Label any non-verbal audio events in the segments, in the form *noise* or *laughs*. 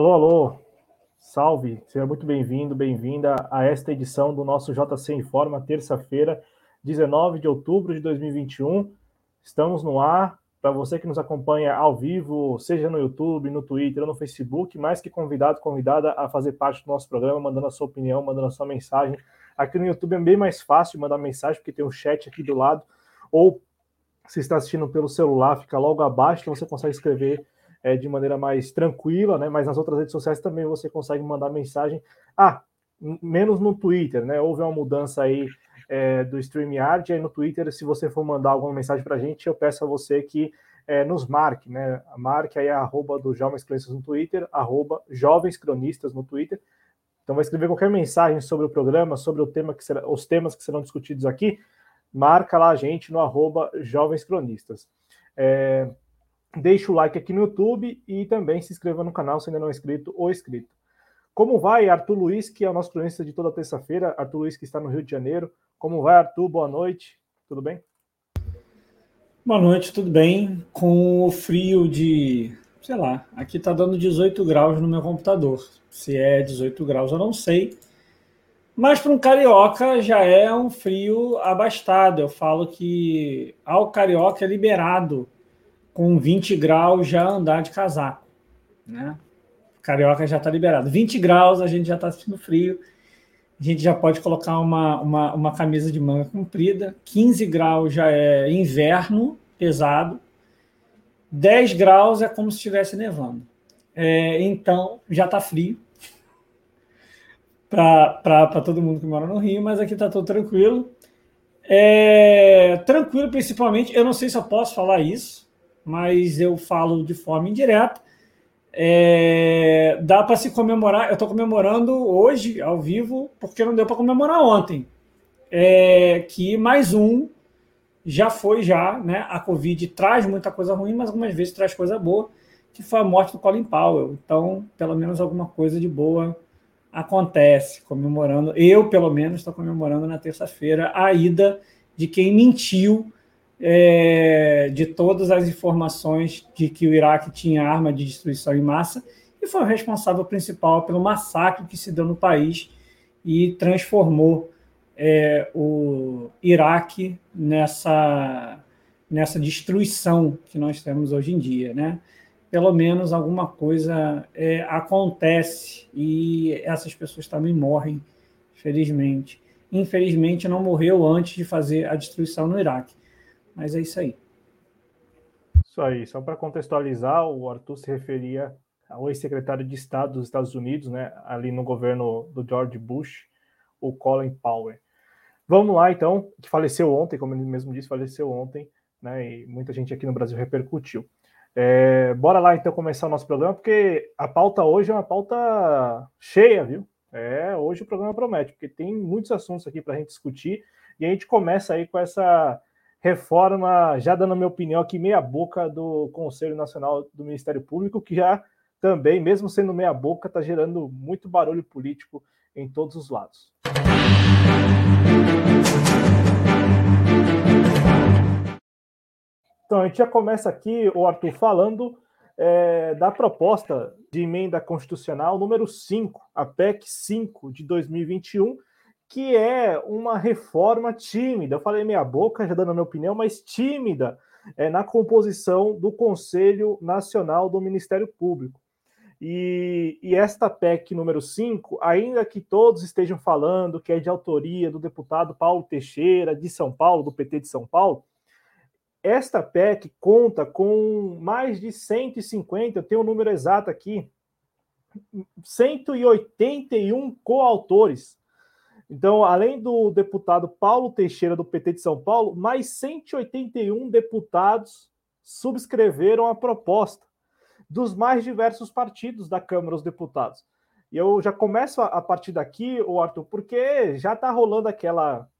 Alô, alô, salve, seja muito bem-vindo, bem-vinda a esta edição do nosso JC Informa, terça-feira, 19 de outubro de 2021. Estamos no ar, para você que nos acompanha ao vivo, seja no YouTube, no Twitter ou no Facebook, mais que convidado, convidada a fazer parte do nosso programa, mandando a sua opinião, mandando a sua mensagem. Aqui no YouTube é bem mais fácil mandar mensagem, porque tem um chat aqui do lado, ou se está assistindo pelo celular, fica logo abaixo, então você consegue escrever é, de maneira mais tranquila, né? Mas nas outras redes sociais também você consegue mandar mensagem. Ah, menos no Twitter, né? Houve uma mudança aí é, do StreamYard, aí no Twitter, se você for mandar alguma mensagem para a gente, eu peço a você que é, nos marque, né? Marque aí a arroba do Jovens Cronistas no Twitter, arroba Jovens Cronistas no Twitter. Então vai escrever qualquer mensagem sobre o programa, sobre o tema que será, os temas que serão discutidos aqui, marca lá a gente no arroba Jovens Cronistas. É, Deixe o like aqui no YouTube e também se inscreva no canal se ainda não é inscrito ou inscrito. Como vai, Arthur Luiz, que é o nosso cronista de toda terça-feira, Arthur Luiz que está no Rio de Janeiro. Como vai, Arthur? Boa noite. Tudo bem? Boa noite, tudo bem? Com o frio de, sei lá, aqui está dando 18 graus no meu computador. Se é 18 graus, eu não sei. Mas para um carioca já é um frio abastado. Eu falo que ao carioca é liberado com 20 graus já andar de casaco, né? Carioca já está liberado. 20 graus, a gente já está sentindo frio. A gente já pode colocar uma, uma, uma camisa de manga comprida. 15 graus já é inverno pesado. 10 graus é como se estivesse nevando. É, então, já está frio para todo mundo que mora no Rio, mas aqui está tudo tranquilo. É, tranquilo, principalmente. Eu não sei se eu posso falar isso, mas eu falo de forma indireta. É, dá para se comemorar. Eu estou comemorando hoje, ao vivo, porque não deu para comemorar ontem. É, que mais um já foi já, né? A Covid traz muita coisa ruim, mas algumas vezes traz coisa boa, que foi a morte do Colin Powell. Então, pelo menos alguma coisa de boa acontece, comemorando. Eu, pelo menos, estou comemorando na terça-feira a ida de quem mentiu é, de todas as informações de que o Iraque tinha arma de destruição em massa e foi o responsável principal pelo massacre que se deu no país e transformou é, o Iraque nessa, nessa destruição que nós temos hoje em dia, né? Pelo menos alguma coisa é, acontece e essas pessoas também morrem, felizmente. Infelizmente, não morreu antes de fazer a destruição no Iraque. Mas é isso aí. Isso aí. Só para contextualizar, o Arthur se referia ao ex-secretário de Estado dos Estados Unidos, né, ali no governo do George Bush, o Colin Powell. Vamos lá, então, que faleceu ontem, como ele mesmo disse, faleceu ontem, né, e muita gente aqui no Brasil repercutiu. É, bora lá, então, começar o nosso programa, porque a pauta hoje é uma pauta cheia, viu? É, hoje o programa promete, porque tem muitos assuntos aqui para a gente discutir, e a gente começa aí com essa reforma, já dando a minha opinião aqui, meia boca do Conselho Nacional do Ministério Público, que já também, mesmo sendo meia boca, está gerando muito barulho político em todos os lados. Então, a gente já começa aqui, o Arthur, falando é, da proposta de emenda constitucional número 5, a PEC 5 de 2021, que é uma reforma tímida. Eu falei meia boca, já dando a minha opinião, mas tímida é, na composição do Conselho Nacional do Ministério Público. E, e, esta PEC número 5, ainda que todos estejam falando que é de autoria do deputado Paulo Teixeira, de São Paulo, do PT de São Paulo, esta PEC conta com mais de 150, eu tenho o um número exato aqui, 181 coautores. Então, além do deputado Paulo Teixeira, do PT de São Paulo, mais 181 deputados subscreveram a proposta dos mais diversos partidos da Câmara dos Deputados. E eu já começo a, partir daqui, o Arthur, porque já está rolando aquela,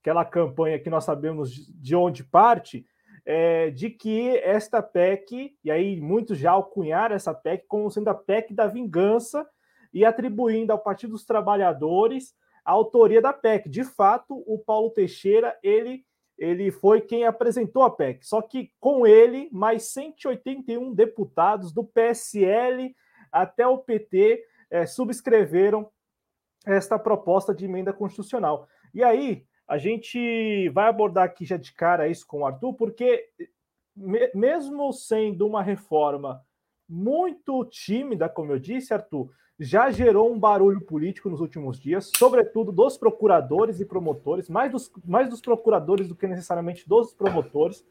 aquela campanha que nós sabemos de onde parte, é, de que esta PEC, e aí muitos já alcunharam essa PEC como sendo a PEC da vingança e atribuindo ao Partido dos Trabalhadores a autoria da PEC. De fato, o Paulo Teixeira, ele, ele foi quem apresentou a PEC. Só que com ele, mais 181 deputados do PSL, até o PT é, subscreveram esta proposta de emenda constitucional. E aí, a gente vai abordar aqui já de cara isso com o Arthur, porque me, mesmo sendo uma reforma muito tímida, como eu disse, Arthur, já gerou um barulho político nos últimos dias, sobretudo dos procuradores e promotores, mais dos, mais dos procuradores do que necessariamente dos promotores.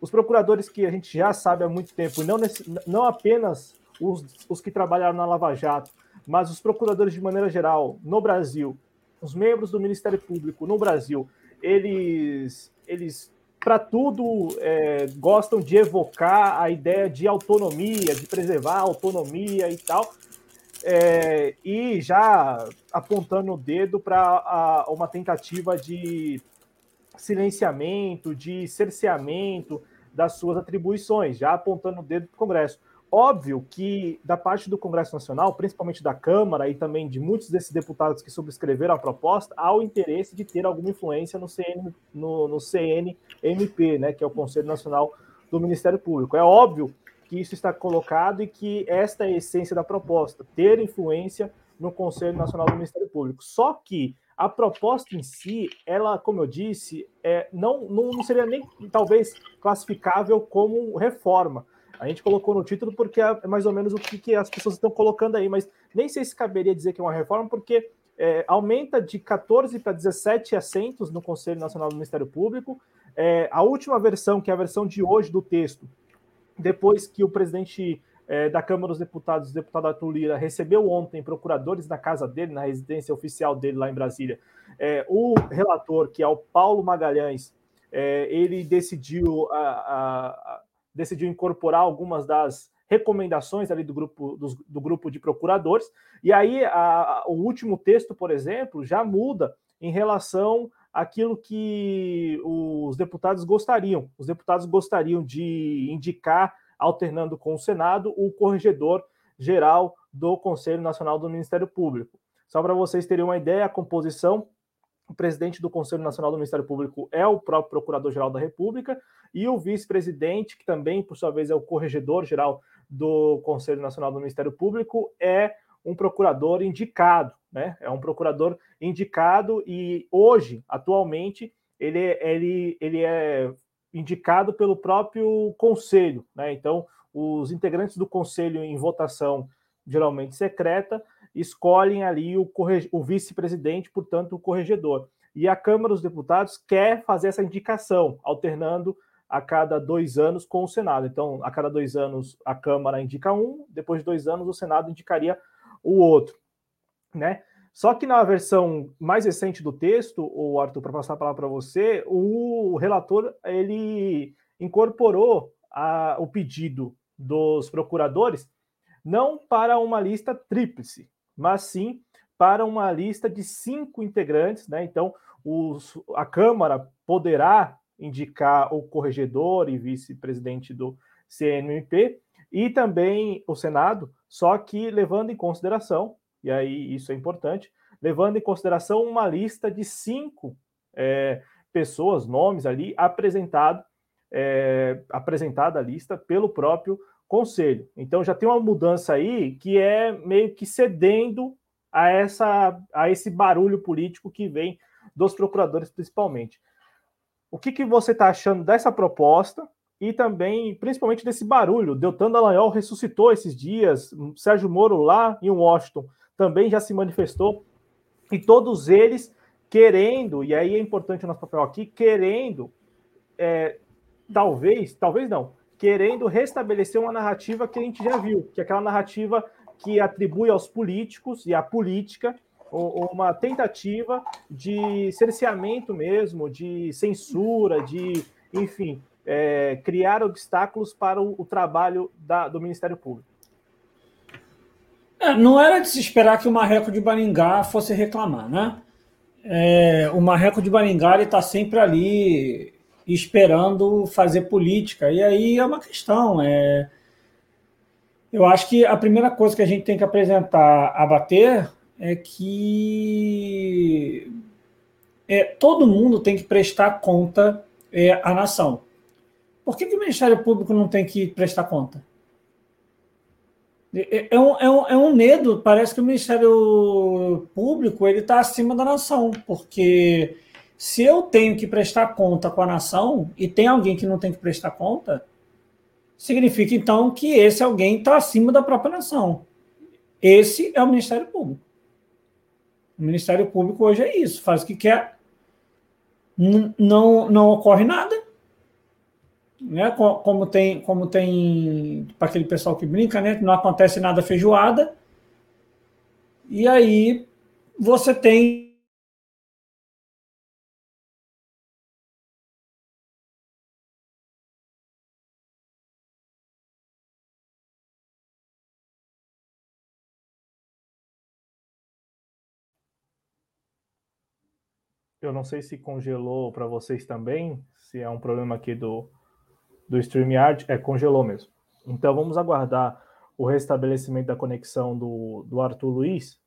Os procuradores que a gente já sabe há muito tempo, não, não apenas os, os que trabalharam na Lava Jato, mas os procuradores de maneira geral no Brasil, os membros do Ministério Público no Brasil, eles, eles para tudo é, gostam de evocar a ideia de autonomia, de preservar a autonomia e tal, é, e já apontando o dedo para uma tentativa de silenciamento, de cerceamento das suas atribuições, já apontando o dedo para o Congresso. Óbvio que, da parte do Congresso Nacional, principalmente da Câmara e também de muitos desses deputados que subscreveram a proposta, há o interesse de ter alguma influência no, CN, no, no CNMP, né, que é o Conselho Nacional do Ministério Público. É óbvio que isso está colocado e que esta é a essência da proposta, ter influência no Conselho Nacional do Ministério Público. Só que a proposta em si, ela, como eu disse, é, não, não seria nem talvez classificável como reforma a gente colocou no título porque é mais ou menos o que, que as pessoas estão colocando aí, mas nem sei se caberia dizer que é uma reforma, porque é, aumenta de 14 para 17 assentos no Conselho Nacional do Ministério Público. É, a última versão, que é a versão de hoje do texto, depois que o presidente é, da Câmara dos Deputados, o deputado Arthur Lira, recebeu ontem procuradores na casa dele, na residência oficial dele lá em Brasília, é, o relator, que é o Paulo Magalhães, é, ele decidiu a, a, decidiu incorporar algumas das recomendações ali do grupo, do, do grupo de procuradores, e aí a, o último texto, por exemplo, já muda em relação àquilo que os deputados gostariam. Os deputados gostariam de indicar, alternando com o Senado, o corregedor geral do Conselho Nacional do Ministério Público. Só para vocês terem uma ideia, a composição o presidente do Conselho Nacional do Ministério Público é o próprio Procurador-Geral da República e o vice-presidente, que também, por sua vez, é o corregedor-geral do Conselho Nacional do Ministério Público, é um procurador indicado, né? É um procurador indicado e hoje, atualmente, ele, ele, ele é indicado pelo próprio Conselho, né? Então, os integrantes do Conselho em votação geralmente secreta escolhem ali o, o vice-presidente, portanto, o corregedor. E a Câmara dos Deputados quer fazer essa indicação, alternando a cada dois anos com o Senado. Então, a cada dois anos a Câmara indica um, depois de dois anos o Senado indicaria o outro, né? Só que na versão mais recente do texto, o Arthur, para passar a palavra para você, o relator ele incorporou a, o pedido dos procuradores não para uma lista tríplice, mas sim para uma lista de cinco integrantes, né? Então, os, a Câmara poderá indicar o corregedor e vice-presidente do CNMP e também o Senado, só que levando em consideração, e aí isso é importante, levando em consideração uma lista de cinco é, pessoas, nomes ali, apresentado, é, apresentada a lista pelo próprio conselho. Então já tem uma mudança aí que é meio que cedendo a, essa, a esse barulho político que vem dos procuradores, principalmente. O que, que você está achando dessa proposta e também, principalmente, desse barulho? Deltan Dallagnol ressuscitou esses dias, Sérgio Moro lá em Washington também já se manifestou, e todos eles querendo, e aí é importante o nosso papel aqui, querendo, é, talvez, talvez não, querendo restabelecer uma narrativa que a gente já viu, que é aquela narrativa que atribui aos políticos e à política uma tentativa de cerceamento mesmo, de censura, de, enfim, é, criar obstáculos para o, o trabalho da, do Ministério Público. É, não era de se esperar que o Marreco de Baringá fosse reclamar, né? É, o Marreco de Baringá está sempre ali esperando fazer política. E aí é uma questão. É... Eu acho que a primeira coisa que a gente tem que apresentar a bater é que é, todo mundo tem que prestar conta é, à nação. Por que, que o Ministério Público não tem que prestar conta? É, é um, é, um, é um medo, parece que o Ministério Público ele está acima da nação, porque se eu tenho que prestar conta com a nação e tem alguém que não tem que prestar conta, significa então que esse alguém está acima da própria nação. Esse é o Ministério Público. O Ministério Público hoje é isso, faz o que quer, não, não ocorre nada. Né? Como tem, como tem para aquele pessoal que brinca, né? não acontece nada feijoada. E aí você tem Eu não sei se congelou para vocês também, se é um problema aqui do, do StreamYard. É, congelou mesmo. Então vamos aguardar o restabelecimento da conexão do, do Arthur Luiz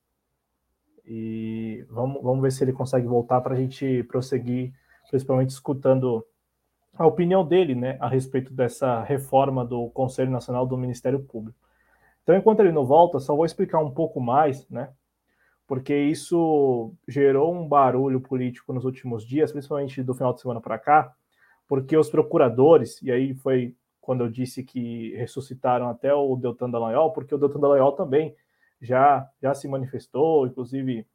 e vamos, vamos ver se ele consegue voltar para a gente prosseguir, principalmente escutando a opinião dele né, a respeito dessa reforma do Conselho Nacional do Ministério Público. Então, enquanto ele não volta, só vou explicar um pouco mais, né? porque isso gerou um barulho político nos últimos dias, principalmente do final de semana para cá, porque os procuradores, e aí foi quando eu disse que ressuscitaram até o Deltan Dallagnol, porque o Deltan Dallagnol também já, já se manifestou, inclusive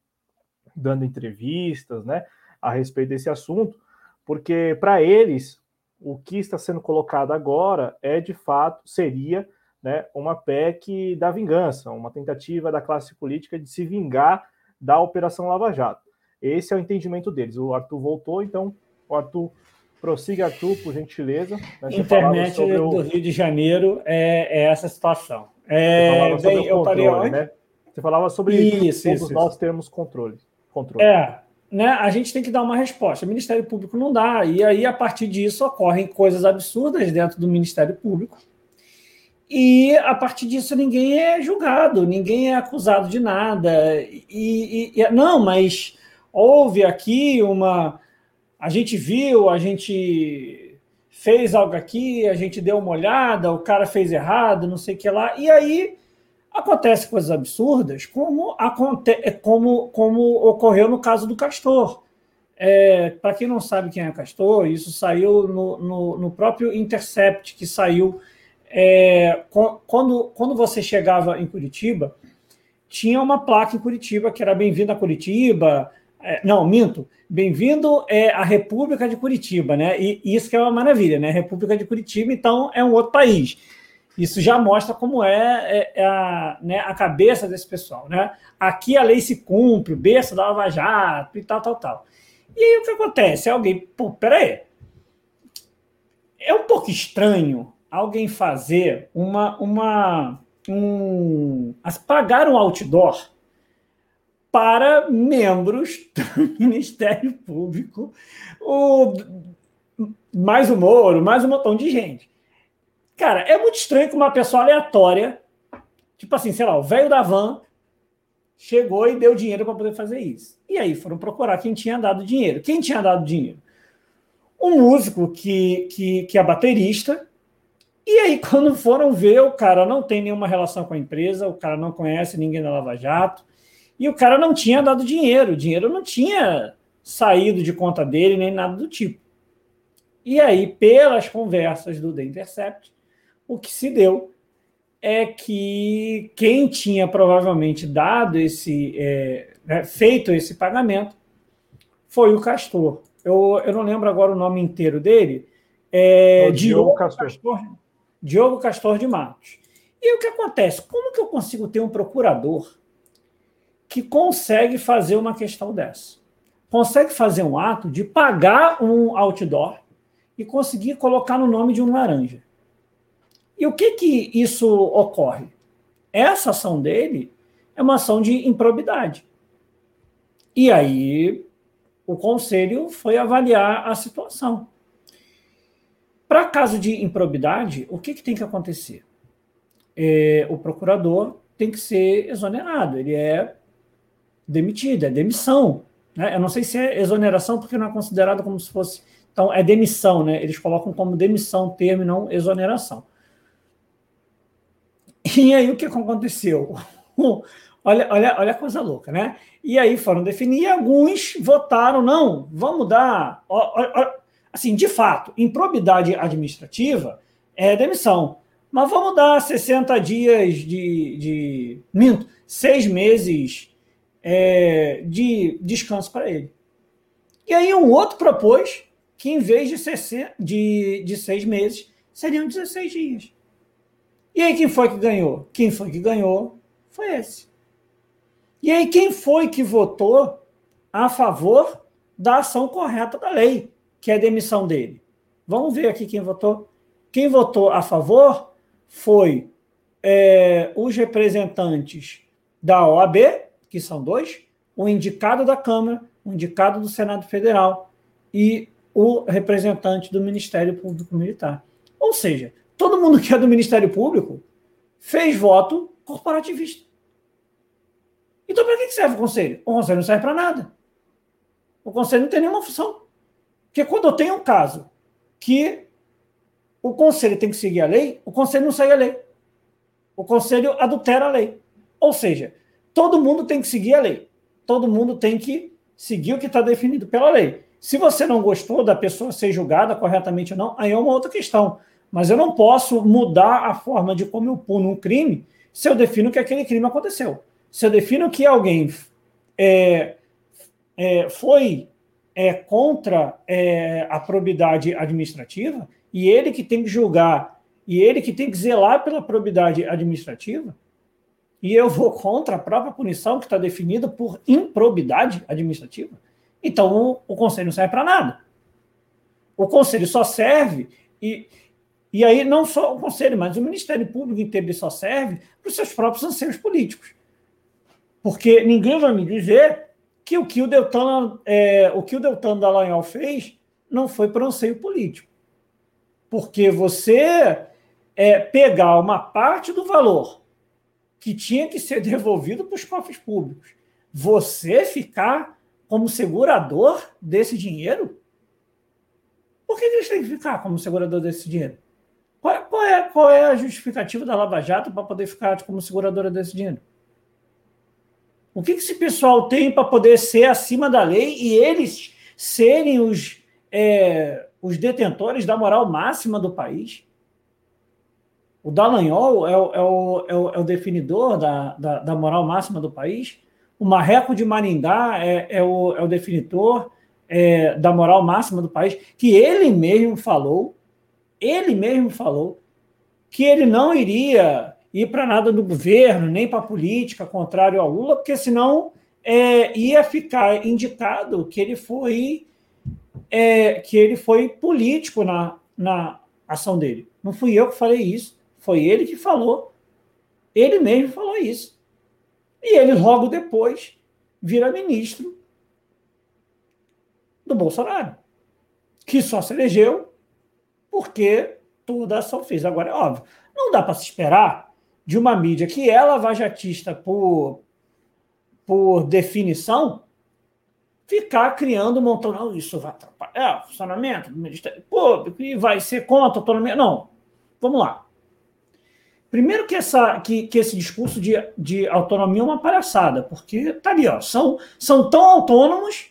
dando entrevistas né, a respeito desse assunto, porque para eles o que está sendo colocado agora é de fato, seria né, uma PEC da vingança, uma tentativa da classe política de se vingar da Operação Lava Jato. Esse é o entendimento deles. O Arthur voltou, então o Arthur prossiga, Arthur, por gentileza. Né, Internet do o... Rio de Janeiro é, é essa situação. É, bem, eu parei onde? Né? Você falava sobre isso, todos isso, nós isso. termos controle. controle. É, né, a gente tem que dar uma resposta. O Ministério Público não dá, e aí, a partir disso, ocorrem coisas absurdas dentro do Ministério Público e a partir disso ninguém é julgado, ninguém é acusado de nada. E, e, e, não, mas houve aqui uma. A gente viu, a gente fez algo aqui, a gente deu uma olhada, o cara fez errado, não sei o que lá. E aí acontece coisas absurdas, como, aconte como, como ocorreu no caso do Castor. É, Para quem não sabe quem é Castor, isso saiu no, no, no próprio Intercept, que saiu é, quando, quando você chegava em Curitiba, tinha uma placa em Curitiba que era Bem-vindo a Curitiba. É, não, minto. Bem-vindo é, à República de Curitiba, né? E, isso que é uma maravilha, né? República de Curitiba, então, é um outro país. Isso já mostra como é, é, é a, né, a cabeça desse pessoal, né? Aqui a lei se cumpre, o berço da Lava Jato e tal, tal, tal. E aí o que acontece? Alguém, pô, peraí. É um pouco estranho alguém fazer uma. uma um, pagar um outdoor para membros do *laughs* Ministério Público, o, mais o Moro, mais um montão de gente. Cara, é muito estranho que uma pessoa aleatória, tipo assim, sei lá, o velho da van, chegou e deu dinheiro para poder fazer isso. E aí foram procurar quem tinha dado dinheiro. Quem tinha dado dinheiro? Um músico que, que, que é baterista, e aí, *laughs* quando foram ver, o cara não tem nenhuma relação com a empresa, o cara não conhece ninguém da Lava Jato, e o cara não tinha dado dinheiro, o dinheiro não tinha saído de conta dele, nem nada do tipo. E aí, pelas conversas do The Intercept, o que se deu é que quem tinha provavelmente dado esse, é, né, feito esse pagamento foi o Castor. Eu, eu não lembro agora o nome inteiro dele. É, é Diogo Castor. Castor Diogo Castor de Matos. E o que acontece? Como que eu consigo ter um procurador que consegue fazer uma questão dessa? Consegue fazer um ato de pagar um outdoor e conseguir colocar no nome de um laranja. E o que que isso ocorre? Essa ação dele é uma ação de improbidade. E aí o conselho foi avaliar a situação. Para caso de improbidade, o que, que tem que acontecer? É, o procurador tem que ser exonerado, ele é demitido, é demissão. Né? Eu não sei se é exoneração, porque não é considerado como se fosse. Então, é demissão, né? Eles colocam como demissão o termo não exoneração. E aí o que aconteceu? *laughs* Olha, olha, olha a coisa louca, né? E aí foram definir, e alguns votaram, não, vamos dar. Assim, de fato, improbidade administrativa é demissão. Mas vamos dar 60 dias de. de minto, seis meses é, de descanso para ele. E aí um outro propôs que, em vez de, ser, de, de seis meses, seriam 16 dias. E aí quem foi que ganhou? Quem foi que ganhou foi esse. E aí quem foi que votou a favor da ação correta da lei, que é a demissão dele? Vamos ver aqui quem votou. Quem votou a favor foi é, os representantes da OAB, que são dois, o indicado da Câmara, o indicado do Senado Federal e o representante do Ministério Público Militar. Ou seja, todo mundo que é do Ministério Público fez voto corporativista. Então, para que serve o conselho? O conselho não serve para nada. O conselho não tem nenhuma função. Porque quando eu tenho um caso que o conselho tem que seguir a lei, o conselho não segue a lei. O conselho adultera a lei. Ou seja, todo mundo tem que seguir a lei. Todo mundo tem que seguir o que está definido pela lei. Se você não gostou da pessoa ser julgada corretamente ou não, aí é uma outra questão. Mas eu não posso mudar a forma de como eu puno um crime se eu defino que aquele crime aconteceu. Se eu defino que alguém é, é, foi é, contra é, a probidade administrativa, e ele que tem que julgar, e ele que tem que zelar pela probidade administrativa, e eu vou contra a própria punição que está definida por improbidade administrativa, então o, o conselho não serve para nada. O conselho só serve, e, e aí não só o conselho, mas o Ministério Público inteiro só serve para os seus próprios anseios políticos. Porque ninguém vai me dizer que o que o Deltan, é, o que o Deltan Dallagnol fez não foi por anseio político. Porque você é, pegar uma parte do valor que tinha que ser devolvido para os cofres públicos, você ficar como segurador desse dinheiro? Por que eles têm que ficar como segurador desse dinheiro? Qual é, qual é, qual é a justificativa da Lava Jato para poder ficar como seguradora desse dinheiro? O que, que esse pessoal tem para poder ser acima da lei e eles serem os, é, os detentores da moral máxima do país? O Dallagnol é o, é o, é o, é o definidor da, da, da, moral máxima do país. O Marreco de Maringá é, é, o, é o definidor é, da moral máxima do país, que ele mesmo falou, ele mesmo falou, que ele não iria ir para nada do governo, nem para a política, contrário ao Lula, porque senão é, ia ficar indicado que ele foi é, que ele foi político na, na ação dele. Não fui eu que falei isso, foi ele que falou. Ele mesmo falou isso. E ele logo depois vira ministro do Bolsonaro, que só se elegeu porque toda a ação fez. Agora, é óbvio, não dá para se esperar de uma mídia que é lavajatista por, por definição, ficar criando um montão. Não, isso vai atrapalhar o funcionamento do Ministério Público e vai ser contra a autonomia. Não, vamos lá. Primeiro que, essa, que, que esse discurso de, de autonomia é uma palhaçada, porque tá ali, ó, são, são tão autônomos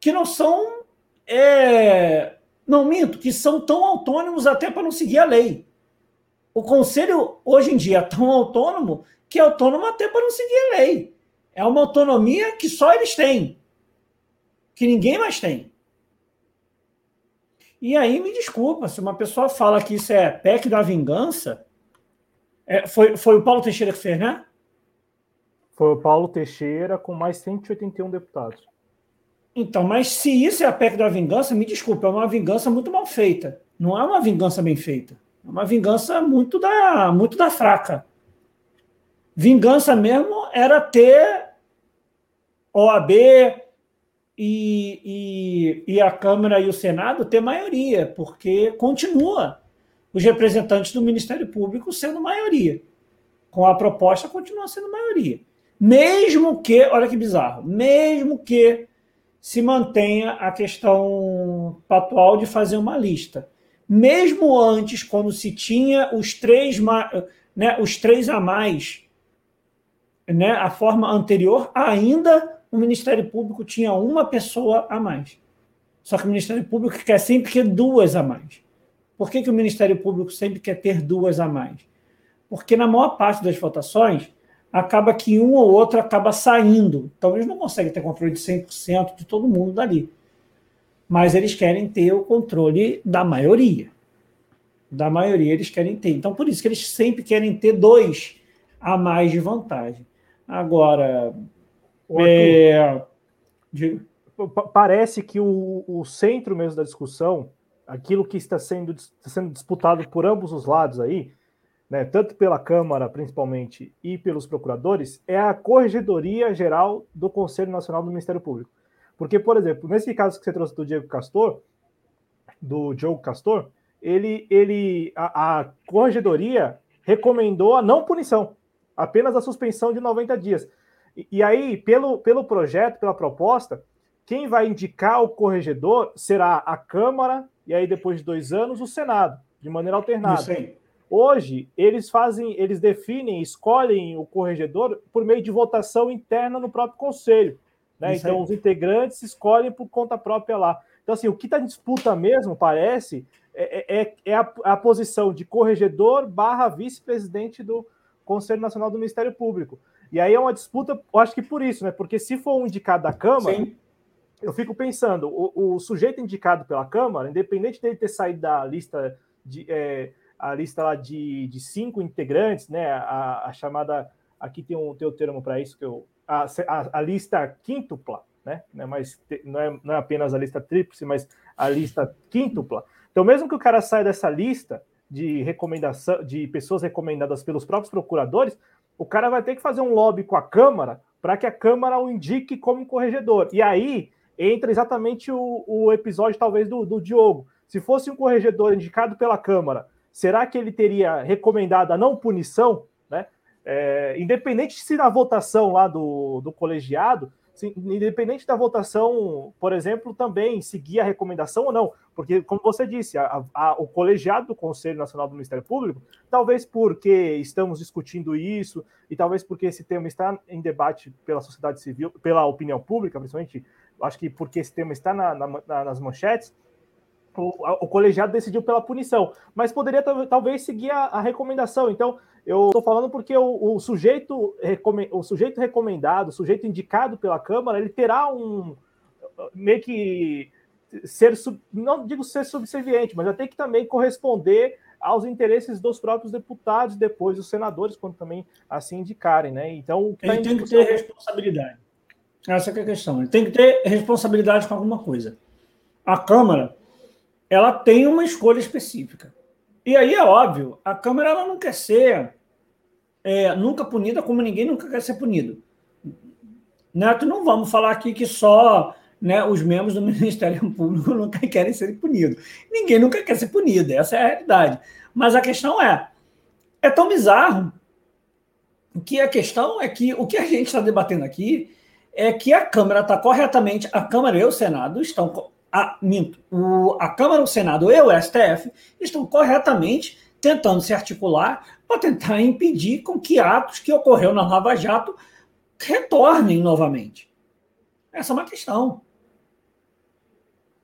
que não são. É, não minto, que são tão autônomos até para não seguir a lei. O conselho, hoje em dia, é tão autônomo que é autônomo até para não seguir a lei. É uma autonomia que só eles têm, que ninguém mais tem. E aí, me desculpa, se uma pessoa fala que isso é PEC da vingança, é, foi, foi o Paulo Teixeira que fez, né? Foi o Paulo Teixeira com mais 181 deputados. Então, mas se isso é a PEC da vingança, me desculpa, é uma vingança muito mal feita. Não é uma vingança bem feita. É uma vingança muito da, muito da fraca. Vingança mesmo era ter OAB e, e, e a Câmara e o Senado ter maioria, porque continua os representantes do Ministério Público sendo maioria. Com a proposta, continua sendo maioria. Mesmo que, olha que bizarro, mesmo que se mantenha a questão patual de fazer uma lista mesmo antes, quando se tinha os três, né, os três a mais, né, a forma anterior, ainda o Ministério Público tinha uma pessoa a mais. Só que o Ministério Público quer sempre ter duas a mais. Por que, que o Ministério Público sempre quer ter duas a mais? Porque na maior parte das votações, acaba que um ou outro acaba saindo. Então, eles não conseguem ter controle de 100% de todo mundo dali. Mas eles querem ter o controle da maioria. Da maioria eles querem ter. Então, por isso que eles sempre querem ter dois a mais de vantagem. Agora, é... parece que o, o centro mesmo da discussão, aquilo que está sendo, está sendo disputado por ambos os lados aí, né, tanto pela Câmara, principalmente, e pelos procuradores, é a Corregedoria Geral do Conselho Nacional do Ministério Público. Porque, por exemplo, nesse caso que você trouxe do Diego Castor, do Diogo Castor, ele, ele a, a Corregedoria recomendou a não punição, apenas a suspensão de 90 dias. E, e aí, pelo, pelo projeto, pela proposta, quem vai indicar o corregedor será a Câmara, e aí, depois de dois anos, o Senado, de maneira alternada. Isso aí. Hoje, eles fazem, eles definem, escolhem o corregedor por meio de votação interna no próprio conselho. Né? Então, os integrantes escolhem por conta própria lá. Então, assim, o que está em disputa mesmo, parece, é, é, é a, a, posição de corregedor barra vice-presidente do Conselho Nacional do Ministério Público. E aí é uma disputa, eu acho que por isso, né? Porque se for um indicado da Câmara, Sim. eu fico pensando, o, o, sujeito indicado pela Câmara, independente dele ter saído da lista de. É, a lista lá de, de cinco integrantes, né? A, a chamada. Aqui tem um, tem um termo para isso que eu. A, a, a, lista quíntupla, né? Não é, mais, não, é, não é apenas a lista tríplice, mas a lista quíntupla. Então, mesmo que o cara saia dessa lista de recomendação de pessoas recomendadas pelos próprios procuradores, o cara vai ter que fazer um lobby com a Câmara para que a Câmara o indique como corregedor. E aí entra exatamente o, o episódio, talvez, do, do Diogo. Se fosse um corregedor indicado pela Câmara será que ele teria recomendado a não punição, né? É, independente se na votação lá do, do colegiado, independente da votação, por exemplo, também seguir a recomendação ou não, porque, como você disse, a, a, o colegiado do Conselho Nacional do Ministério Público, talvez porque estamos discutindo isso, e talvez porque esse tema está em debate pela sociedade civil, pela opinião pública, principalmente, acho que porque esse tema está na, na, nas manchetes, o, o, colegiado decidiu pela punição, mas poderia talvez seguir a, a recomendação. Então, eu estou falando porque o, o, sujeito, o sujeito recomendado, o sujeito indicado pela Câmara, ele terá um meio que ser, não digo ser subserviente, mas ter que também corresponder aos interesses dos próprios deputados, depois dos senadores, quando também assim indicarem, né? Então, tá ele tem que ter responsabilidade. Essa é a questão. Ele tem que ter responsabilidade com alguma coisa. A Câmara ela tem uma escolha específica. E aí é óbvio, a Câmara ela não quer ser é, nunca punida como ninguém nunca quer ser punido. Neto, não vamos falar aqui que só né, os membros do *laughs* Ministério Público nunca querem ser punidos. Ninguém nunca quer ser punido, essa é a realidade. Mas a questão é, é tão bizarro que a questão é que o que a gente está debatendo aqui é que a Câmara está corretamente, a Câmara e o Senado estão a, minto, o, a Câmara, o Senado e o STF estão corretamente tentando se articular para tentar impedir com que atos que ocorreu na Lava Jato retornem novamente. Essa é uma questão.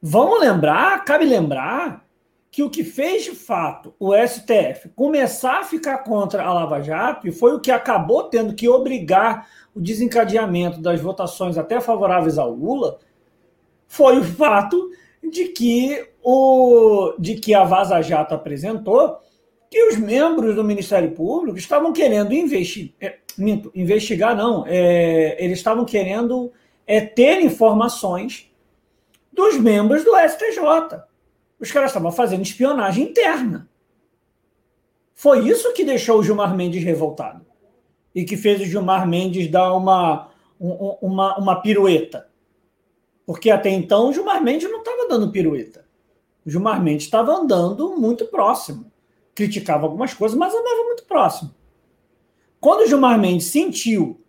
Vamos lembrar, cabe lembrar, que o que fez de fato o STF começar a ficar contra a Lava Jato e foi o que acabou tendo que obrigar o desencadeamento das votações até favoráveis ao Lula foi o fato de que, o, de que a Vaza Jato apresentou que os membros do Ministério Público estavam querendo investigar, é, investigar não, é, eles estavam querendo é, ter informações dos membros do STJ. Os caras estavam fazendo espionagem interna. Foi isso que deixou o Gilmar Mendes revoltado. E que fez o Gilmar Mendes dar uma, uma, uma pirueta. Porque até então o Gilmar Mendes não estava dando pirueta. O Gilmar Mendes estava andando muito próximo. Criticava algumas coisas, mas andava muito próximo. Quando o Gilmar Mendes sentiu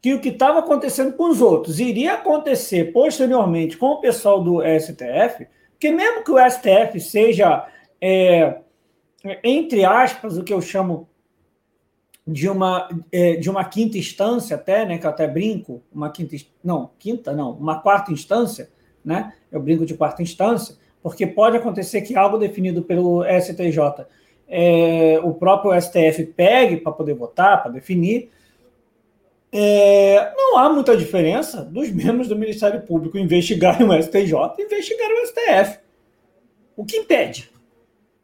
que o que estava acontecendo com os outros iria acontecer posteriormente com o pessoal do STF, porque mesmo que o STF seja é, entre aspas, o que eu chamo de uma, é, de uma quinta instância até, né, que eu até brinco, uma quinta, não, quinta não, uma quarta instância, né, eu brinco de quarta instância, porque pode acontecer que algo definido pelo STJ, é, o próprio STF pegue para poder votar, para definir, é, não há muita diferença dos membros do Ministério Público investigarem o STJ e investigarem o STF. O que impede?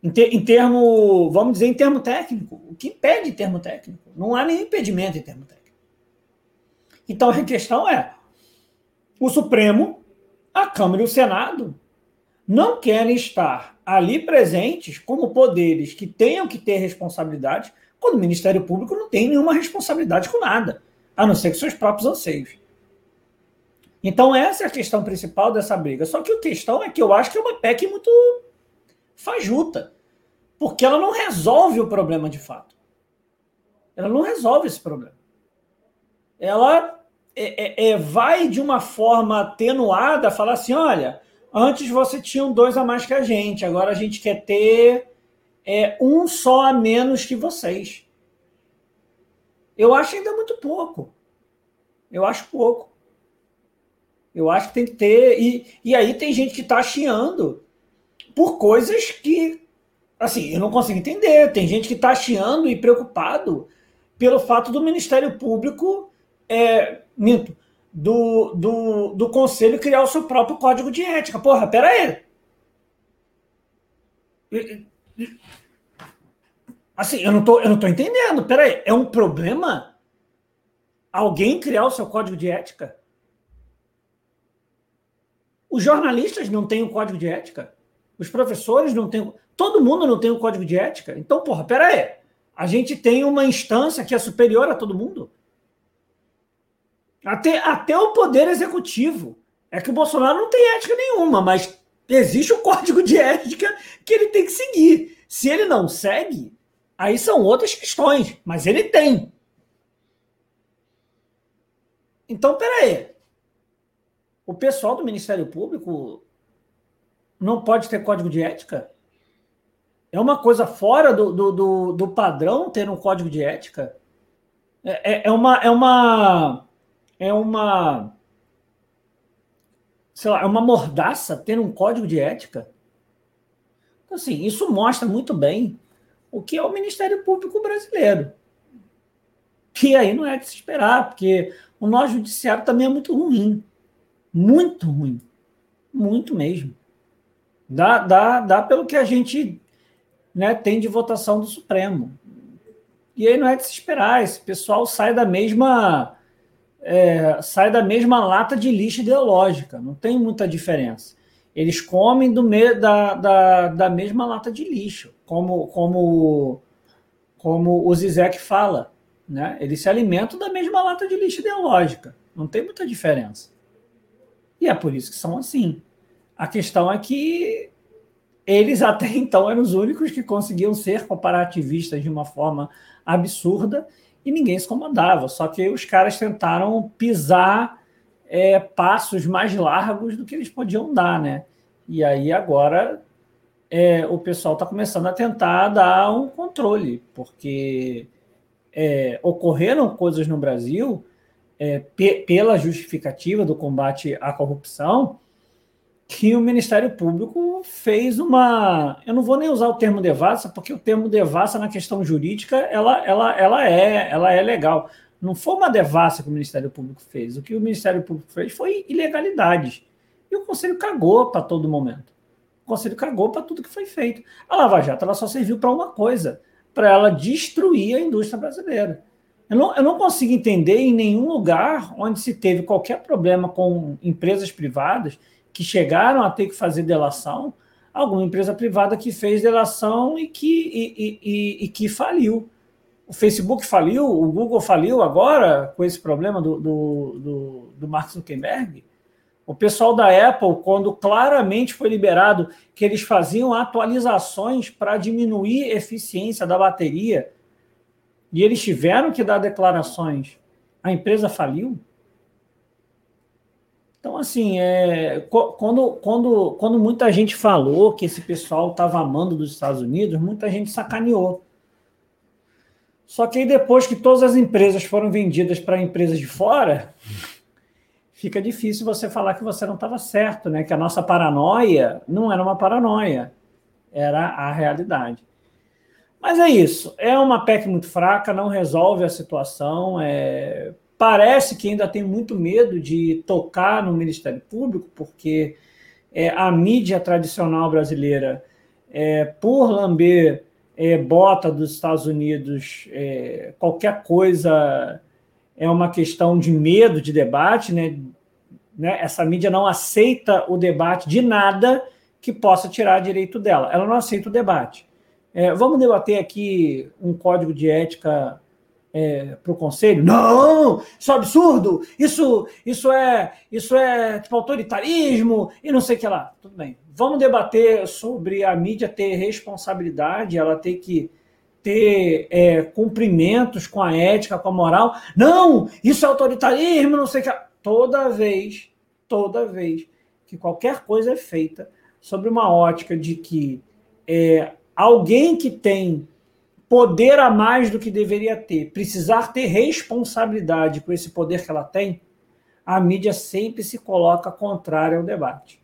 Em, ter, em termo, vamos dizer, em termo técnico. O que impede em termo técnico? Não há nenhum impedimento em termo técnico. Então a questão é: o Supremo, a Câmara e o Senado não querem estar ali presentes como poderes que tenham que ter responsabilidade, quando o Ministério Público não tem nenhuma responsabilidade com nada a não ser que seus próprios anseios. Então, essa é a questão principal dessa briga. Só que a questão é que eu acho que é uma PEC muito fajuta, porque ela não resolve o problema de fato. Ela não resolve esse problema. Ela é, é, é, vai de uma forma atenuada falar assim: olha, antes você tinha um dois a mais que a gente, agora a gente quer ter é, um só a menos que vocês. Eu acho ainda muito pouco. Eu acho pouco. Eu acho que tem que ter. E, e aí tem gente que está chiando por coisas que, assim, eu não consigo entender. Tem gente que está chiando e preocupado pelo fato do Ministério Público, é, minto, do, do, do Conselho criar o seu próprio código de ética. Porra, pera aí. Assim, eu não tô, eu não tô entendendo. Peraí, é um problema alguém criar o seu código de ética? Os jornalistas não têm o um código de ética. Os professores não têm. Todo mundo não tem um código de ética. Então, porra, peraí. A gente tem uma instância que é superior a todo mundo. Até, até o poder executivo. É que o Bolsonaro não tem ética nenhuma, mas existe o *laughs* código de ética que ele tem que seguir. Se ele não segue, Aí são outras questões, mas ele tem. Então, peraí. O pessoal do Ministério Público não pode ter código de ética? É uma coisa fora do, do, do, do padrão ter um código de ética? É, é, é uma. É uma. É uma. Sei lá, é uma mordaça ter um código de ética? Então, assim, isso mostra muito bem o que é o Ministério Público brasileiro. Que aí não é de se esperar, porque o nosso judiciário também é muito ruim. Muito ruim. Muito mesmo. Dá, dá, dá pelo que a gente né, tem de votação do Supremo. E aí não é de se esperar, esse pessoal sai da mesma. É, sai da mesma lata de lixo ideológica, não tem muita diferença. Eles comem do me, da, da, da mesma lata de lixo como, como, como o Zizek fala, né? Eles se alimentam da mesma lata de lixo ideológica. Não tem muita diferença. E é por isso que são assim. A questão é que eles até *laughs* então eram os únicos que conseguiam ser comparativistas de uma forma absurda e ninguém se comandava. Só que os caras tentaram pisar é, passos mais largos do que eles podiam dar, né? E aí agora é, o pessoal está começando a tentar dar um controle, porque é, ocorreram coisas no Brasil é, pela justificativa do combate à corrupção que o Ministério Público fez uma. Eu não vou nem usar o termo devassa, porque o termo devassa na questão jurídica ela, ela, ela, é, ela é legal. Não foi uma devassa que o Ministério Público fez. O que o Ministério Público fez foi ilegalidades. E o Conselho cagou para todo momento. O Conselho cagou para tudo que foi feito. A Lava Jato ela só serviu para uma coisa, para ela destruir a indústria brasileira. Eu não, eu não consigo entender em nenhum lugar onde se teve qualquer problema com empresas privadas que chegaram a ter que fazer delação, alguma empresa privada que fez delação e que, e, e, e que faliu. O Facebook faliu, o Google faliu agora com esse problema do, do, do, do Mark Zuckerberg. O pessoal da Apple, quando claramente foi liberado que eles faziam atualizações para diminuir a eficiência da bateria, e eles tiveram que dar declarações, a empresa faliu. Então, assim, é, quando, quando, quando muita gente falou que esse pessoal estava amando dos Estados Unidos, muita gente sacaneou. Só que aí depois que todas as empresas foram vendidas para empresas de fora, fica difícil você falar que você não estava certo, né? Que a nossa paranoia não era uma paranoia, era a realidade. Mas é isso. É uma PEC muito fraca, não resolve a situação. É... Parece que ainda tem muito medo de tocar no Ministério Público, porque é, a mídia tradicional brasileira, é, por lamber é, bota dos Estados Unidos, é, qualquer coisa é uma questão de medo de debate, né? né? Essa mídia não aceita o debate de nada que possa tirar direito dela. Ela não aceita o debate. É, vamos debater aqui um código de ética é, para o conselho? Não, isso é absurdo, isso, isso é isso é tipo autoritarismo e não sei o que lá. Tudo bem. Vamos debater sobre a mídia ter responsabilidade, ela ter que ter é, cumprimentos com a ética, com a moral. Não, isso é autoritarismo, não sei o que. Lá. Toda vez, toda vez que qualquer coisa é feita sobre uma ótica de que é, alguém que tem poder a mais do que deveria ter, precisar ter responsabilidade com esse poder que ela tem, a mídia sempre se coloca contrária ao debate.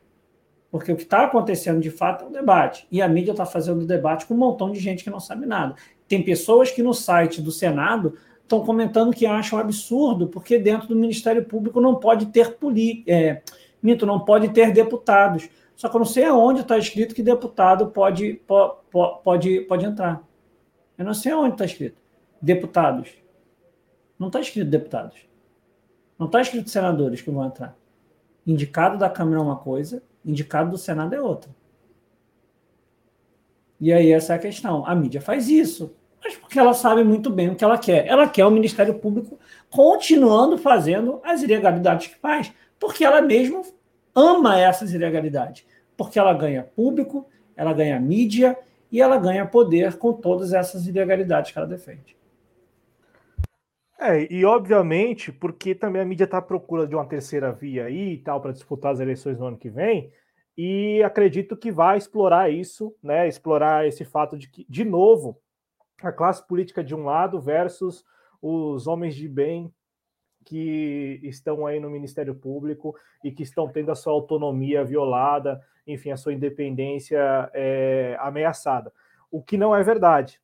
Porque o que está acontecendo de fato é um debate. E a mídia está fazendo debate com um montão de gente que não sabe nada. Tem pessoas que no site do Senado estão comentando que acham absurdo, porque dentro do Ministério Público não pode ter polícia. É, mito, não pode ter deputados. Só que eu não sei aonde está escrito que deputado pode, pode, pode, pode entrar. Eu não sei aonde está escrito. Deputados. Não está escrito deputados. Não está escrito senadores que vão entrar. Indicado da Câmara é uma coisa, indicado do Senado é outra. E aí essa é a questão. A mídia faz isso, mas porque ela sabe muito bem o que ela quer. Ela quer o Ministério Público continuando fazendo as ilegalidades que faz, porque ela mesma ama essas ilegalidades, porque ela ganha público, ela ganha mídia e ela ganha poder com todas essas ilegalidades que ela defende. É, e obviamente, porque também a mídia está à procura de uma terceira via aí e tal, para disputar as eleições no ano que vem, e acredito que vai explorar isso, né? Explorar esse fato de que, de novo, a classe política de um lado versus os homens de bem que estão aí no Ministério Público e que estão tendo a sua autonomia violada, enfim, a sua independência é, ameaçada. O que não é verdade.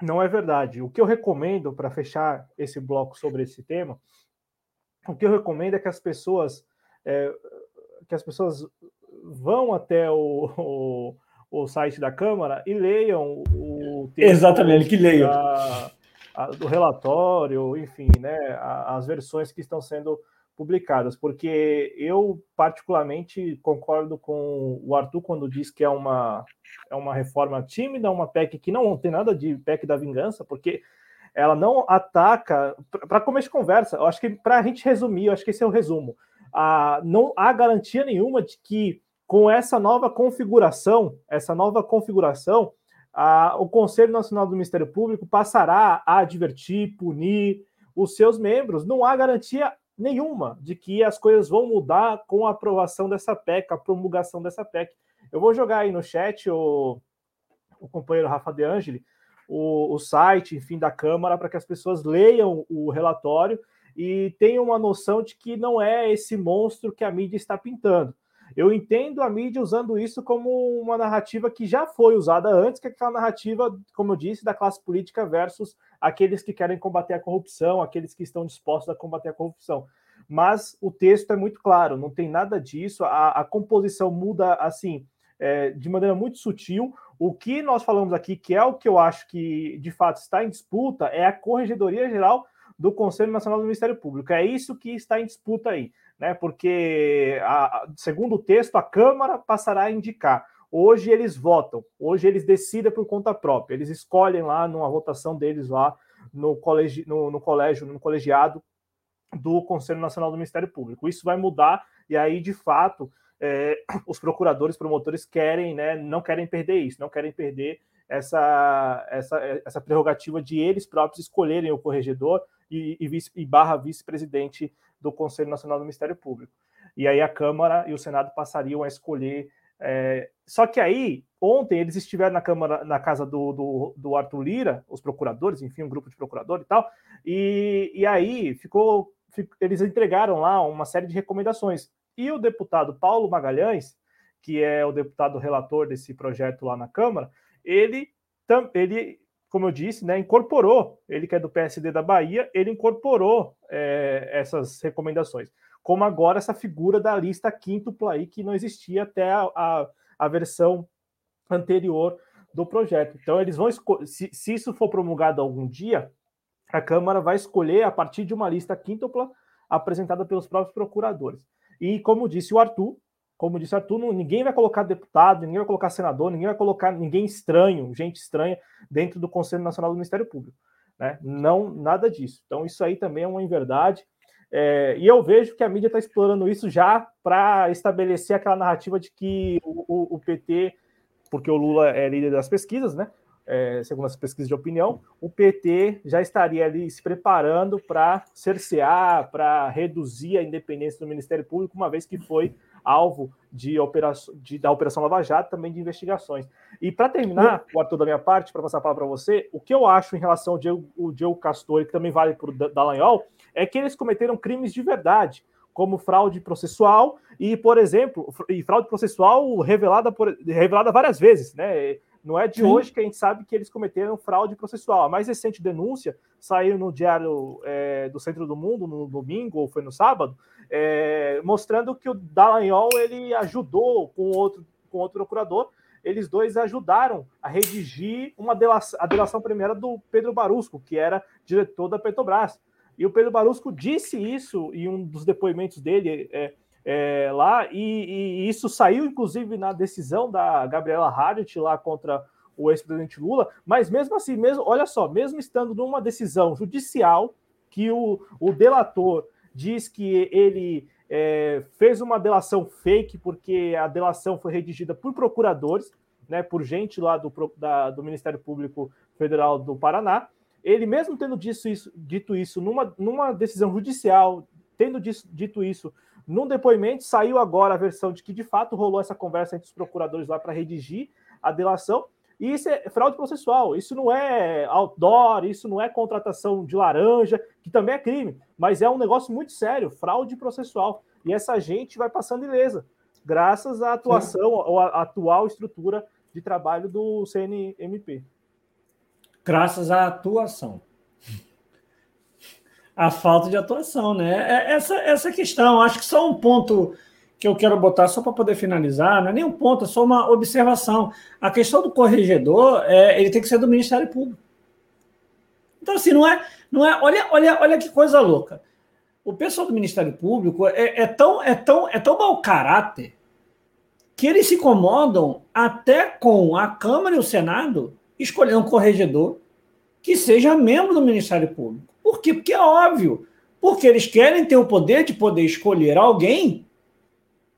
Não é verdade. O que eu recomendo para fechar esse bloco sobre esse tema, o que eu recomendo é que as pessoas é, que as pessoas vão até o, o, o, site da Câmara e leiam o texto exatamente que leiam da, do relatório, enfim, né, as versões que estão sendo publicadas, porque eu particularmente concordo com o Arthur quando diz que é uma, é uma reforma tímida, uma PEC que não tem nada de PEC da vingança, porque ela não ataca. Para começo de conversa, eu acho que para a gente resumir, eu acho que esse é o resumo. Ah, não há garantia nenhuma de que com essa nova configuração, essa nova configuração, a, o Conselho Nacional do Ministério Público passará a advertir, punir os seus membros. Não há garantia nenhuma de que as coisas vão mudar com a aprovação dessa PEC, a promulgação dessa PEC. Eu vou jogar aí no chat o, o companheiro Rafa De Angeli, o, o site, enfim, da Câmara, para que as pessoas leiam o relatório e tenham uma noção de que não é esse monstro que a mídia está pintando. Eu entendo a mídia usando isso como uma narrativa que já foi usada antes, que é aquela narrativa, como eu disse, da classe política versus aqueles que querem combater a corrupção, aqueles que estão dispostos a combater a corrupção. Mas o texto é muito claro, não tem nada disso, a, a composição muda assim. É, de maneira muito sutil. O que nós falamos aqui, que é o que eu acho que de fato está em disputa, é a Corregedoria Geral do Conselho Nacional do Ministério Público. É isso que está em disputa aí né? Porque, a, segundo o texto, a Câmara passará a indicar. Hoje eles votam, hoje eles decidem por conta própria, eles escolhem lá numa votação deles lá no, colegi, no, no colégio, no colegiado do Conselho Nacional do Ministério Público. Isso vai mudar e aí, de fato, é, *clears throat* os procuradores, promotores querem, né, não querem perder isso, não querem perder essa, essa, essa prerrogativa de eles próprios escolherem o corregedor e, e, vice, e barra vice-presidente do Conselho Nacional do Ministério Público. e aí a Câmara e o Senado passariam a escolher. É... Só que aí, ontem, eles estiveram na Câmara, na casa do, do, do Arthur Lira, os procuradores, enfim, um grupo de procuradores e tal, e, e aí ficou, eles entregaram lá uma série de recomendações. E o deputado Paulo Magalhães, que é o deputado relator desse projeto lá na Câmara, ele, ele como eu disse, né, incorporou, ele que é do PSD da Bahia, ele incorporou é, essas recomendações. Como agora essa figura da lista quíntupla aí, que não existia até a, a, a versão anterior do projeto. Então, eles vão se, se isso for promulgado algum dia, a Câmara vai escolher a partir de uma lista quíntupla apresentada pelos próprios procuradores. E como disse o Arthur, como disse Arthur, ninguém vai colocar deputado, ninguém vai colocar senador, ninguém vai colocar ninguém estranho, gente estranha, dentro do Conselho Nacional do Ministério Público. Né? Não, nada disso. Então, isso aí também é uma inverdade. É, e eu vejo que a mídia está explorando isso já para estabelecer aquela narrativa de que o, o, o, PT, porque o Lula é líder das pesquisas, né? É, segundo as pesquisas de opinião, o PT já estaria ali se preparando para cercear, para reduzir a independência do Ministério Público, uma vez que foi alvo de operação, de, da Operação Lava Jato, também de investigações. E para terminar, o Arthur, da minha parte, para passar a palavra para você, o que eu acho em relação ao Diego, o Diego Castor, que também vale para o Dallagnol, é que eles cometeram crimes de verdade, como fraude processual e, por exemplo, e fraude processual revelada, por, revelada várias vezes, né? Não é de Sim. hoje que a gente sabe que eles cometeram fraude processual. A mais recente denúncia saiu no Diário é, do Centro do Mundo, no domingo, ou foi no sábado, é, mostrando que o Dallagnol ele ajudou com outro, com outro procurador. Eles dois ajudaram a redigir uma delação, a delação primeira do Pedro Barusco, que era diretor da Petrobras. E o Pedro Barusco disse isso em um dos depoimentos dele. É, é, lá, e, e, isso saiu, inclusive, na decisão da Gabriela Hardt lá contra o ex-presidente Lula, mas mesmo assim, mesmo, olha só, mesmo estando numa decisão judicial, que o, o delator diz que ele é, fez uma delação fake, porque a delação foi redigida por procuradores, né, por gente lá do, da, do Ministério Público Federal do Paraná. Ele, mesmo tendo dito isso, dito isso numa, numa decisão judicial, tendo dito isso num depoimento, saiu agora a versão de que de fato rolou essa conversa entre os procuradores lá para redigir a delação. E isso é fraude processual, isso não é outdoor, isso não é contratação de laranja, que também é crime, mas é um negócio muito sério, fraude processual. E essa gente vai passando ilesa, graças à atuação, ou à atual estrutura de trabalho do CNMP. Graças à atuação a falta de atuação, né? É essa, essa questão, acho que só um ponto que eu quero botar só para poder finalizar, não é nem um ponto, é só uma observação. A questão do corregedor, é, ele tem que ser do Ministério Público. Então, assim, não é. Não é olha, olha, olha que coisa louca. O pessoal do Ministério Público é, é, tão, é, tão, é tão mau caráter que eles se incomodam até com a Câmara e o Senado escolher um corregedor que seja membro do Ministério Público. Por quê? Porque é óbvio. Porque eles querem ter o poder de poder escolher alguém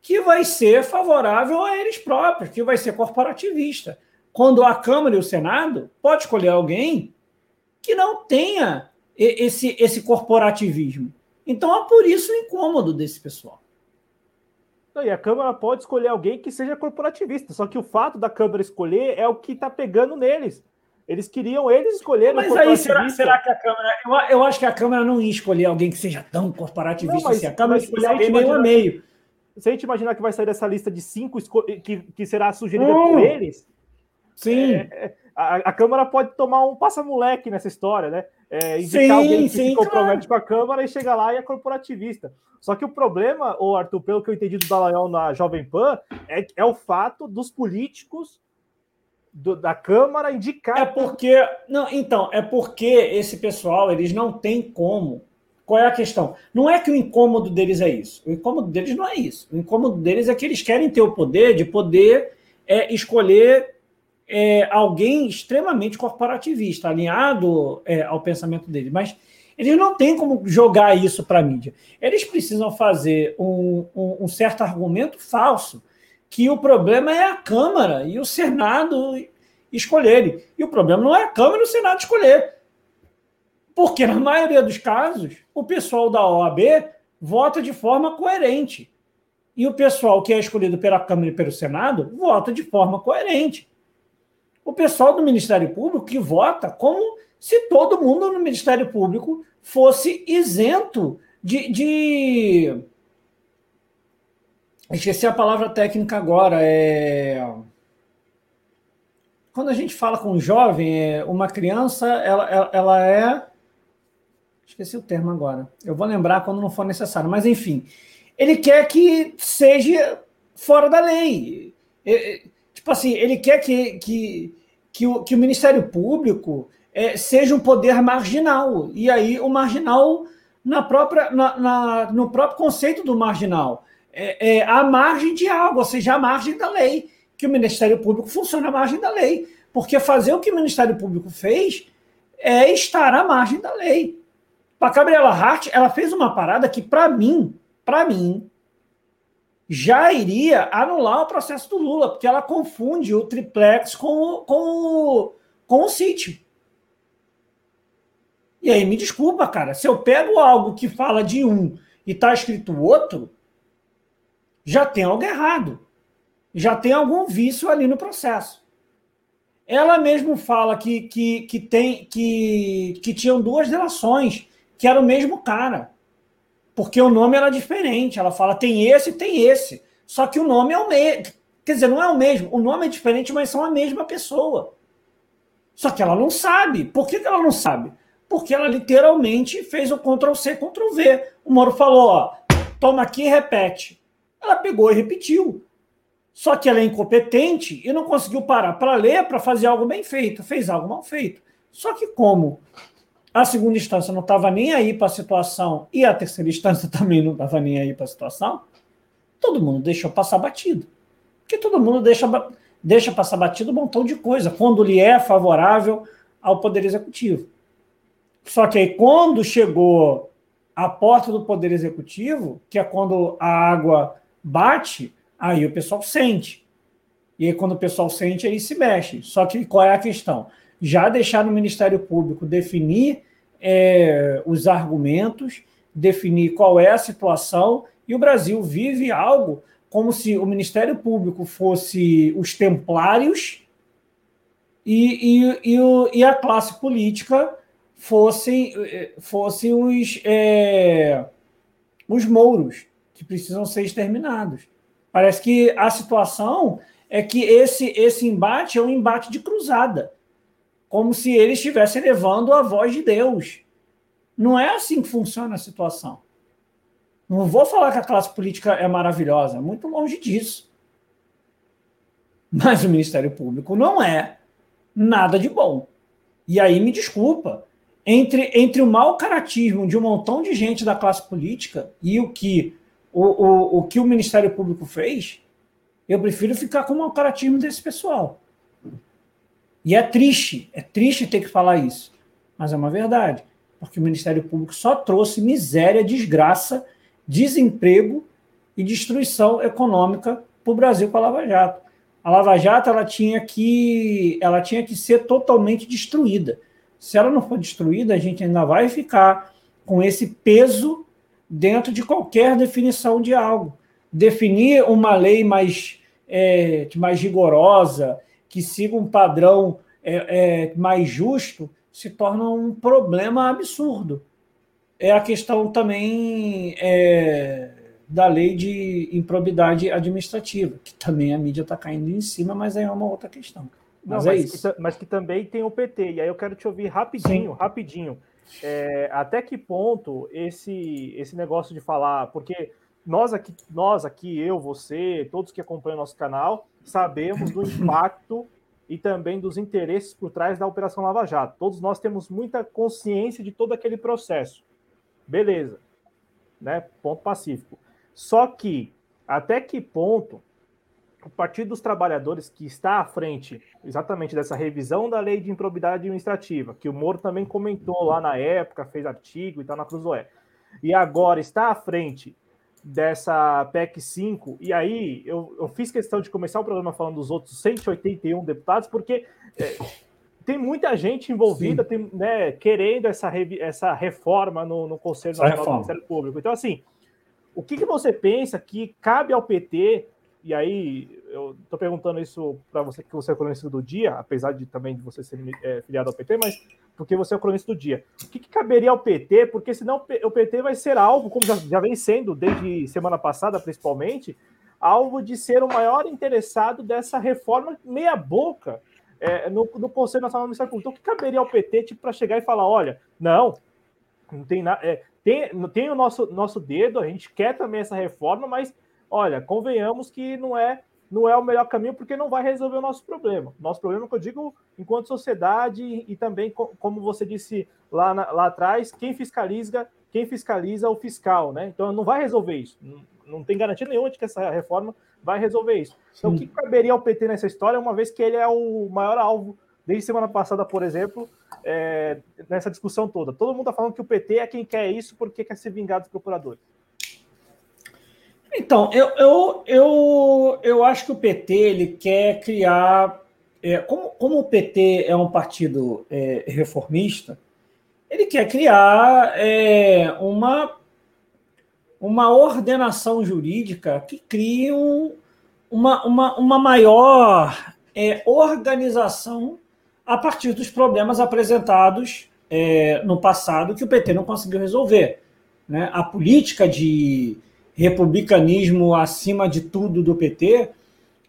que vai ser favorável a eles próprios, que vai ser corporativista. Quando a Câmara e o Senado pode escolher alguém que não tenha esse, esse corporativismo. Então é por isso o incômodo desse pessoal. E a Câmara pode escolher alguém que seja corporativista, só que o fato da Câmara escolher é o que está pegando neles. Eles queriam, eles escolheram. Mas aí, será, será, que a Câmara. Eu, eu, acho que a Câmara não ia escolher alguém que seja tão corporativista não, mas, assim. A Câmara escolher alguém meio a meio. Se a gente imaginar que vai sair dessa lista de cinco que, que será sugerida hum, por eles. Sim. É, a, a, Câmara pode tomar um passa-moleque nessa história, né? É, indicar sim, alguém que sim, se compromete claro. com a Câmara e chega lá e é corporativista. Só que o problema, o Arthur, pelo que eu entendi do Dallagnol na Jovem Pan, é, é o fato dos políticos do, da Câmara indicar. É porque. Não, então, é porque esse pessoal, eles não têm como. Qual é a questão? Não é que o incômodo deles é isso. O incômodo deles não é isso. O incômodo deles é que eles querem ter o poder de poder é, escolher é, alguém extremamente corporativista, alinhado é, ao pensamento deles. Mas eles não têm como jogar isso para a mídia. Eles precisam fazer um, um, um certo argumento falso que o problema é a Câmara e o Senado escolherem. E o problema não é a Câmara e o Senado escolher. Porque, na maioria dos casos, o pessoal da OAB vota de forma coerente. e o pessoal que é escolhido pela Câmara e pelo Senado vota de forma coerente. O pessoal do Ministério Público que vota como se todo mundo no Ministério Público fosse isento de, de... Esqueci a palavra técnica agora. É... Quando a gente fala com um jovem, é, uma criança, ela, ela, ela é. Esqueci o termo agora. Eu vou lembrar quando não for necessário. Mas, enfim, ele quer que seja fora da lei. Tipo assim, ele quer que, que, que, o, que o Ministério Público é, seja um poder marginal. E aí o marginal, na própria, na, na no próprio conceito do marginal, é, é a margem de algo, ou seja, a margem da lei. Que o Ministério Público funciona à margem da lei. Porque fazer o que o Ministério Público fez é estar à margem da lei. A Gabriela Hart, ela fez uma parada que, para mim, para mim, já iria anular o processo do Lula, porque ela confunde o triplex com o, com com o sítio. E aí, me desculpa, cara, se eu pego algo que fala de um e está escrito outro, já tem algo errado. Já tem algum vício ali no processo. Ela mesmo fala que, que, que, tem, que, que tinham duas relações, que era o mesmo cara porque o nome era diferente. Ela fala tem esse e tem esse. Só que o nome é o mesmo. Quer dizer, não é o mesmo. O nome é diferente, mas são a mesma pessoa. Só que ela não sabe. Por que ela não sabe? Porque ela literalmente fez o Ctrl C, Ctrl V. O Moro falou: ó, toma aqui e repete. Ela pegou e repetiu. Só que ela é incompetente e não conseguiu parar para ler para fazer algo bem feito. Fez algo mal feito. Só que como a segunda instância não estava nem aí para a situação e a terceira instância *laughs* também não estava nem aí para a situação, todo mundo deixou passar batido. Porque todo mundo deixa, deixa passar batido um montão de coisa, quando lhe é favorável ao Poder Executivo. Só que aí, quando chegou à porta do Poder Executivo, que é quando a água bate, aí o pessoal sente. E aí, quando o pessoal sente, aí se mexe. Só que qual é a questão? já deixar no Ministério Público definir é, os argumentos, definir qual é a situação, e o Brasil vive algo como se o Ministério Público fosse os templários e, e, e, o, e a classe política fossem, fossem os, é, os mouros, que precisam ser exterminados. Parece que a situação é que esse, esse embate é um embate de cruzada como se ele estivesse levando a voz de Deus. Não é assim que funciona a situação. Não vou falar que a classe política é maravilhosa, muito longe disso. Mas o Ministério Público não é nada de bom. E aí me desculpa, entre, entre o mau caratismo de um montão de gente da classe política e o que o, o, o que o Ministério Público fez, eu prefiro ficar com o caratismo desse pessoal. E é triste, é triste ter que falar isso, mas é uma verdade, porque o Ministério Público só trouxe miséria, desgraça, desemprego e destruição econômica para o Brasil com a Lava Jato. A Lava Jato ela tinha que ela tinha que ser totalmente destruída. Se ela não for destruída, a gente ainda vai ficar com esse peso dentro de qualquer definição de algo. Definir uma lei mais, é, mais rigorosa, que siga um padrão é, é, mais justo se torna um problema absurdo. É a questão também é, da lei de improbidade administrativa, que também a mídia está caindo em cima, mas aí é uma outra questão. Mas, Não, é mas, que, mas que também tem o PT. E aí eu quero te ouvir rapidinho, Sim. rapidinho. É, até que ponto esse, esse negócio de falar, porque nós aqui, nós aqui, eu, você, todos que acompanham o nosso canal, sabemos do *coughs* impacto e também dos interesses por trás da Operação Lava Jato. Todos nós temos muita consciência de todo aquele processo. Beleza. Né? Ponto pacífico. Só que, até que ponto o Partido dos Trabalhadores, que está à frente exatamente dessa revisão da lei de improbidade administrativa, que o Moro também comentou lá na época, fez artigo e tal na Cruzoé, e agora está à frente dessa PEC 5, e aí eu, eu fiz questão de começar o programa falando dos outros 181 deputados, porque é, tem muita gente envolvida, tem, né, querendo essa, essa reforma no, no Conselho Nacional do Ministério Público. Então, assim, o que, que você pensa que cabe ao PT, e aí eu estou perguntando isso para você, que você é cronista do dia, apesar de também de você ser é, filiado ao PT, mas porque você é o cronista do dia. O que, que, caberia ao PT? Porque senão o PT vai ser alvo, como já, já vem sendo desde semana passada, principalmente, alvo de ser o maior interessado dessa reforma meia-boca é, no, no, Conselho Nacional do Ministério Público. Então, o que caberia ao PT tipo, para chegar e falar: olha, não, não tem nada. É, tem, tem o nosso, nosso dedo, a gente quer também essa reforma, mas olha, convenhamos que não é não é o melhor caminho porque não vai resolver o nosso problema. Nosso problema, que eu digo, enquanto sociedade e também, como você disse lá, na, lá atrás, quem fiscaliza, quem fiscaliza o fiscal, né? Então não vai resolver isso. Não, não tem garantia nenhuma de que essa reforma vai resolver isso. Então, Sim. o que caberia ao PT nessa história, uma vez que ele é o maior alvo desde semana passada, por exemplo, é, nessa discussão toda. Todo mundo está falando que o PT é quem quer isso porque quer se vingar dos procuradores. Então, eu, eu, eu, eu acho que o PT ele quer criar. É, como, como o PT é um partido é, reformista, ele quer criar é, uma, uma ordenação jurídica que crie um, uma, uma, uma maior é, organização a partir dos problemas apresentados é, no passado que o PT não conseguiu resolver. Né? A política de republicanismo acima de tudo do PT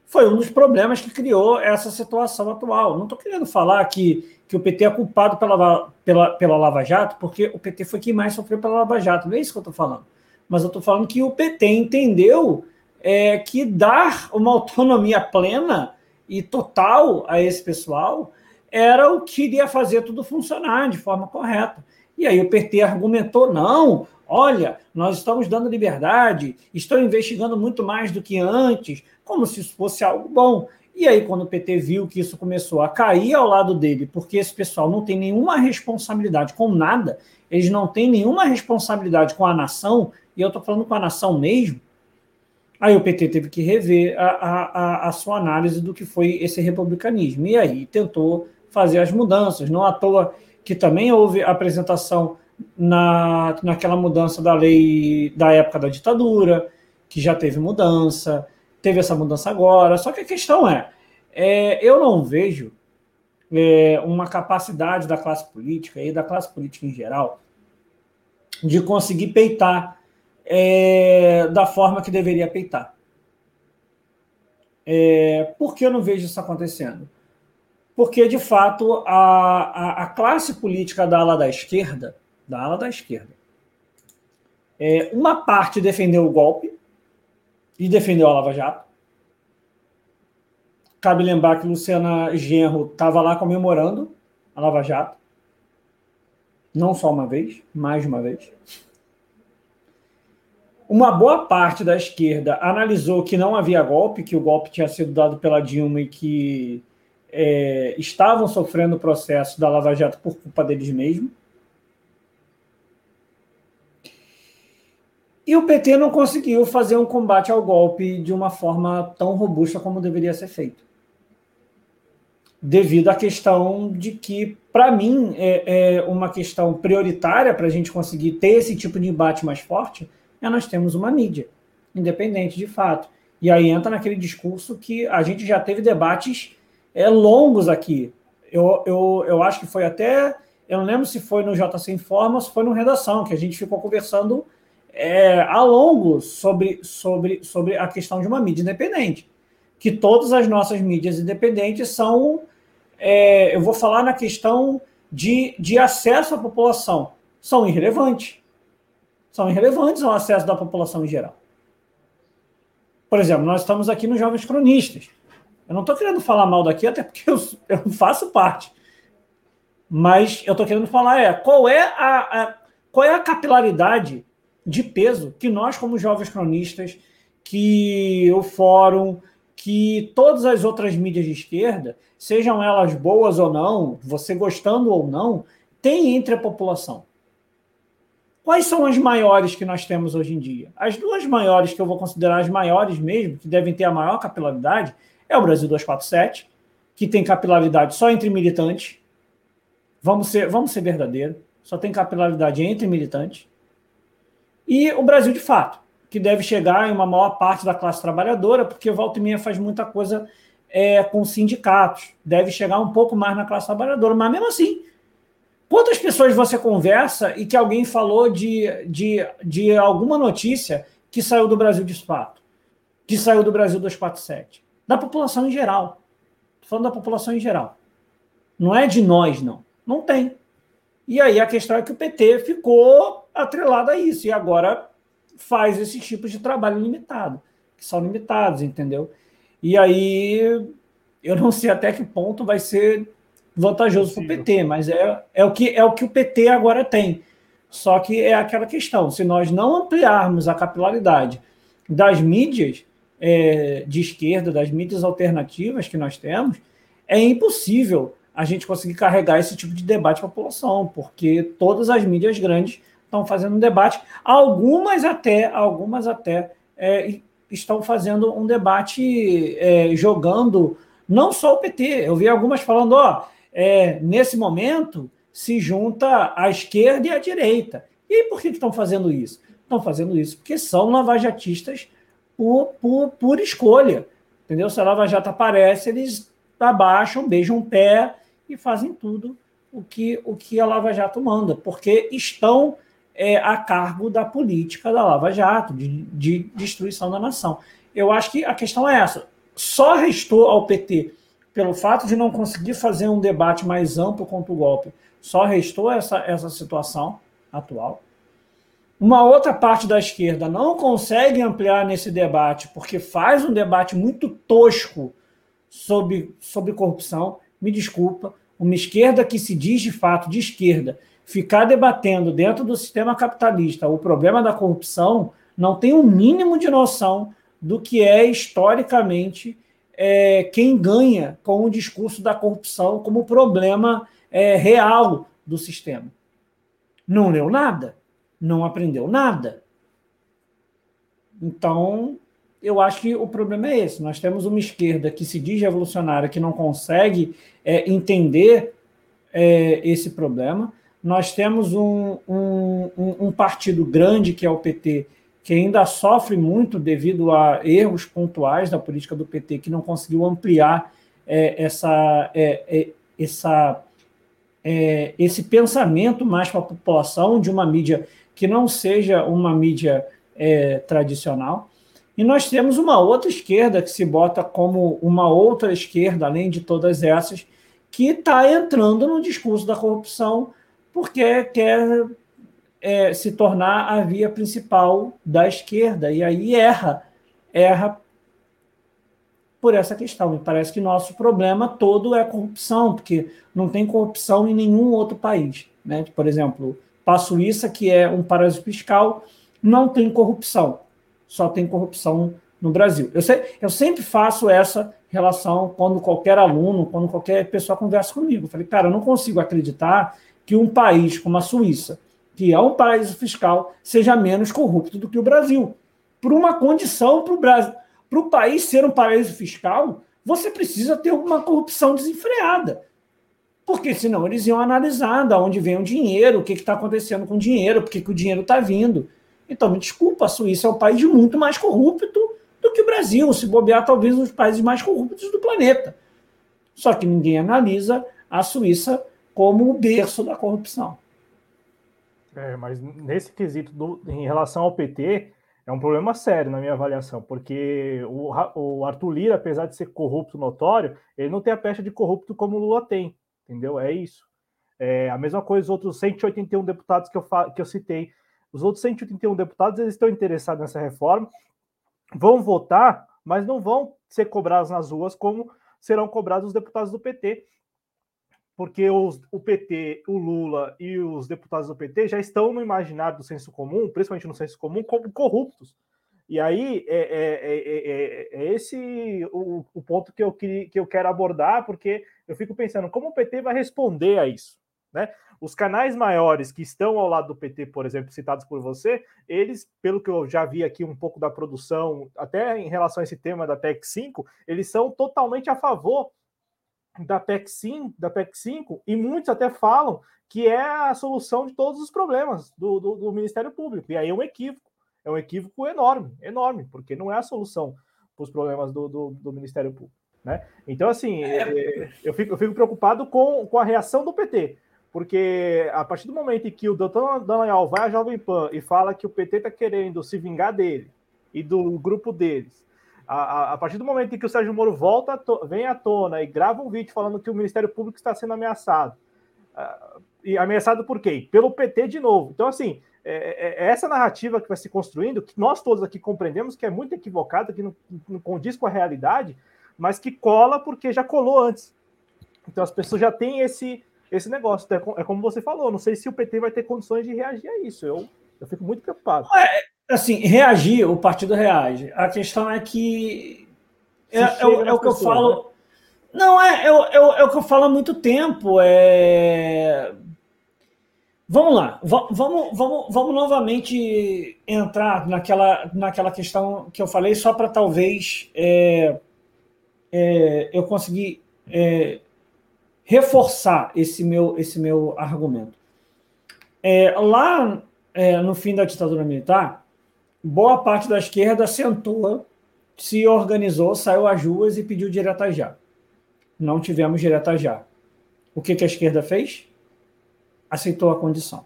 foi um dos problemas que criou essa situação atual. Não estou querendo falar que, que o PT é culpado pela, pela, pela Lava Jato, porque o PT foi quem mais sofreu pela Lava Jato, não é isso que eu estou falando. Mas eu estou falando que o PT entendeu é, que dar uma autonomia plena e total a esse pessoal era o que iria fazer tudo funcionar de forma correta. E aí o PT argumentou: não, olha, nós estamos dando liberdade, estão investigando muito mais do que antes, como se isso fosse algo bom. E aí, quando o PT viu que isso começou a cair ao lado dele, porque esse pessoal não tem nenhuma responsabilidade com nada, eles não têm nenhuma responsabilidade com a nação, e eu estou falando com a nação mesmo, aí o PT teve que rever a, a, a, sua análise do que foi esse republicanismo. E aí tentou fazer as mudanças. Não à toa que também houve apresentação na, naquela mudança da lei da época da ditadura, que já teve mudança, teve essa mudança agora. Só que a questão é, é eu não vejo é, uma capacidade da classe política e da classe política em geral de conseguir peitar é, da forma que deveria peitar. É, por que eu não vejo isso acontecendo? porque, de fato, a, a, a classe política da ala da esquerda, da ala da esquerda, é, uma parte defendeu o golpe e defendeu a Lava Jato. Cabe lembrar que Luciana Genro estava lá comemorando a Lava Jato. Não só uma vez, mais uma vez. Uma boa parte da esquerda analisou que não havia golpe, que o golpe tinha sido dado pela Dilma e que é, estavam sofrendo o processo da Lava Jato por culpa deles mesmos. E o PT não conseguiu fazer um combate ao golpe de uma forma tão robusta como deveria ser feito. Devido à questão de que, para mim, é, é, uma questão prioritária para a gente conseguir ter esse tipo de embate mais forte é nós temos uma mídia independente de fato. E aí entra naquele discurso que a gente já teve debates é, longos aqui. Eu, eu, eu acho que foi até. Eu não lembro se foi no JC Informa ou se foi no Redação, que a gente ficou conversando é, a longo sobre, sobre, sobre a questão de uma mídia independente. Que todas as nossas mídias independentes são. É, eu vou falar na questão de, de acesso à população. São irrelevantes. São irrelevantes ao acesso da população em geral. Por exemplo, nós estamos aqui nos Jovens Cronistas. Eu não estou querendo falar mal daqui, até porque eu, eu faço parte. Mas eu estou querendo falar é qual é a, a, qual é a capilaridade de peso que nós, como jovens cronistas, que o fórum, que todas as outras mídias de esquerda, sejam elas boas ou não, você gostando ou não, tem entre a população. Quais são as maiores que nós temos hoje em dia? As duas maiores que eu vou considerar as maiores mesmo, que devem ter a maior capilaridade, é o Brasil 247, que tem capilaridade só entre militantes. Vamos ser, vamos ser verdadeiros, só tem capilaridade entre militantes. E o Brasil de fato. que deve chegar em uma maior parte da classe trabalhadora, porque volta e faz muita coisa é, com sindicatos. Deve chegar um pouco mais na classe trabalhadora, mas mesmo assim, quantas pessoas você conversa e que alguém falou de, de, de alguma notícia que saiu do Brasil de fato, que saiu do Brasil 247? Da população em geral. Estou falando da população em geral. Não é de nós, não. Não tem. E aí a questão é que o PT ficou atrelado a isso. E agora faz esses tipos de trabalho limitado, que são limitados, entendeu? E aí eu não sei até que ponto vai ser vantajoso para o PT, mas é, é, o que, é o que o PT agora tem. Só que é aquela questão: se nós não ampliarmos a capilaridade das mídias é, de esquerda, das mídias alternativas que nós temos, é impossível a gente conseguir carregar esse tipo de debate para a população, porque todas as mídias grandes estão fazendo um debate, algumas até, algumas até é, estão fazendo um debate é, jogando não só o PT. Eu vi algumas falando, ó, é, nesse momento se junta a esquerda e a direita. E por que estão fazendo isso? Estão fazendo isso porque são lavajatistas por, por, por escolha. Entendeu? Se a Lava Jato aparece, eles abaixam, beijam o pé e fazem tudo o que, o que a Lava Jato manda, porque estão é, a cargo da política da Lava Jato, de, de destruição da nação. Eu acho que a questão é essa. Só restou ao PT, pelo fato de não conseguir fazer um debate mais amplo contra o golpe, só restou essa, essa situação atual. Uma outra parte da esquerda não consegue ampliar nesse debate, porque faz um debate muito tosco sobre, sobre corrupção. Me desculpa, uma esquerda que se diz de fato de esquerda ficar debatendo dentro do sistema capitalista o problema da corrupção não tem um mínimo de noção do que é historicamente é, quem ganha com o discurso da corrupção como problema é, real do sistema. Não leu nada, não aprendeu nada. Então, eu acho que o problema é esse. Nós temos uma esquerda que se diz revolucionária, que não consegue é, entender é, esse problema nós temos um, um, um, partido grande, que é o PT, que ainda sofre muito devido a erros pontuais da política do PT, que não conseguiu ampliar é, essa, é, é, essa, é, esse pensamento mais para a população de uma mídia que não seja uma mídia é, tradicional. E nós temos uma outra esquerda que se bota como uma outra esquerda, além de todas essas, que está entrando no discurso da corrupção porque quer é, se tornar a via principal da esquerda, e aí erra, erra por essa questão. Me parece que nosso problema todo é corrupção, porque não tem corrupção em nenhum outro país. Né? Por exemplo, a Suíça, que é um paraíso fiscal, não tem corrupção, só tem corrupção no Brasil. Eu, sei, eu sempre faço essa relação quando qualquer aluno, quando qualquer pessoa conversa comigo. Eu falei, cara, eu não consigo acreditar que um país como a Suíça, que é um paraíso fiscal, seja menos corrupto do que o Brasil. Por uma condição para o Brasil, para o país ser um paraíso fiscal, você precisa ter uma corrupção desenfreada. Porque senão eles iam analisar de onde vem o dinheiro, o que está acontecendo com o dinheiro, por que o dinheiro está vindo. Então, me desculpa, a Suíça é um país muito mais corrupto do que o Brasil, se bobear, talvez um dos países mais corruptos do planeta. Só que ninguém analisa a Suíça como o berço da corrupção. É, mas nesse quesito do, em relação ao PT, é um problema sério na minha avaliação, porque o, o Arthur Lira, apesar de ser corrupto notório, ele não tem a pecha de corrupto como o Lula tem, entendeu? É isso. É, a mesma coisa os outros 181 deputados que eu, que eu citei. Os outros 181 deputados eles estão interessados nessa reforma, vão votar, mas não vão ser cobrados nas ruas como serão cobrados os deputados do PT porque os, o PT, o Lula e os deputados do PT já estão no imaginário do senso comum, principalmente no senso comum, como corruptos. E aí é, é, é, é esse o, o, ponto que eu, que, que eu quero abordar, porque eu fico pensando como o PT vai responder a isso. Né? Os canais maiores que estão ao lado do PT, por exemplo, citados por você, eles, pelo que eu já vi aqui um pouco da produção, até em relação a esse tema da PEC 5, eles são totalmente a favor da PEC 5, da PEC 5 e muitos até falam que é a solução de todos os problemas do, do, do, Ministério Público. E aí é um equívoco. é um equívoco enorme, enorme, porque não é a solução para os problemas do, do, do, Ministério Público. Né? Então, assim, é. é. eu, fico, eu fico preocupado com, com a reação do PT, porque a partir do momento em que o doutor Dallagnol vai à Jovem Pan e fala que o PT está querendo se vingar dele e do grupo deles, a, a, a, partir do momento em que o Sérgio Moro volta, vem à tona e grava um vídeo falando que o Ministério Público está sendo ameaçado. Uh, e ameaçado por quem? Pelo PT de novo. Então, assim, é, é, é, essa narrativa que vai se construindo, que nós todos aqui compreendemos que é muito equivocada, que não, não condiz com a realidade, mas que cola porque já colou antes. Então as pessoas já têm esse, esse negócio. Então, é, é como você falou, não sei se o PT vai ter condições de reagir a isso. Eu, eu fico muito preocupado. É, assim, reagir, o partido reage. A questão é que. É, é, é o que pessoas, eu falo. Né? Não, é, é, é, é, o que eu falo há muito tempo. É Vamos lá, vamos, vamos, vamos novamente entrar naquela, naquela questão que eu falei, só para talvez é, é, eu conseguir é, reforçar esse meu, esse meu argumento. É, lá é, no fim da ditadura militar, boa parte da esquerda sentou, se organizou, saiu às ruas e pediu direta já. Não tivemos direta já. O que, que a esquerda fez? aceitou a condição.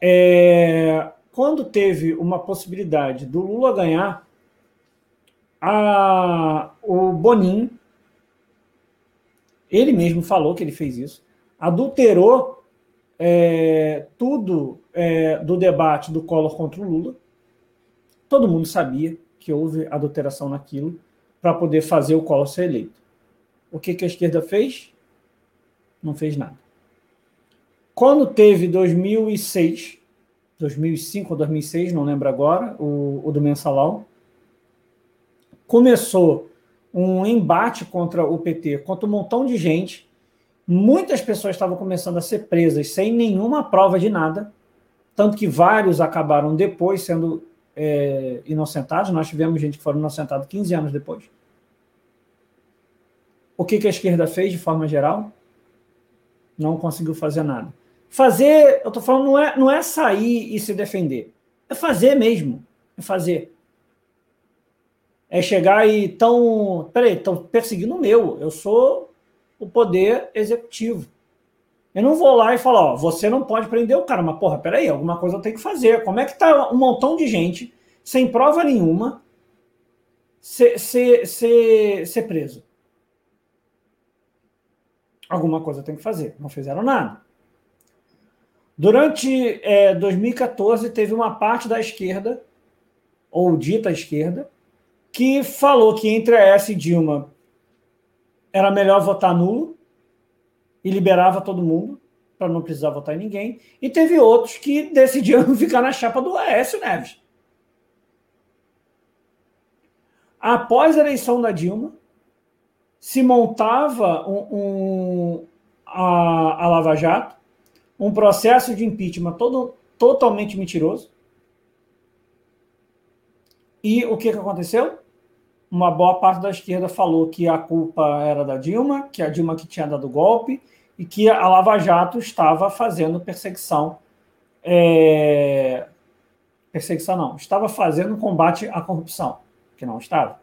É, quando teve uma possibilidade do Lula ganhar, a, o Bonin, ele mesmo falou que ele fez isso, adulterou é, tudo é, do debate do Collor contra o Lula. Todo mundo sabia que houve adulteração naquilo para poder fazer o Collor ser eleito. O que, que a esquerda fez? Não fez nada. Quando teve 2006, 2005 ou 2006, não lembro agora, o, o do mensalão, começou um embate contra o PT, contra um montão de gente. Muitas pessoas estavam começando a ser presas sem nenhuma prova de nada, tanto que vários acabaram depois sendo é, inocentados. Nós tivemos gente que foram inocentados 15 anos depois. O que, que a esquerda fez de forma geral? Não conseguiu fazer nada. Fazer, eu tô falando, não é, não é sair e se defender. É fazer mesmo. É fazer. É chegar e tão. Peraí, estão perseguindo o meu. Eu sou o poder executivo. Eu não vou lá e falar, ó, você não pode prender o cara, mas porra, peraí, alguma coisa eu tenho que fazer. Como é que tá um montão de gente, sem prova nenhuma, ser, ser, ser, ser preso? Alguma coisa eu tenho que fazer. Não fizeram nada. Durante é, 2014, teve uma parte da esquerda, ou dita esquerda, que falou que entre a S e Dilma era melhor votar nulo e liberava todo mundo para não precisar votar em ninguém. E teve outros que decidiram *laughs* ficar na chapa do Aécio Neves. Após a eleição da Dilma, se montava um, um a, a Lava Jato um processo de impeachment todo, totalmente mentiroso. E o que, que aconteceu? Uma boa parte da esquerda falou que a culpa era da Dilma, que a Dilma que tinha dado golpe e que a Lava Jato estava fazendo perseguição. É... Perseguição não, estava fazendo combate à corrupção, que não estava.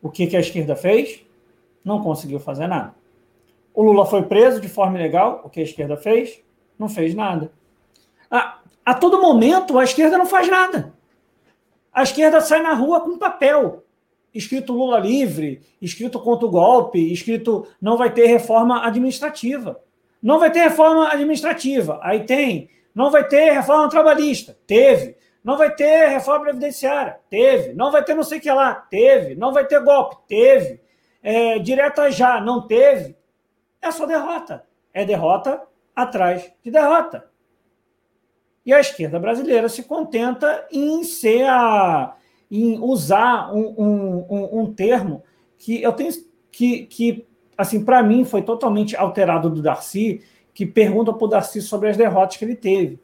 O que, que a esquerda fez? Não conseguiu fazer nada. O Lula foi preso de forma ilegal. O que a esquerda fez? Não fez nada. A, a todo momento, a esquerda não faz nada. A esquerda sai na rua com papel escrito Lula livre, escrito contra o golpe, escrito não vai ter reforma administrativa. Não vai ter reforma administrativa. Aí tem, não vai ter reforma trabalhista. Teve. Não vai ter reforma previdenciária. Teve. Não vai ter não sei o que lá. Teve. Não vai ter golpe. Teve. É, direta já. Não teve é só derrota. É derrota atrás de derrota. E a esquerda brasileira se contenta em ser a, em usar um, um, um, um termo que eu tenho que, que assim, para mim foi totalmente alterado do Darcy, que pergunta para o Darcy sobre as derrotas que ele teve.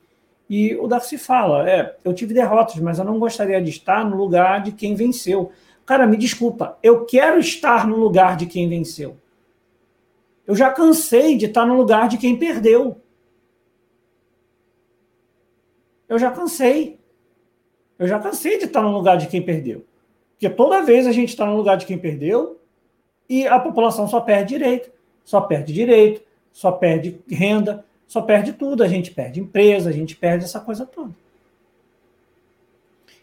E o Darcy fala: é, eu tive derrotas, mas eu não gostaria de estar no lugar de quem venceu. Cara, me desculpa, eu quero estar no lugar de quem venceu. Eu já cansei de estar no lugar de quem perdeu. Eu já cansei. Eu já cansei de estar no lugar de quem perdeu. Porque toda vez a gente está no lugar de quem perdeu e a população só perde direito, só perde direito, só perde renda, só perde tudo. A gente perde empresa, a gente perde essa coisa toda.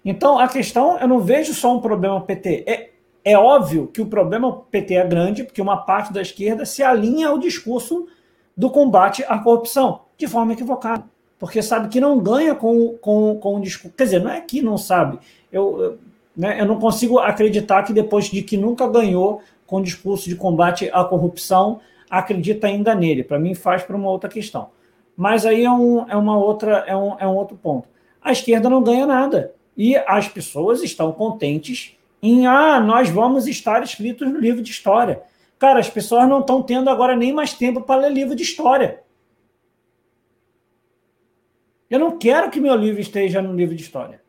Então, a questão, eu não vejo só um problema PT. É, é óbvio que o problema PT é grande, porque uma parte da esquerda se alinha ao discurso do combate à corrupção, de forma equivocada. Porque sabe que não ganha com, com, com o discurso. Quer dizer, não é que não sabe. Eu, né, eu não consigo acreditar que depois de que nunca ganhou com o discurso de combate à corrupção, acredita ainda nele. Para mim, faz para uma outra questão. Mas aí é, um, é, uma outra, é, um, é um outro ponto. A esquerda não ganha nada. E as pessoas estão contentes em, ah, nós vamos estar escritos no livro de história. Cara, as pessoas não estão tendo agora nem mais tempo para ler livro de história. Eu não quero que meu livro esteja no livro de história.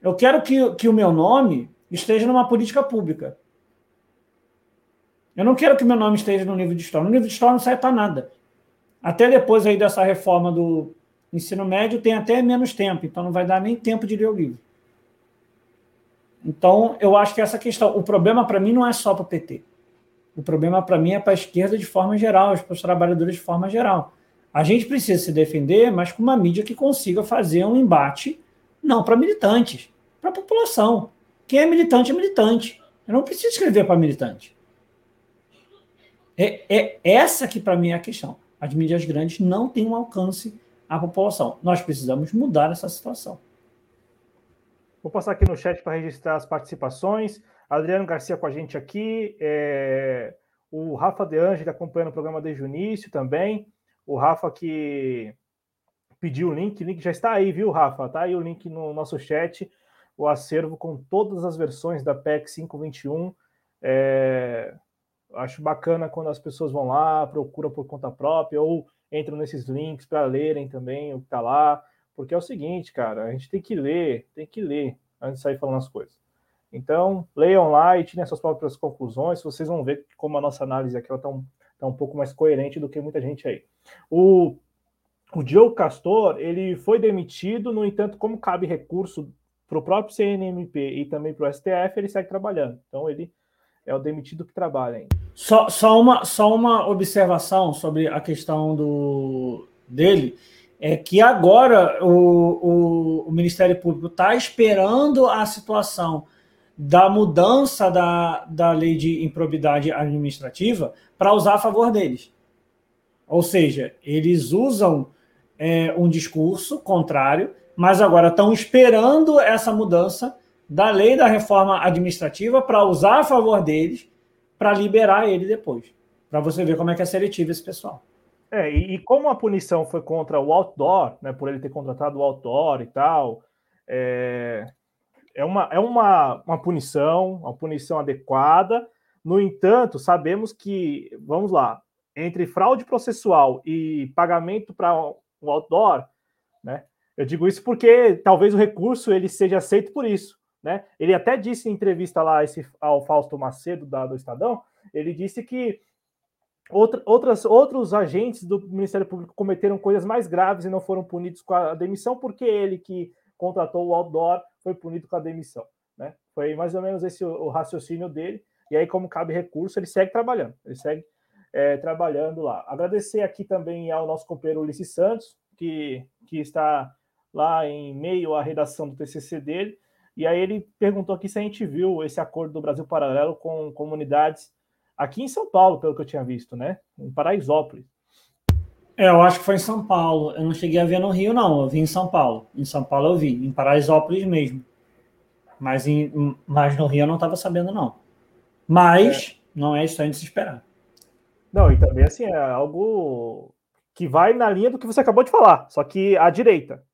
Eu quero que, que o meu nome esteja numa política pública. Eu não quero que meu nome esteja no livro de história. No livro de história não serve para nada. Até depois aí dessa reforma do ensino médio tem até menos tempo, então não vai dar nem tempo de ler o livro. Então, eu acho que essa questão, o problema para mim não é só para o PT. O problema para mim é para a esquerda de forma geral, para os trabalhadores de forma geral. A gente precisa se defender, mas com uma mídia que consiga fazer um embate não para militantes, para a população. Quem é militante é militante. Eu não preciso escrever para militante. É, é essa que para mim é a questão. As mídias grandes não têm um alcance à população. Nós precisamos mudar essa situação. Vou passar aqui no chat para registrar as participações. Adriano Garcia com a gente aqui. É... O Rafa De Angeli acompanhando o programa desde o início também. O Rafa que pediu o link, o link já está aí, viu, Rafa? Tá aí o link no nosso chat, o acervo com todas as versões da PEC 521. É... Acho bacana quando as pessoas vão lá, procuram por conta própria ou entram nesses links para lerem também o que está lá, porque é o seguinte, cara, a gente tem que ler, tem que ler antes de sair falando as coisas. Então, leiam lá e tirem suas próprias conclusões, vocês vão ver como a nossa análise aqui está um, tá um pouco mais coerente do que muita gente aí. O, o Joe Castor, ele foi demitido, no entanto, como cabe recurso para o próprio CNMP e também para o STF, ele segue trabalhando. Então, ele é o demitido que trabalha ainda. Só, só, uma, só uma observação sobre a questão do, dele, é que agora o, o, o Ministério Público está esperando a situação da mudança da, da lei de improbidade administrativa para usar a favor deles. Ou seja, eles usam é, um discurso contrário, mas agora estão esperando essa mudança da lei da reforma administrativa para usar a favor deles, para liberar ele depois. Para você ver como é que é seletivo esse pessoal. É, e, e, como a punição foi contra o outdoor, né, por ele ter contratado o outdoor e tal, é, é, uma, é uma, uma punição, uma punição adequada. No entanto, sabemos que, vamos lá, entre fraude processual e pagamento para o outdoor, né, eu digo isso porque talvez o recurso ele seja aceito por isso. Né? Ele até disse em entrevista lá esse, ao Fausto Macedo, da, do Estadão, ele disse que outra, outras, outros agentes do Ministério Público cometeram coisas mais graves e não foram punidos com a demissão, porque ele que contratou o outdoor foi punido com a demissão. Né? Foi mais ou menos esse o, raciocínio dele. E aí, como cabe recurso, ele segue trabalhando. Ele segue é, trabalhando lá. Agradecer aqui também ao nosso companheiro Ulisses Santos, que, que está lá em meio à redação do TCC dele. E aí ele perguntou aqui se a gente viu esse acordo do Brasil Paralelo com comunidades aqui em São Paulo, pelo que eu tinha visto, né? Em Paraisópolis. É, eu acho que foi em São Paulo. Eu não cheguei a ver no Rio, não. Eu vi em São Paulo. Em São Paulo eu vi, em Paraisópolis mesmo. Mas, em, mas no Rio eu não estava sabendo, não. Mas é. não é estranho de se esperar. Não, e também assim, é algo que vai na linha do que você acabou de falar, só que à direita,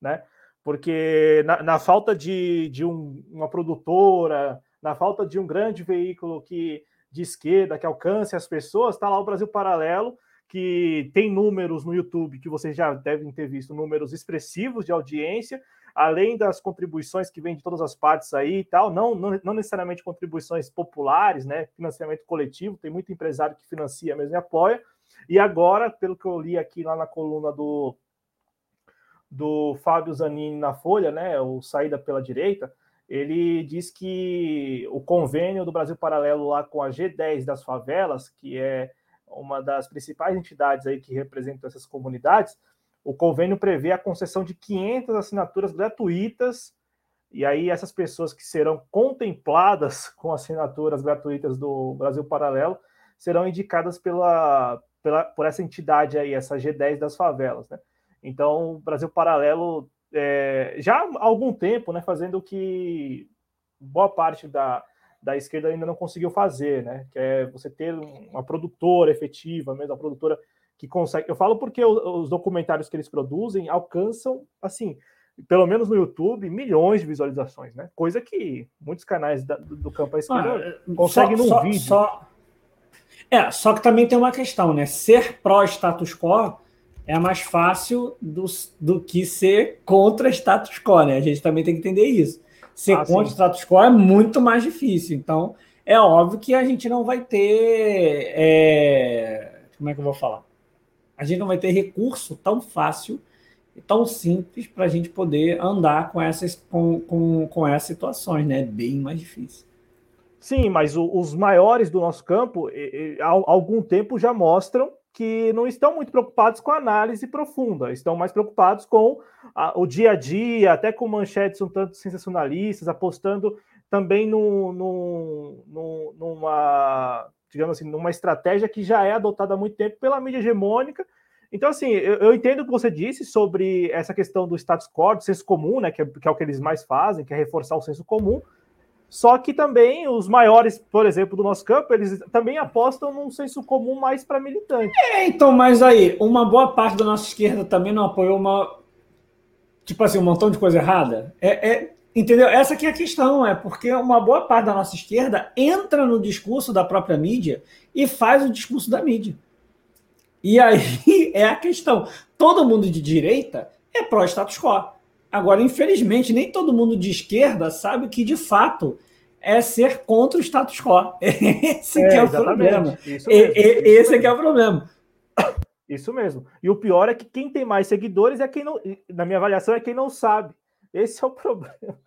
né? porque na, na falta de, de um, uma produtora, na falta de um grande veículo que de esquerda que alcance as pessoas, está lá o Brasil Paralelo, que tem números no YouTube que vocês já devem ter visto, números expressivos de audiência, além das contribuições que vêm de todas as partes aí e tal, não, não, não necessariamente contribuições populares, né? Financiamento coletivo, tem muito empresário que financia mesmo e apoia. E agora, pelo que eu li aqui lá na coluna do do Fábio Zanini na Folha, né, o Saída pela Direita, ele diz que o convênio do Brasil Paralelo lá com a G10 das favelas, que é uma das principais entidades aí que representam essas comunidades, o convênio prevê a concessão de 500 assinaturas gratuitas, e aí essas pessoas que serão contempladas *laughs* com assinaturas gratuitas do Brasil Paralelo serão indicadas pela, pela, por essa entidade aí, essa G10 das favelas, né? Então, o Brasil Paralelo, é, já há algum tempo, né, fazendo que boa parte da, da esquerda ainda não conseguiu fazer, né? Que é você ter uma produtora efetiva, mesmo uma produtora que consegue. Eu falo porque os documentários que eles produzem alcançam, assim, pelo menos no YouTube, milhões de visualizações, né? Coisa que muitos canais da, do, campo à esquerda ah, conseguem num só, vídeo. Só... É, só que também tem uma questão, né? Ser pró-status quo é mais fácil do, do que ser contra status quo, né? A gente também tem que entender isso. Ser ah, status quo é muito mais difícil. Então, é óbvio que a gente não vai ter. É... Como é que eu vou falar? A gente não vai ter recurso tão fácil e tão simples para a gente poder andar com essas, com, com, com essas situações, né? É bem mais difícil. Sim, mas o, os maiores do nosso campo, e, e, há algum tempo já mostram que não estão muito preocupados com análise profunda, estão mais preocupados com a, o dia a dia, até com manchetes um tanto sensacionalistas, apostando também no, no, no, numa, digamos assim, numa estratégia que já é adotada há muito tempo pela mídia hegemônica. Então, assim, eu, eu entendo o que você disse sobre essa questão do status quo, do senso comum, né, que é, que é o que eles mais fazem, que é reforçar o senso comum, só que também os maiores, por exemplo, do nosso campo, eles também apostam num senso comum mais para militante. É, então, mas aí, uma boa parte da nossa esquerda também não apoiou uma. Tipo assim, um montão de coisa errada. É, é, entendeu? Essa aqui é a questão, é porque uma boa parte da nossa esquerda entra no discurso da própria mídia e faz o discurso da mídia. E aí *laughs* é a questão. Todo mundo de direita é pró-status quo. Agora, infelizmente, nem todo mundo de esquerda sabe que, de fato, é ser contra o status quo. *laughs* Esse é, é o problema. Mesmo, esse é, é o problema. Isso mesmo. E o pior é que quem tem mais seguidores é quem não, na minha avaliação, é quem não sabe. Esse é o *laughs* problema.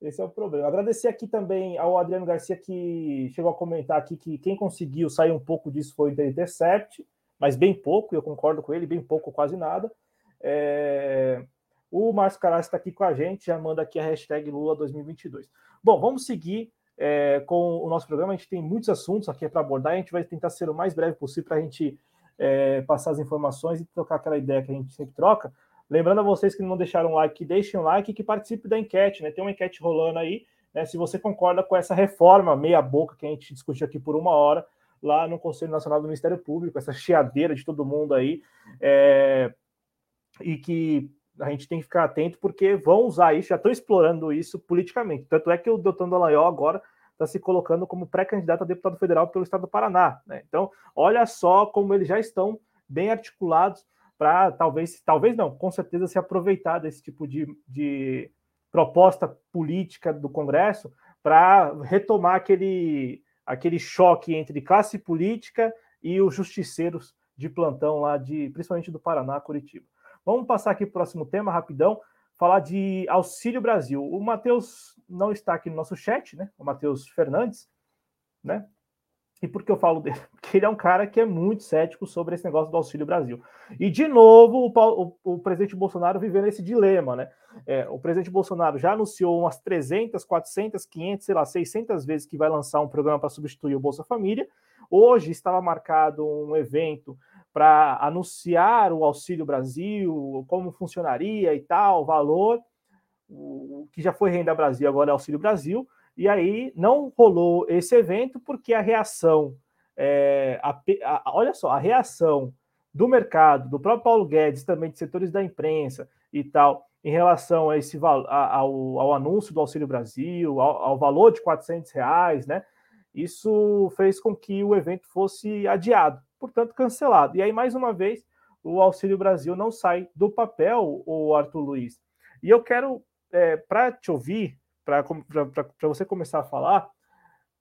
Esse é o problema. Agradecer aqui também ao Adriano Garcia que chegou a comentar aqui que quem conseguiu sair um pouco disso foi o Intercept, mas bem pouco, eu concordo com ele, bem pouco, quase nada. É... O Márcio Caras está aqui com a gente, já manda aqui a hashtag Lula 2022. Bom, vamos seguir é, com o nosso programa. A gente tem muitos assuntos aqui para abordar. A gente vai tentar ser o mais breve possível para a gente é, passar as informações e trocar aquela ideia que a gente sempre troca. Lembrando a vocês que não deixaram like, deixem um like e que participe da enquete, né? Tem uma enquete rolando aí, né? Se você concorda com essa reforma meia boca que a gente discutiu aqui por uma hora lá no Conselho Nacional do Ministério Público, essa chiadeira de todo mundo aí, é, e que a gente tem que ficar atento porque vão usar isso, já estão explorando isso politicamente. Tanto é que o Doutor Dallagnol agora está se colocando como pré-candidato a deputado federal pelo estado do Paraná. Né? Então, olha só como eles já estão bem articulados para talvez, talvez não, com certeza se aproveitar desse tipo de, de proposta política do Congresso para retomar aquele, aquele choque entre classe política e os justiceiros de plantão lá de, principalmente do Paraná, Curitiba. Vamos passar aqui para o próximo tema, rapidão, falar de Auxílio Brasil. O Matheus não está aqui no nosso chat, né? O Matheus Fernandes, né? E por que eu falo dele? *laughs* Porque ele é um cara que é muito cético sobre esse negócio do Auxílio Brasil. E, de novo, o, Paulo, o, o presidente Bolsonaro vivendo esse dilema, né? É, o presidente Bolsonaro já anunciou umas 300, 400, 500, sei lá, 600 vezes que vai lançar um programa para substituir o Bolsa Família. Hoje estava marcado um evento para anunciar o Auxílio Brasil, como funcionaria e tal, valor, o que já foi Renda Brasil, agora é Auxílio Brasil, e aí não rolou esse evento porque a reação, é, a, a, olha só, a reação do mercado, do próprio Paulo Guedes, também de setores da imprensa e tal, em relação a esse ao, ao anúncio do Auxílio Brasil, ao, ao valor de 400 reais, né? Isso fez com que o evento fosse adiado portanto, cancelado. E aí, mais uma vez, o Auxílio Brasil não sai do papel, o Arthur Luiz. E eu quero, é, para te ouvir, para você começar a falar,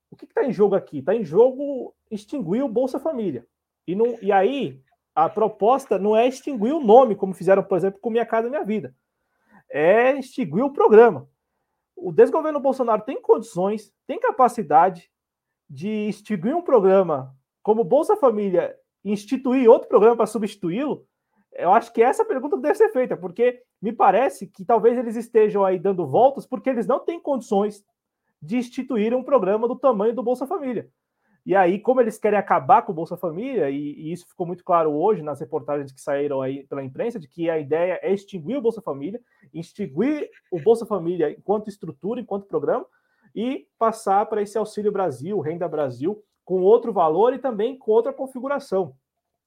o que está em jogo aqui? Está em jogo extinguir o Bolsa Família. E, não, e aí, a proposta não é extinguir o nome, como fizeram, por exemplo, com Minha Casa Minha Vida. é extinguir o programa. O desgoverno Bolsonaro tem condições, tem capacidade de extinguir um programa como Bolsa Família instituir outro programa para substituí-lo? Eu acho que essa pergunta deve ser feita, porque me parece que talvez eles estejam aí dando voltas porque eles não têm condições de instituir um programa do tamanho do Bolsa Família. E aí, como eles querem acabar com o Bolsa Família, e, e, isso ficou muito claro hoje nas reportagens que saíram aí pela imprensa, de que a ideia é extinguir o Bolsa Família, extinguir o Bolsa Família enquanto estrutura, enquanto programa, e passar para esse Auxílio Brasil, Renda Brasil, com outro valor e também com outra configuração.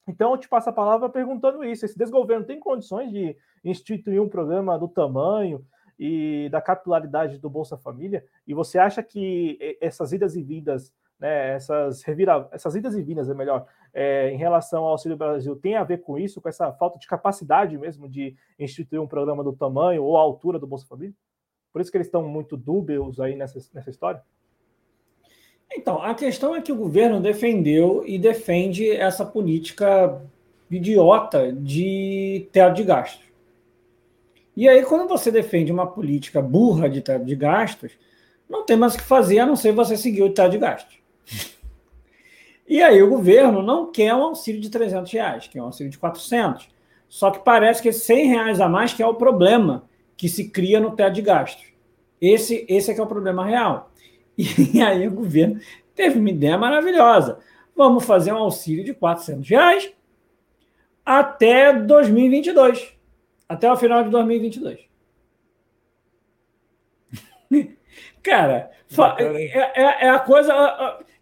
Então, eu te passo a palavra perguntando isso: esse desgoverno tem condições de instituir um programa do tamanho e da capilaridade do Bolsa Família? E você acha que essas idas e vindas, né, essas, revira, essas idas e vindas, é melhor, é, em relação ao Auxílio Brasil, tem a ver com isso, com essa falta de capacidade mesmo de instituir um programa do tamanho ou altura do Bolsa Família? Por isso que eles estão muito dúbios aí nessa, nessa história? Então, a questão é que o governo defendeu e defende essa política idiota de teto de gastos. E aí, quando você defende uma política burra de teto de gastos, não tem mais o que fazer a não ser você seguir o teto de gastos. E aí o governo não quer um auxílio de 300 reais, quer um auxílio de 400. Só que parece que 100 reais a mais que é o problema que se cria no teto de gastos. Esse, esse é que é o problema real. E aí o governo teve uma ideia maravilhosa. Vamos fazer um auxílio de 400 reais até 2022. Até o final de 2022. *laughs* Cara, é, é, é, a coisa.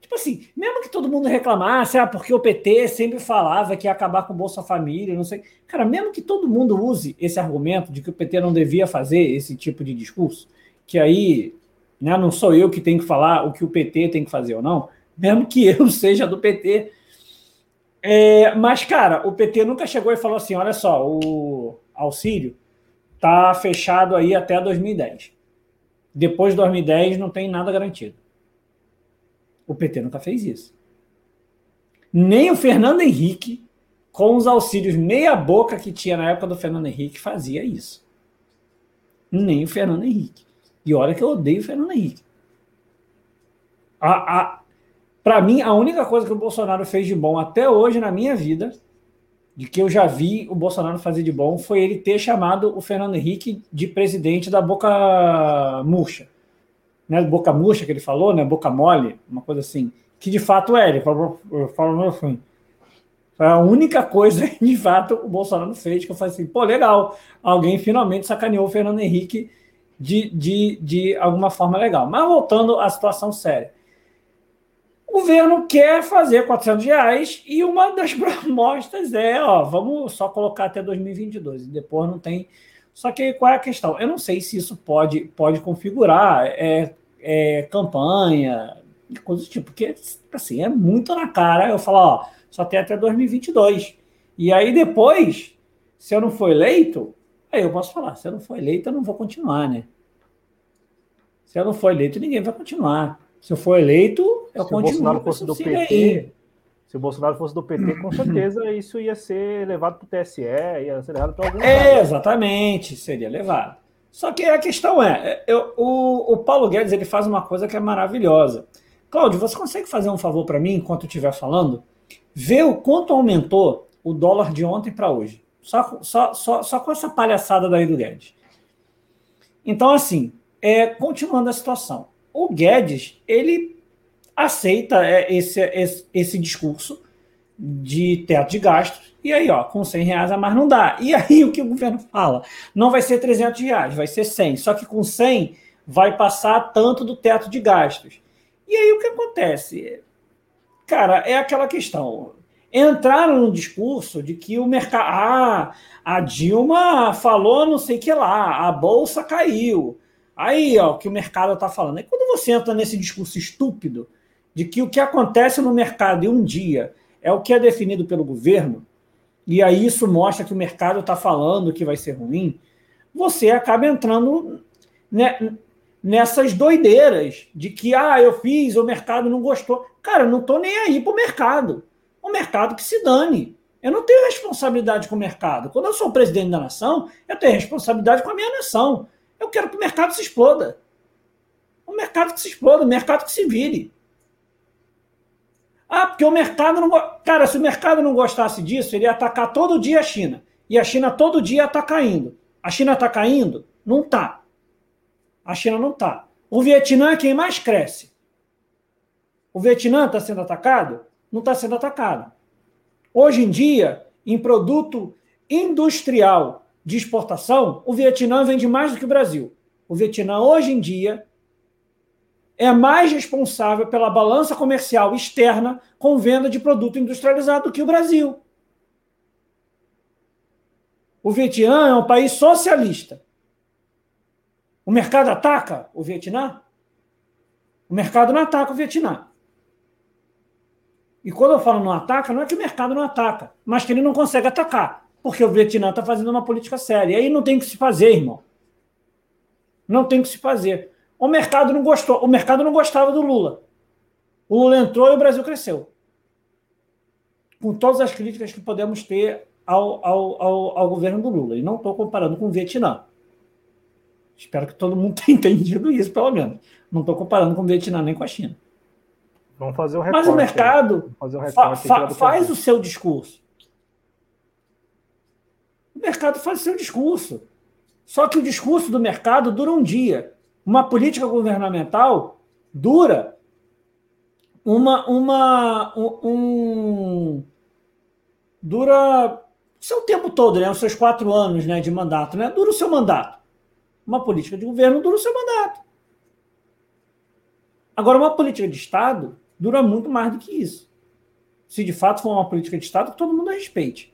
Tipo assim, mesmo que todo mundo reclamasse, ah, porque o PT sempre falava que ia acabar com o Bolsa Família, não sei. Cara, mesmo que todo mundo use esse argumento de que o PT não devia fazer esse tipo de discurso, que aí né? Não sou eu que tenho que falar o que o PT tem que fazer ou não, mesmo que *laughs* eu seja do PT. É, mas, cara, o PT nunca chegou e falou assim: olha só, o auxílio tá fechado aí até 2010. Depois de 2010 não tem nada garantido. O PT nunca fez isso. Nem o Fernando Henrique, com os auxílios meia-boca que tinha na época do Fernando Henrique, fazia isso. Nem o Fernando Henrique. E olha que eu odeio o Fernando Henrique. A, a, Para mim, a única coisa que o Bolsonaro fez de bom até hoje na minha vida, de que eu já vi o Bolsonaro fazer de bom, foi ele ter chamado o Fernando Henrique de presidente da Boca Murcha. Né, boca murcha que ele falou, né? Boca mole, uma coisa assim. Que de fato é, ele falou, falou assim. Foi a única coisa que de fato o Bolsonaro fez que eu falei assim, pô, legal, alguém finalmente sacaneou o Fernando Henrique de, de, de alguma forma legal. Mas voltando à situação séria. O governo quer fazer 400 reais e uma das *laughs* propostas é, ó, vamos só colocar até 2022 e depois não tem. Só que qual é a questão? Eu não sei se isso pode, pode configurar é, é, campanha, coisas do tipo, porque assim, é muito na cara eu falar, ó, só tem até 2022. E aí depois, se eu não for eleito, Aí eu posso falar, se eu não for eleito, eu não vou continuar, né? Se eu não for eleito, ninguém vai continuar. Se eu for eleito, eu se continuo. Se o Bolsonaro fosse do PT, se o Bolsonaro fosse do PT, com certeza isso ia ser levado para o TSE, ia ser levado para algum É, lugar. exatamente, seria levado. Só que a questão é, eu, o, o Paulo Guedes ele faz uma coisa que é maravilhosa. Cláudio, você consegue fazer um favor para mim enquanto eu estiver falando? Ver o quanto aumentou o dólar de ontem para hoje. Só, só, só, só com essa palhaçada daí do Guedes. Então, assim, é, continuando a situação. O Guedes, ele aceita é, esse, esse, esse discurso de teto de gastos, e aí, ó, com 100 reais a mais não dá. E aí, *laughs* o que o governo fala? Não vai ser 300 reais, vai ser 100. Só que com 100 vai passar tanto do teto de gastos. E aí, o que acontece? Cara, é aquela questão entraram no discurso de que o mercado. Ah, a Dilma falou não sei o que lá, a bolsa caiu. Aí, ó, o que o mercado está falando. E quando você entra nesse discurso estúpido de que o que acontece no mercado em um dia é o que é definido pelo governo, e aí isso mostra que o mercado está falando que vai ser ruim, você acaba entrando nessas doideiras de que, ah, eu fiz, o mercado não gostou. Cara, não estou nem aí para o mercado o mercado que se dane. Eu não tenho responsabilidade com o mercado. Quando eu sou presidente da nação, eu tenho responsabilidade com a minha nação. Eu quero que o mercado se exploda. O mercado que se exploda, o mercado que se vire. Ah, porque o mercado não. Cara, se o mercado não gostasse disso, ele ia atacar todo dia a China. E a China todo dia está caindo. A China está caindo? Não está. A China não está. O Vietnã é quem mais cresce. O Vietnã está sendo atacado? Não está sendo atacado. Hoje em dia, em produto industrial de exportação, o Vietnã vende mais do que o Brasil. O Vietnã, hoje em dia, é mais responsável pela balança comercial externa com venda de produto industrializado do que o Brasil. O Vietnã é um país socialista. O mercado ataca o Vietnã? O mercado não ataca o Vietnã. E quando eu falo não ataca, não é que o mercado não ataca, mas que ele não consegue atacar, porque o Vietnã está fazendo uma política séria. E aí não tem que se fazer, irmão. Não tem que se fazer. O mercado não gostou, o mercado não gostava do Lula. O Lula entrou e o Brasil cresceu. Com todas as críticas que podemos ter ao, ao, ao, ao governo do Lula. E não estou comparando com o Vietnã. Espero que todo mundo *laughs* tenha entendido isso, pelo menos. Não estou comparando com o Vietnã nem com a China. Vamos fazer um recorte. Mas o mercado um fa fa faz o seu discurso. O mercado faz o seu discurso. Só que o discurso do mercado dura um dia. Uma política governamental dura uma, uma um, dura o seu tempo todo, né? Os seus quatro anos né, de mandato, né? Dura o seu mandato. Uma política de governo dura o seu mandato. Agora, uma política de Estado dura muito mais do que isso. Se de fato for uma política de Estado que todo mundo respeite.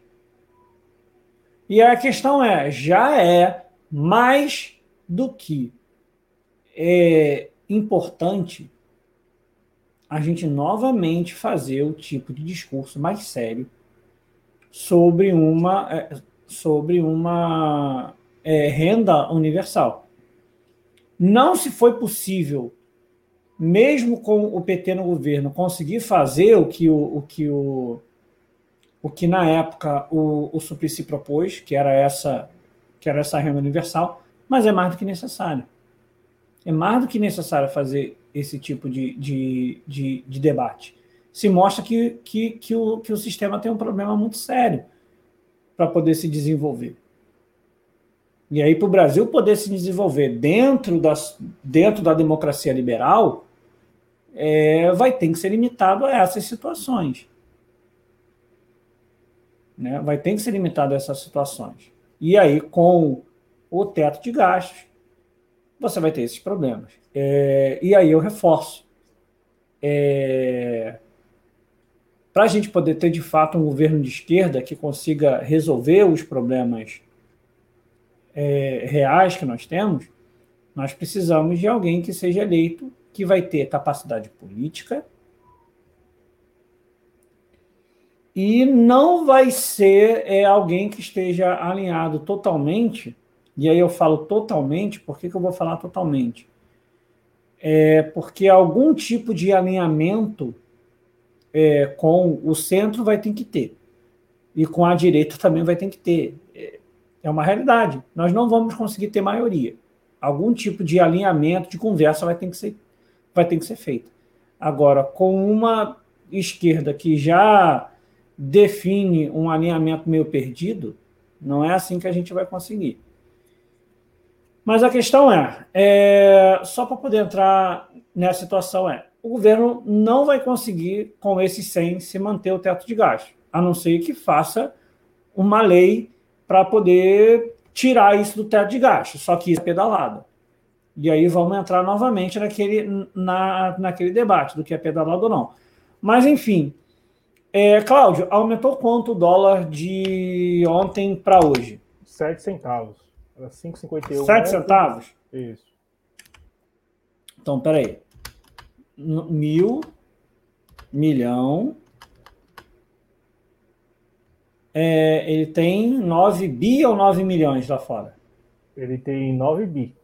E a questão é: já é mais do que é importante a gente novamente fazer o tipo de discurso mais sério sobre uma, é, sobre uma é, renda universal. Não se foi possível mesmo com o PT no governo, conseguir fazer o que o, o que o, o que na época o, o Suplicy propôs, que era essa que era essa renda universal, mas é mais do que necessário. É mais do que necessário fazer esse tipo de, de, de, de debate. Se mostra que, que, que, o, que o sistema tem um problema muito sério para poder se desenvolver. E aí, para o Brasil poder se desenvolver dentro, das, dentro da democracia liberal, é, vai ter que ser limitado a essas situações. Né? Vai ter que ser limitado a essas situações. E aí, com o teto de gastos, você vai ter esses problemas. É, e aí eu reforço. É, Para a gente poder ter de fato um governo de esquerda que consiga resolver os problemas é, reais que nós temos, nós precisamos de alguém que seja eleito que vai ter capacidade política e não vai ser é, alguém que esteja alinhado totalmente. E aí eu falo totalmente, por que, que eu vou falar totalmente? É porque algum tipo de alinhamento é, com o centro vai ter que ter. E com a direita também vai ter que ter. É, é uma realidade. Nós não vamos conseguir ter maioria. Algum tipo de alinhamento, de conversa vai ter que ser vai ter que ser feita. Agora, com uma esquerda que já define um alinhamento meio perdido, não é assim que a gente vai conseguir. Mas a questão é, é só para poder entrar nessa situação é, o governo não vai conseguir com esse 100 se manter o teto de gasto, a não ser que faça uma lei para poder tirar isso do teto de gasto, só que isso é pedalada. E aí vamos entrar novamente naquele, na, naquele debate do que é pedalado ou não. Mas, enfim, é, Cláudio, aumentou quanto o dólar de ontem para hoje? 7 centavos. Era 5,51. 7 centavos? Isso. Então, peraí. Mil, milhão. É, ele tem 9 bi ou 9 milhões lá fora? Ele tem 9 bi.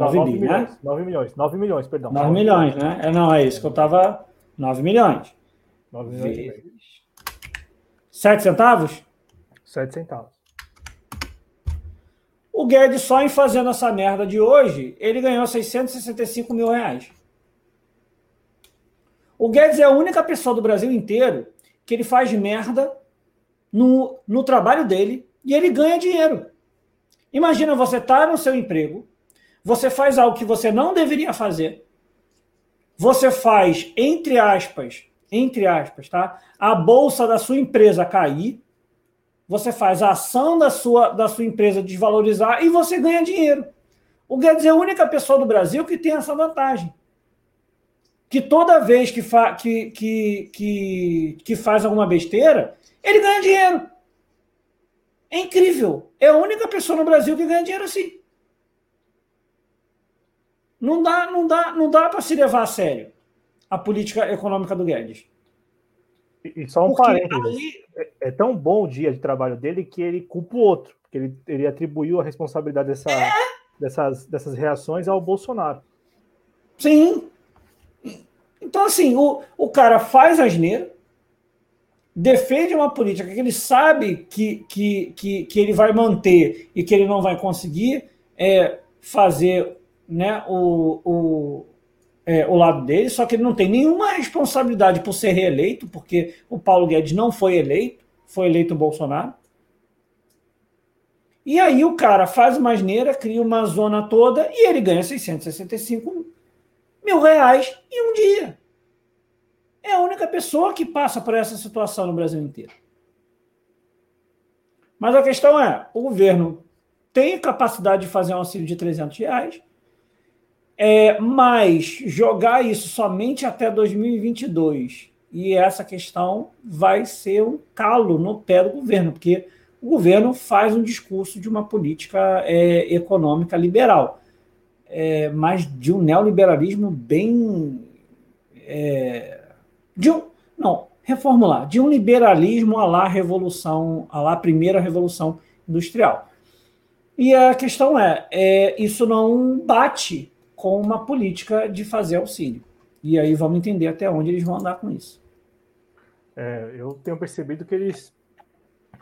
9, 9 bi, milhões, né? 9 milhões, 9 milhões, perdão. 9 milhões, né? É, não, é isso que eu estava. 9 milhões. 9 milhões. Sete centavos? Sete centavos. O Guedes, só em fazendo essa merda de hoje, ele ganhou 665 mil reais. O Guedes é a única pessoa do Brasil inteiro que ele faz merda no, no trabalho dele e ele ganha dinheiro. Imagina você estar tá no seu emprego, você faz algo que você não deveria fazer, você faz, entre aspas, entre aspas, tá? A bolsa da sua empresa cair, você faz a ação da sua, da sua empresa desvalorizar e você ganha dinheiro. O Guedes é a única pessoa do Brasil que tem essa vantagem. Que toda vez que, fa, que, que, que, que faz alguma besteira, ele ganha dinheiro. É incrível. É a única pessoa no Brasil que ganha dinheiro assim. Não dá, não dá, não dá para se levar a sério a política econômica do Guedes. E, só um porque parênteses. É, é, tão bom o dia de trabalho dele que ele culpa o outro, porque ele, ele atribuiu a responsabilidade dessa, é? dessas, dessas reações ao Bolsonaro. Sim. Então, assim, o, o cara faz asneira, defende uma política que ele sabe que, que, que, que ele vai manter e que ele não vai conseguir é, fazer né, o, o, é, o lado dele, só que ele não tem nenhuma responsabilidade por ser reeleito, porque o Paulo Guedes não foi eleito, foi eleito o Bolsonaro. E aí o cara faz uma asneira, cria uma zona toda e ele ganha 665 mil reais em um dia. É a única pessoa que passa por essa situação no Brasil inteiro. Mas a questão é, o governo tem capacidade de fazer um auxílio de 300 reais, é, mas jogar isso somente até 2022 e essa questão vai ser um calo no pé do governo, porque o governo faz um discurso de uma política é, econômica liberal, é, mas de um neoliberalismo bem. É, de um, não, reformular, de um liberalismo à lá revolução, à lá primeira revolução industrial. E a questão é, é isso não bate com uma política de fazer auxílio. E aí vamos entender até onde eles vão andar com isso. É, eu tenho percebido que eles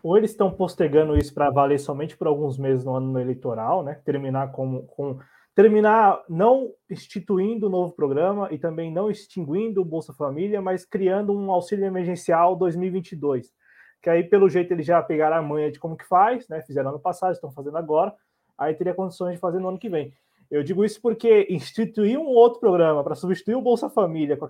ou eles estão postergando isso para valer somente por alguns meses no ano eleitoral, né? Terminar com, com terminar não instituindo o um novo programa e também não extinguindo o Bolsa Família, mas criando um auxílio emergencial 2022. Que aí, pelo jeito, eles já pegaram a manha de como que faz, né? Fizeram ano passado, estão fazendo agora, aí teria condições de fazer no ano que vem. Eu digo isso porque instituir um outro programa para substituir o Bolsa Família com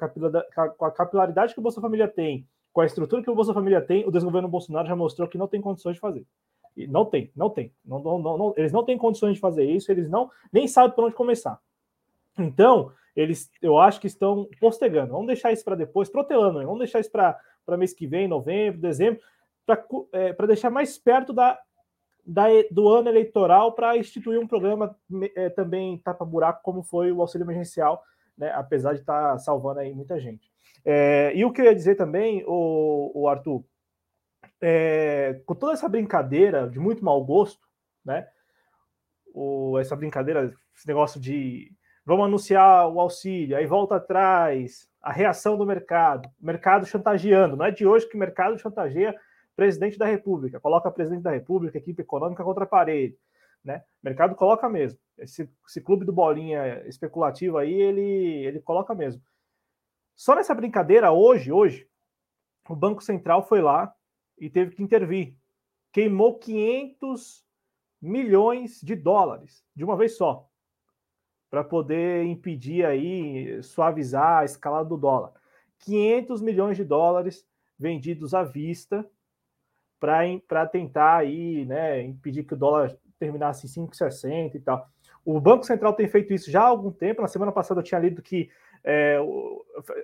a, capilaridade que o Bolsa Família tem, com a estrutura que o Bolsa Família tem, o desgoverno Bolsonaro já mostrou que não tem condições de fazer. E não tem, não tem. Não, não, não, eles não têm condições de fazer isso, eles não nem sabem por onde começar. Então, eles, eu acho que estão postergando. Vamos deixar isso para depois, protelando, né? vamos deixar isso para mês que vem, novembro, dezembro, para é, deixar mais perto da da, do ano eleitoral para instituir um programa é, também tapa-buraco, como foi o auxílio emergencial, né, apesar de estar tá salvando aí muita gente. É, e o que eu ia dizer também, o, o Arthur, é, com toda essa brincadeira de muito mau gosto, né, o, essa brincadeira, esse negócio de vamos anunciar o auxílio, aí volta atrás, a reação do mercado, mercado chantageando, não é de hoje que o mercado chantageia presidente da República, coloca presidente da República, equipe econômica contra a parede. Né? O mercado coloca mesmo. Esse, esse clube do bolinha especulativo aí, ele, ele coloca mesmo. Só nessa brincadeira, hoje, hoje, o Banco Central foi lá e teve que intervir. Queimou 500 milhões de dólares de uma vez só, para poder impedir aí, suavizar a escalada do dólar. 500 milhões de dólares vendidos à vista para tentar aí, né, impedir que o dólar terminasse em 5,60 e tal. O Banco Central tem feito isso já há algum tempo. Na semana passada eu tinha lido que, é,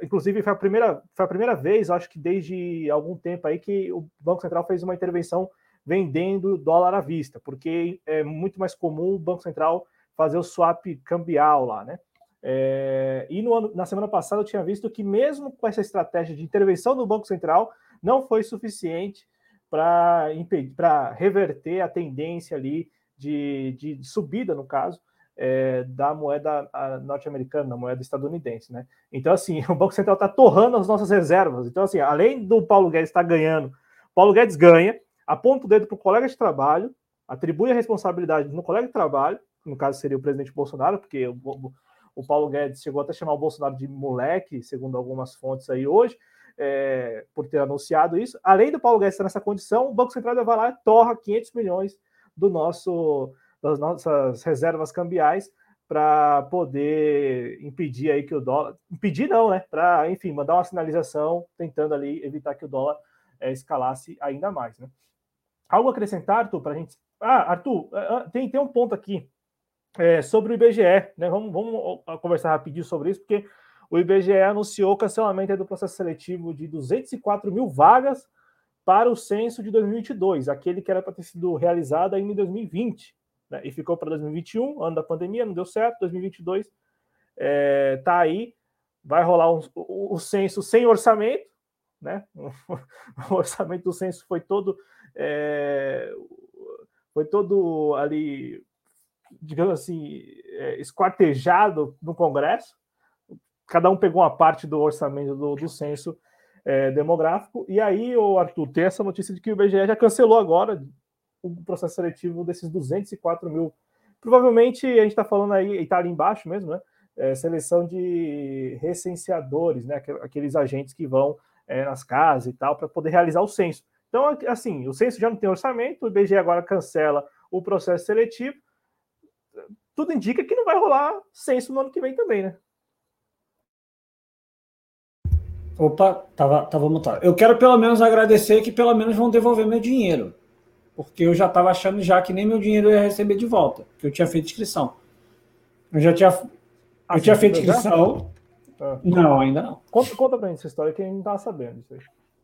inclusive, foi a, primeira, foi a primeira vez, acho que desde algum tempo aí, que o Banco Central fez uma intervenção vendendo dólar à vista, porque é muito mais comum o Banco Central fazer o swap cambial lá, né? É, e no ano, na semana passada eu tinha visto que mesmo com essa estratégia de intervenção do Banco Central, não foi suficiente para reverter a tendência ali de, de, subida, no caso, é, da moeda norte-americana, da moeda estadunidense, né? Então, assim, *laughs* o Banco Central está torrando as nossas reservas. Então, assim, além do Paulo Guedes estar tá ganhando Paulo Guedes ganha, aponta o dedo para o colega de trabalho, atribui a responsabilidade no colega de trabalho, no caso seria o presidente Bolsonaro, porque o, o Paulo Guedes chegou até a chamar o Bolsonaro de moleque, segundo algumas fontes aí hoje, é, por ter anunciado isso. Além do Paulo Guedes estar nessa condição, o Banco Central vai lá e torra 500 milhões do nosso, das nossas reservas cambiais para poder impedir aí que o dólar. Impedir não, né? Para, enfim, mandar uma sinalização tentando ali evitar que o dólar é, escalasse ainda mais, né? Algo a acrescentar, Arthur, para a gente. Ah, Arthur, é, é, tem, tem um ponto aqui é, sobre o IBGE, né? Vamos, vamos conversar rapidinho sobre isso, porque o IBGE anunciou o cancelamento do processo seletivo de 204 mil vagas para o censo de 2022, aquele que era para ter sido realizado ainda em 2020, né? e ficou para 2021, ano da pandemia, não deu certo, 2022 está é, tá aí, vai rolar um, o, o, censo sem orçamento, né? *laughs* o orçamento do censo foi todo é, foi todo ali digamos assim, é, esquartejado no Congresso. Cada um pegou uma parte do orçamento do, do censo é, demográfico. E aí, o Arthur, tem essa notícia de que o IBGE já cancelou agora o processo seletivo desses 204 mil. Provavelmente a gente está falando aí, e está ali embaixo mesmo, né? É, seleção de recenseadores, né? Aqueles agentes que vão é, nas casas e tal, para poder realizar o censo. Então, assim, o censo já não tem orçamento, o IBGE agora cancela o processo seletivo tudo indica que não vai rolar censo no ano que vem também, né? Opa, tava, tava mutado. Eu quero pelo menos agradecer que pelo menos vão devolver meu dinheiro. Porque eu já estava achando já que nem meu dinheiro ia receber de volta, que eu tinha feito inscrição. Eu já tinha, ah, eu tinha feito inscrição. Ah. Não, ainda não. Conta, conta pra gente essa história que a gente não estava sabendo disso aí.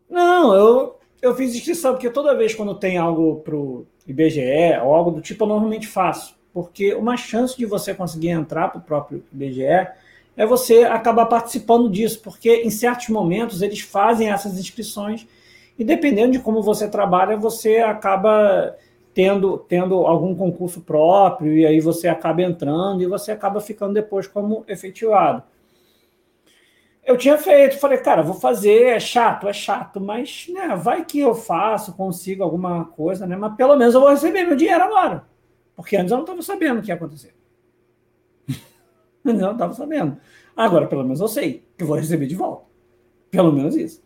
Não, eu, eu fiz inscrição, porque toda vez quando tem algo pro IBGE ou algo do tipo, eu normalmente faço porque uma chance de você conseguir entrar para o próprio IBGE é você acabar participando disso, porque em certos momentos eles fazem essas inscrições e dependendo de como você trabalha, você acaba tendo, tendo algum concurso próprio e aí você acaba entrando e você acaba ficando depois como efetivado. Eu tinha feito, falei, cara, vou fazer, é chato, é chato, mas né, vai que eu faço, consigo alguma coisa, né? Mas pelo menos eu vou receber meu dinheiro agora. Porque antes eu não estava sabendo o que ia acontecer. *laughs* não estava sabendo. Agora, pelo menos eu sei que vou receber de volta. Pelo menos isso.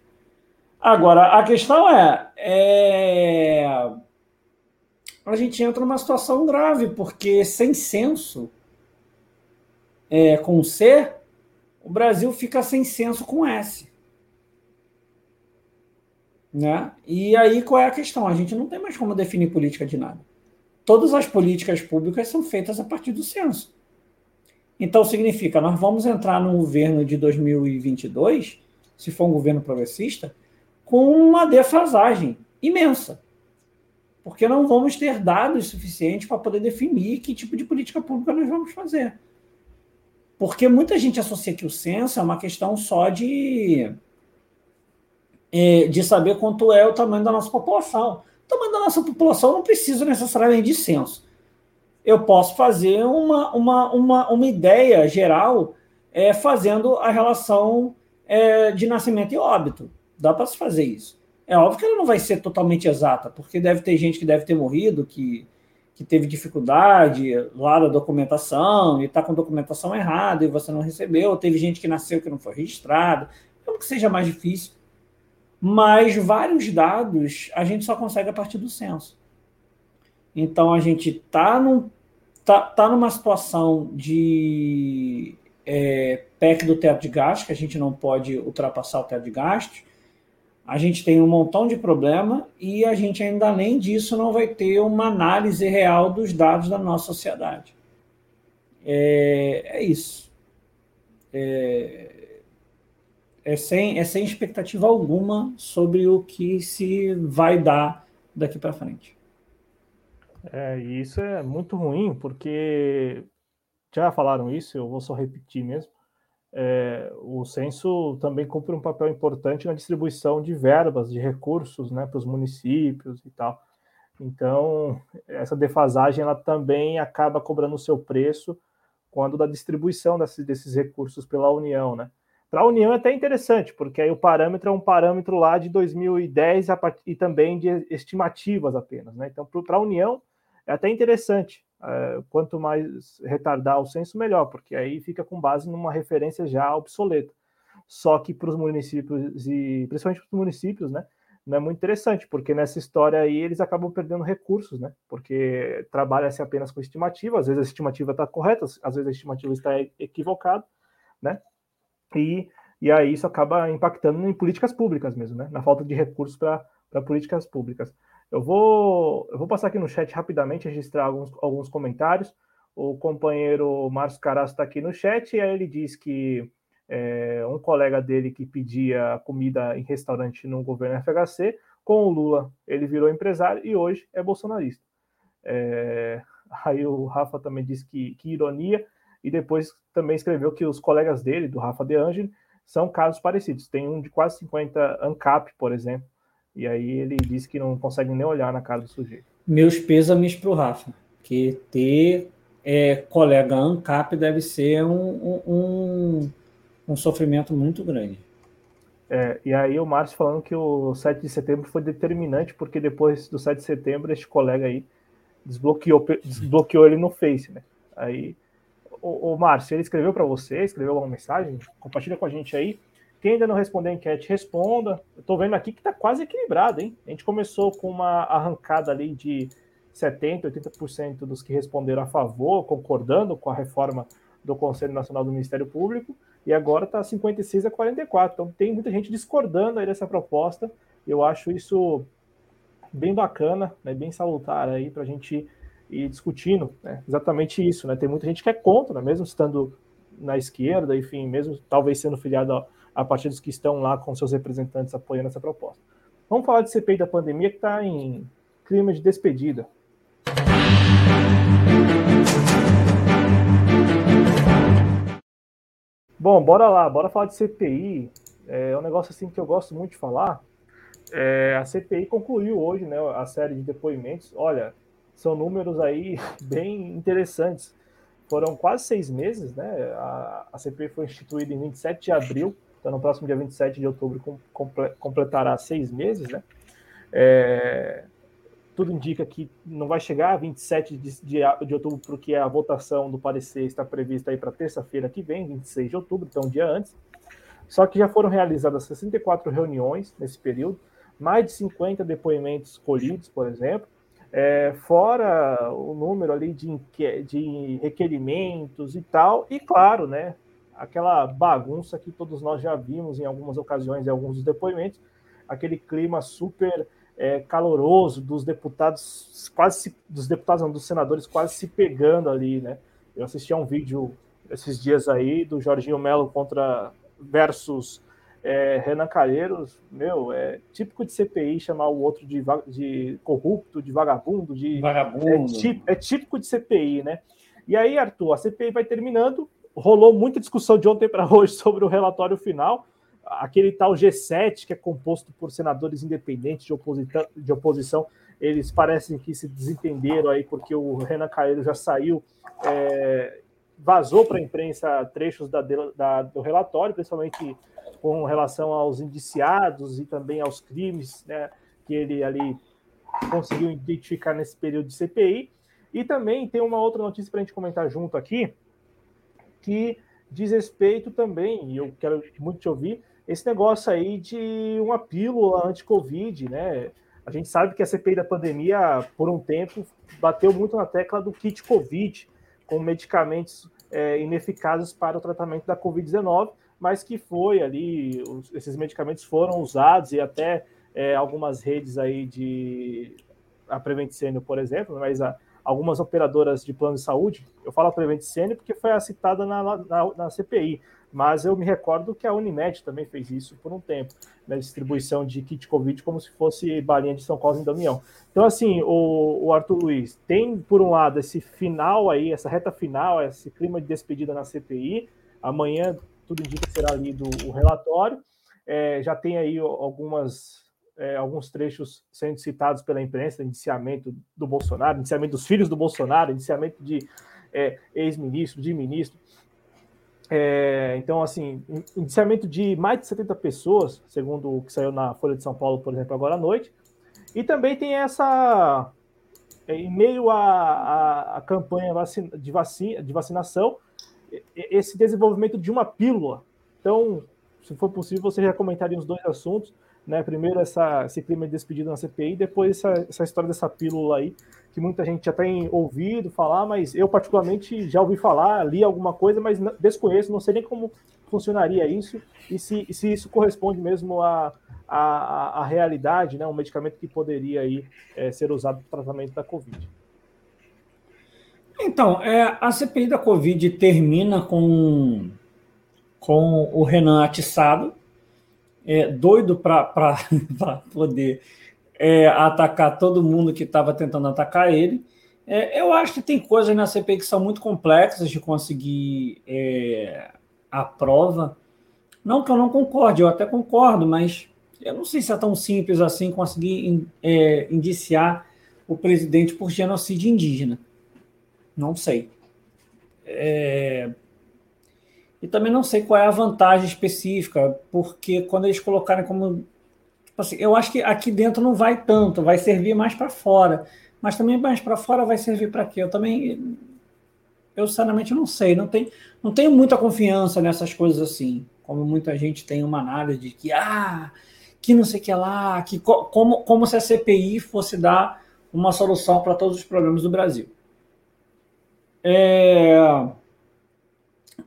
Agora, a questão é, é, a gente entra numa situação grave, porque sem censo é, com C, o Brasil fica sem censo com S. Né? E aí qual é a questão? A gente não tem mais como definir política de nada todas as políticas públicas são feitas a partir do censo. Então, significa, nós vamos entrar no governo de 2022, se for um governo progressista, com uma defasagem imensa. Porque não vamos ter dados suficientes para poder definir que tipo de política pública nós vamos fazer. Porque muita gente associa que o censo é uma questão só de, eh, de saber quanto é o tamanho da nossa população. O tamanho da nossa população não precisa necessariamente de censo. Eu posso fazer uma, uma, uma, uma ideia geral é, fazendo a relação é, de nascimento e óbito. Dá para se fazer isso. É óbvio que ela não vai ser totalmente exata, porque deve ter gente que deve ter morrido, que, que teve dificuldade lá da documentação e está com documentação errada e você não recebeu. Teve gente que nasceu que não foi registrado. Como que seja mais difícil mas vários dados a gente só consegue a partir do censo. Então a gente está num, tá, tá numa situação de é, PEC do teto de gastos, que a gente não pode ultrapassar o teto de gastos. A gente tem um montão de problema e a gente ainda além disso não vai ter uma análise real dos dados da nossa sociedade. É, é isso. É, é sem, é sem expectativa alguma sobre o que se vai dar daqui para frente. É, e isso é muito ruim, porque já falaram isso, eu vou só repetir mesmo. É, o censo também cumpre um papel importante na distribuição de verbas, de recursos né, para os municípios e tal. Então, essa defasagem ela também acaba cobrando o seu preço quando da distribuição desses, desses recursos pela União, né? Para a União é até interessante, porque aí o parâmetro é um parâmetro lá de 2010 e também de estimativas apenas. Né? Então, para a União é até interessante. É, quanto mais retardar o censo, melhor, porque aí fica com base numa referência já obsoleta. Só que para os municípios, e principalmente para os municípios, né? Não é muito interessante, porque nessa história aí eles acabam perdendo recursos, né? Porque trabalha-se apenas com estimativa, às vezes a estimativa está correta, às vezes a estimativa está equivocada, né? E, e aí isso acaba impactando em políticas públicas mesmo, né? Na falta de recursos para políticas públicas. Eu vou, eu vou passar aqui no chat rapidamente, registrar alguns, alguns comentários. O companheiro Márcio Carasso está aqui no chat e aí ele diz que é, um colega dele que pedia comida em restaurante no governo FHC, com o Lula ele virou empresário e hoje é bolsonarista. É, aí o Rafa também disse que, que ironia, e depois também escreveu que os colegas dele, do Rafa De Angeli, são casos parecidos. Tem um de quase 50 ANCAP, por exemplo, e aí ele disse que não consegue nem olhar na cara do sujeito. Meus pêsames para o Rafa, que ter é, colega ANCAP deve ser um, um, um sofrimento muito grande. É, e aí o Márcio falando que o 7 de setembro foi determinante, porque depois do 7 de setembro, este colega aí desbloqueou, desbloqueou ele no Face, né? Aí o, o Márcio, ele escreveu para você, escreveu alguma mensagem? Compartilha com a gente aí. Quem ainda não respondeu a enquete, responda. Eu estou vendo aqui que está quase equilibrado, hein? A gente começou com uma arrancada ali de 70%, 80% dos que responderam a favor, concordando com a reforma do Conselho Nacional do Ministério Público, e agora está 56 a 44. Então tem muita gente discordando aí dessa proposta. Eu acho isso bem bacana, né, bem salutar aí para a gente e discutindo né, exatamente isso. Né? Tem muita gente que é contra, né, mesmo estando na esquerda, enfim, mesmo talvez sendo filiado a, a partidos que estão lá com seus representantes apoiando essa proposta. Vamos falar de CPI da pandemia que está em clima de despedida. Bom, bora lá, bora falar de CPI. É um negócio assim que eu gosto muito de falar. É, a CPI concluiu hoje né, a série de depoimentos. Olha, são números aí *laughs* bem interessantes. Foram quase seis meses, né? A, a CPI foi instituída em 27 de abril, então no próximo dia 27 de outubro completará seis meses, né? É, tudo indica que não vai chegar a 27 de, de, de outubro, porque a votação do parecer está prevista aí para terça-feira que vem, 26 de outubro, então um dia antes. Só que já foram realizadas 64 reuniões nesse período, mais de 50 depoimentos colhidos, por exemplo, é, fora o número ali de, de requerimentos e tal, e claro, né, aquela bagunça que todos nós já vimos em algumas ocasiões, em alguns dos depoimentos, aquele clima super é, caloroso dos deputados, quase se, dos deputados, não, dos senadores quase se pegando ali, né? Eu assisti a um vídeo esses dias aí do Jorginho Melo contra versus é, Renan Calheiros, meu, é típico de CPI chamar o outro de, de corrupto, de vagabundo, de. Vagabundo. É, típico, é típico de CPI, né? E aí, Arthur, a CPI vai terminando. Rolou muita discussão de ontem para *laughs* hoje sobre o relatório final. Aquele tal G7, que é composto por senadores independentes de, oposição, de oposição, eles parecem que se desentenderam aí, porque o Renan Calheiros já saiu, é, vazou para a imprensa trechos da, da, do relatório, principalmente com relação aos indiciados e também aos crimes né, que ele ali conseguiu identificar nesse período de CPI. E também tem uma outra notícia para a gente comentar junto aqui, que diz respeito também, e eu quero muito te ouvir, esse negócio aí de uma pílula anti-Covid, né? A gente sabe que a CPI da pandemia, por um tempo, bateu muito na tecla do kit Covid, com medicamentos é, ineficazes para o tratamento da Covid-19, mas que foi ali, os, esses medicamentos foram usados e até é, algumas redes aí de a Prevent Senior, por exemplo, mas a, algumas operadoras de plano de saúde, eu falo a Prevent Senior porque foi a citada na, na, na, CPI, mas eu me recordo que a Unimed também fez isso por um tempo, na distribuição de kit Covid como se fosse balinha de São Cosme e Damião. Então, assim, o, o Arthur Luiz tem, por um lado, esse final aí, essa reta final, esse clima de despedida na CPI, amanhã tudo indica que será lido o relatório. É, já tem aí algumas, é, alguns trechos sendo citados pela imprensa, indiciamento do Bolsonaro, indiciamento dos filhos do Bolsonaro, indiciamento de é, ex-ministro, de ministro. É, então, assim, indiciamento de mais de 70 pessoas, segundo o que saiu na Folha de São Paulo, por exemplo, agora à noite. E também tem essa. É, em meio à, à, campanha de, vacina, de vacinação, esse desenvolvimento de uma pílula. Então, se for possível, você já comentaria os dois assuntos. Né? Primeiro, essa, esse crime de despedida na CPI, depois essa, essa história dessa pílula aí, que muita gente já tem ouvido falar, mas eu, particularmente, já ouvi falar, li alguma coisa, mas desconheço, não sei nem como funcionaria isso e se, se isso corresponde mesmo à, à, à realidade, né? um medicamento que poderia aí, é, ser usado para o tratamento da Covid. Então, é, a CPI da Covid termina com, com o Renan atiçado, é, doido para *laughs* poder é, atacar todo mundo que estava tentando atacar ele. É, eu acho que tem coisas na CPI que são muito complexas de conseguir é, a prova. Não que eu não concorde, eu até concordo, mas eu não sei se é tão simples assim conseguir é, indiciar o presidente por genocídio indígena. Não sei. É... E também não sei qual é a vantagem específica, porque quando eles colocarem como. Tipo assim, eu acho que aqui dentro não vai tanto, vai servir mais para fora. Mas também mais para fora vai servir para quê? Eu também. Eu, sinceramente, não sei. Não, tem, não tenho muita confiança nessas coisas assim. Como muita gente tem uma análise de que, ah, que não sei o que lá, que como, como se a CPI fosse dar uma solução para todos os problemas do Brasil. É...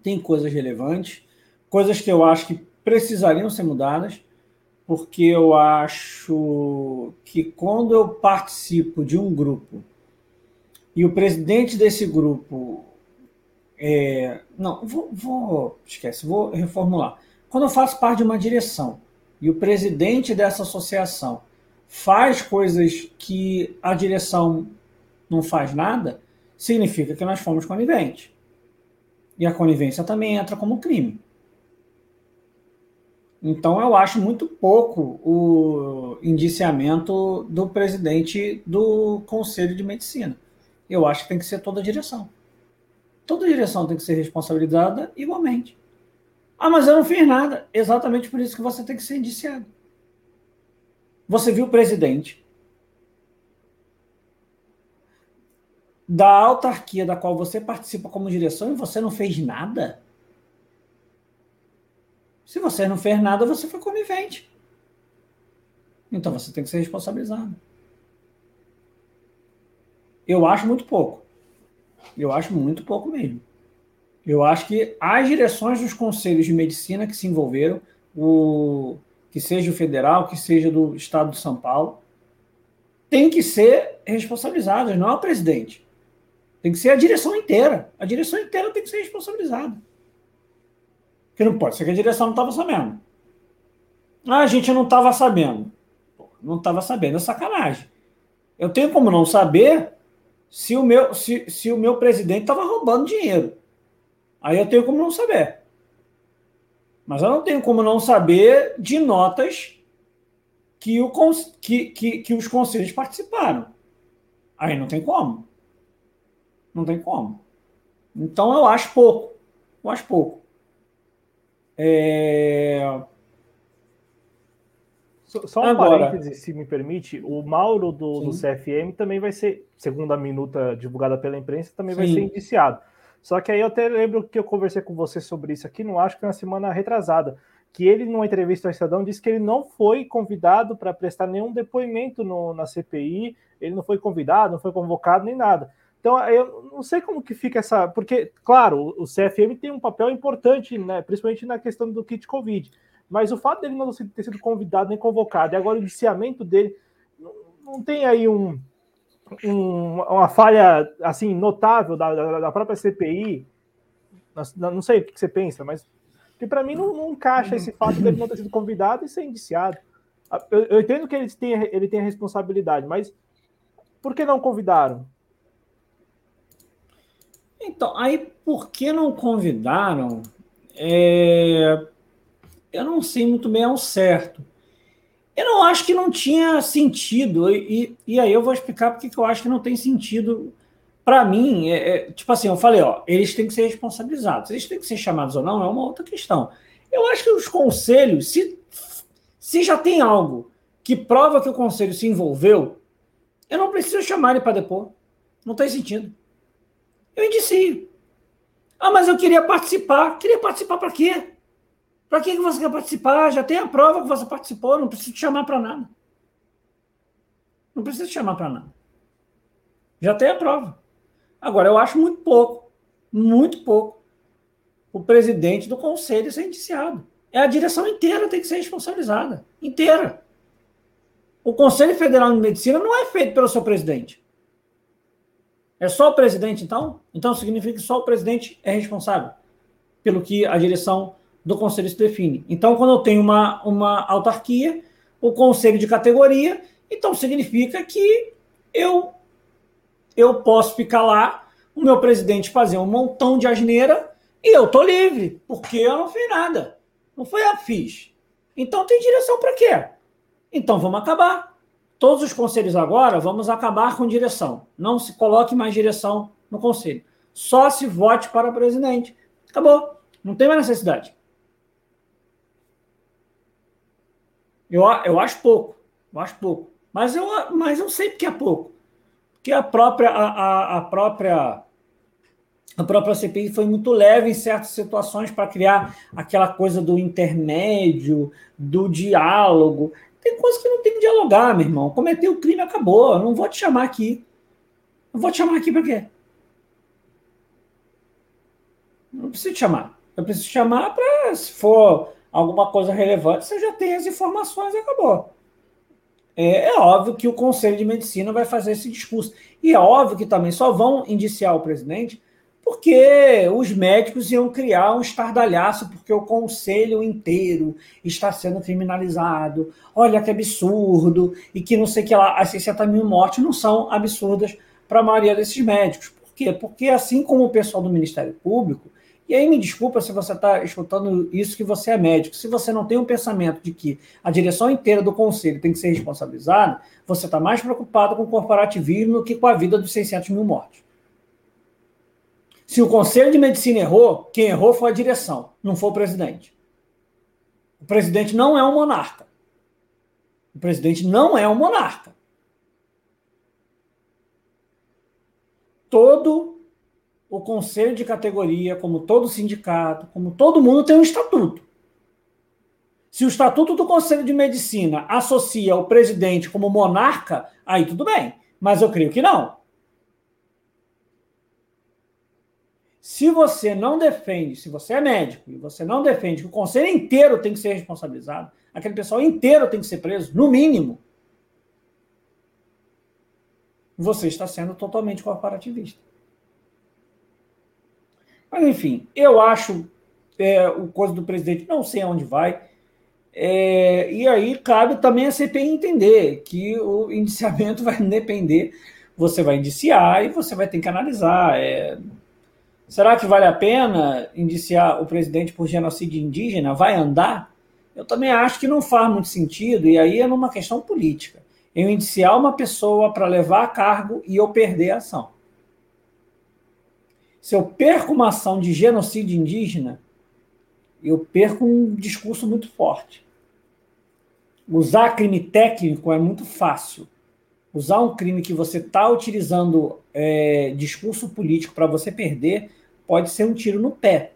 Tem coisas relevantes, coisas que eu acho que precisariam ser mudadas, porque eu acho que quando eu participo de um grupo e o presidente desse grupo. É... Não, vou, vou. Esquece, vou reformular. Quando eu faço parte de uma direção e o presidente dessa associação faz coisas que a direção não faz nada, significa que nós fomos coniventes. E a conivência também entra como crime. Então, eu acho muito pouco o indiciamento do presidente do Conselho de Medicina. Eu acho que tem que ser toda a direção. Toda a direção tem que ser responsabilizada igualmente. Ah, mas eu não fiz nada. Exatamente por isso que você tem que ser indiciado. Você viu o presidente da autarquia da qual você participa como direção e você não fez nada? Se você não fez nada, você foi conivente. Então você tem que ser responsabilizado. Eu acho muito pouco. Eu acho muito pouco mesmo. Eu acho que as direções dos conselhos de medicina que se envolveram, o, que seja o federal, que seja do estado de São Paulo, tem que ser responsabilizadas, não é o presidente. Tem que ser a direção inteira. A direção inteira tem que ser responsabilizada. Porque não pode ser que a direção não estava sabendo. Ah, a gente não estava sabendo. não estava sabendo, é sacanagem. Eu tenho como não saber se o meu, se, se o meu presidente estava roubando dinheiro. Aí eu tenho como não saber. Mas eu não tenho como não saber de notas que, o, que, que, que os conselhos participaram. Aí não tem como. Não tem como. Então eu acho pouco. Eu acho pouco. É... Só um Agora, parêntese, se me permite, o Mauro do, do, CFM também vai ser, segundo a minuta divulgada pela imprensa, também sim. vai ser indiciado. Só que aí eu até lembro que eu conversei com você sobre isso aqui, não acho que na semana retrasada, que ele, numa entrevista ao Estadão, disse que ele não foi convidado para prestar nenhum depoimento no, na CPI, ele não foi convidado, não foi convocado nem nada. Então, eu não sei como que fica essa. Porque, claro, o CFM tem um papel importante, né, principalmente na questão do kit Covid. Mas o fato dele não ter sido convidado nem convocado, e agora o indiciamento dele, não, tem aí um, um, uma falha assim notável da, da, da própria CPI. Não sei o que você pensa, mas que para mim não, não, encaixa esse fato dele não ter sido convidado e ser indiciado. Eu, eu entendo que ele tem, ele tem a responsabilidade, mas por que não convidaram? Então, aí por que não convidaram? É... Eu não sei muito bem ao certo. Eu não acho que não tinha sentido, e, e aí eu vou explicar porque que eu acho que não tem sentido para mim, é, é, tipo assim, eu falei, ó, eles têm que ser responsabilizados. Eles têm que ser chamados ou não é uma outra questão. Eu acho que os conselhos, se, se já tem algo que prova que o conselho se envolveu, eu não preciso chamar ele para depor. Não tem sentido. Eu indicio. Ah, mas eu queria participar. Queria participar para quê? Para que você quer participar? Já tem a prova que você participou, não precisa te chamar para nada. Não precisa te chamar para nada. Já tem a prova. Agora, eu acho muito pouco, muito pouco, o presidente do conselho ser indiciado. É a direção inteira tem que ser responsabilizada. Inteira. O Conselho Federal de Medicina não é feito pelo seu presidente. É só o presidente, então? Então significa que só o presidente é responsável pelo que a direção do conselho se define. Então, quando eu tenho uma, uma autarquia, o conselho de categoria, então significa que eu, eu posso ficar lá, o meu presidente fazer um montão de asneira e eu tô livre, porque eu não fiz nada. Não foi que fiz. Então tem direção para quê? Então vamos acabar. Todos os conselhos agora, vamos acabar com direção. Não se coloque mais direção no conselho. Só se vote para presidente. Acabou. Não tem mais necessidade. Eu, eu acho pouco. Eu acho pouco. Mas eu, mas eu sei que é pouco. Porque a própria, a, a, a própria a própria CPI foi muito leve em certas situações para criar aquela coisa do intermédio, do diálogo. Tem coisas que não tem que dialogar, meu irmão. Cometeu o crime, acabou. Eu não vou te chamar aqui. Vou te chamar aqui para quê? Não preciso te chamar. Eu preciso te chamar para, se for alguma coisa relevante, você já tem as informações e acabou. É, é, óbvio que o Conselho de Medicina vai fazer esse discurso. E é óbvio que também só vão indiciar o presidente porque os médicos iam criar um estardalhaço, porque o conselho inteiro está sendo criminalizado. Olha que absurdo, e que não sei que lá, as 60 mil mortes não são absurdas para a maioria desses médicos. Por quê? Porque assim como o pessoal do Ministério Público, e aí me desculpa se você está escutando isso que você é médico, se você não tem um pensamento de que a direção inteira do conselho tem que ser responsabilizada, você está mais preocupado com o corporativismo do que com a vida dos 600 mil mortes. Se o Conselho de Medicina errou, quem errou foi a direção, não foi o presidente. O presidente não é um monarca. O presidente não é um monarca. Todo o conselho de categoria, como todo sindicato, como todo mundo, tem um estatuto. Se o estatuto do Conselho de Medicina associa o presidente como monarca, aí tudo bem. Mas eu creio que não. Se você não defende, se você é médico e você não defende que o conselho inteiro tem que ser responsabilizado, aquele pessoal inteiro tem que ser preso, no mínimo, você está sendo totalmente corporativista. Mas, enfim, eu acho é, o coisa do presidente, não sei aonde vai. É, e aí cabe também a CPI entender que o indiciamento *laughs* vai depender. Você vai indiciar e você vai ter que analisar. É, Será que vale a pena indiciar o presidente por genocídio indígena? Vai andar? Eu também acho que não faz muito sentido, e aí é numa questão política. Eu indiciar uma pessoa para levar a cargo e eu perder a ação. Se eu perco uma ação de genocídio indígena, eu perco um discurso muito forte. Usar crime técnico é muito fácil. Usar um crime que você está utilizando é, discurso político para você perder pode ser um tiro no pé.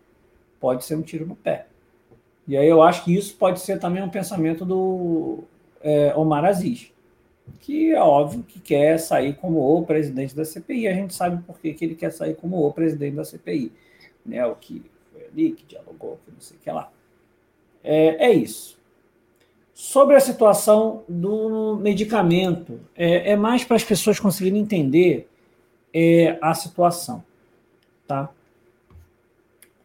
Pode ser um tiro no pé. E aí eu acho que isso pode ser também um pensamento do é, Omar Aziz, que é óbvio que quer sair como o presidente da CPI. A gente sabe por que, que ele quer sair como o presidente da CPI. Né? O que foi ali, que dialogou, que não sei o que lá. É, é isso. Sobre a situação do medicamento, é, é mais para as pessoas conseguirem entender é, a situação. Tá?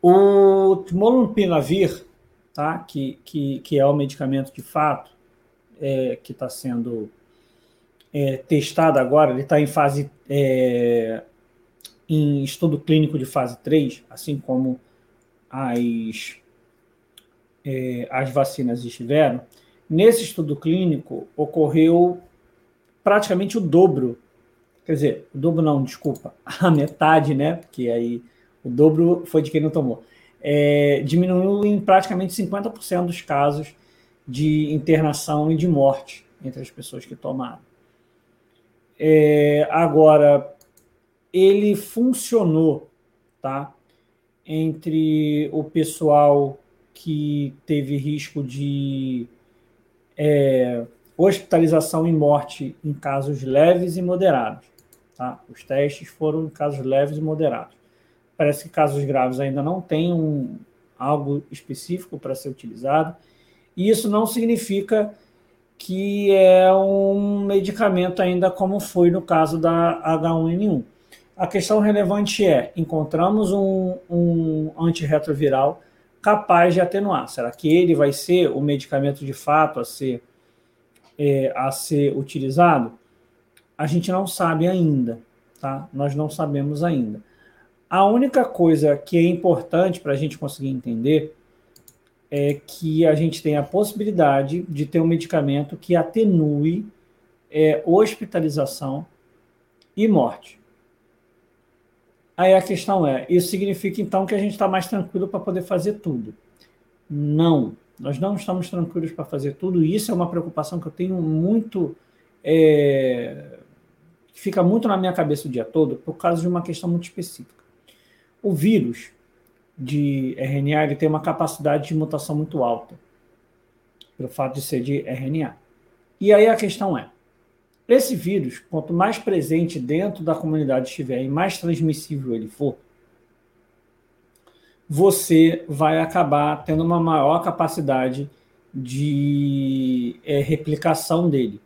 O Molnupiravir, tá? que, que, que é o medicamento de fato é, que está sendo é, testado agora, ele está em fase é, em estudo clínico de fase 3, assim como as, é, as vacinas estiveram. Nesse estudo clínico, ocorreu praticamente o dobro quer dizer, o dobro não, desculpa, *laughs* a metade, né? Porque aí o dobro foi de quem não tomou. É, diminuiu em praticamente 50% dos casos de internação e de morte entre as pessoas que tomaram. É, agora, ele funcionou, tá? Entre o pessoal que teve risco de é, hospitalização e morte em casos leves e moderados. Tá? Os testes foram em casos leves e moderados. Parece que casos graves ainda não têm um, algo específico para ser utilizado. E isso não significa que é um medicamento ainda como foi no caso da H1N1. A questão relevante é: encontramos um, um antirretroviral capaz de atenuar. Será que ele vai ser o medicamento de fato a ser, é, a ser utilizado? A gente não sabe ainda, tá? Nós não sabemos ainda. A única coisa que é importante para a gente conseguir entender é que a gente tem a possibilidade de ter um medicamento que atenue é, hospitalização e morte. Aí a questão é: isso significa então que a gente está mais tranquilo para poder fazer tudo? Não, nós não estamos tranquilos para fazer tudo. E isso é uma preocupação que eu tenho muito. É, que fica muito na minha cabeça o dia todo, por causa de uma questão muito específica. O vírus de RNA ele tem uma capacidade de mutação muito alta, pelo fato de ser de RNA. E aí a questão é: esse vírus, quanto mais presente dentro da comunidade estiver e mais transmissível ele for, você vai acabar tendo uma maior capacidade de é, replicação dele.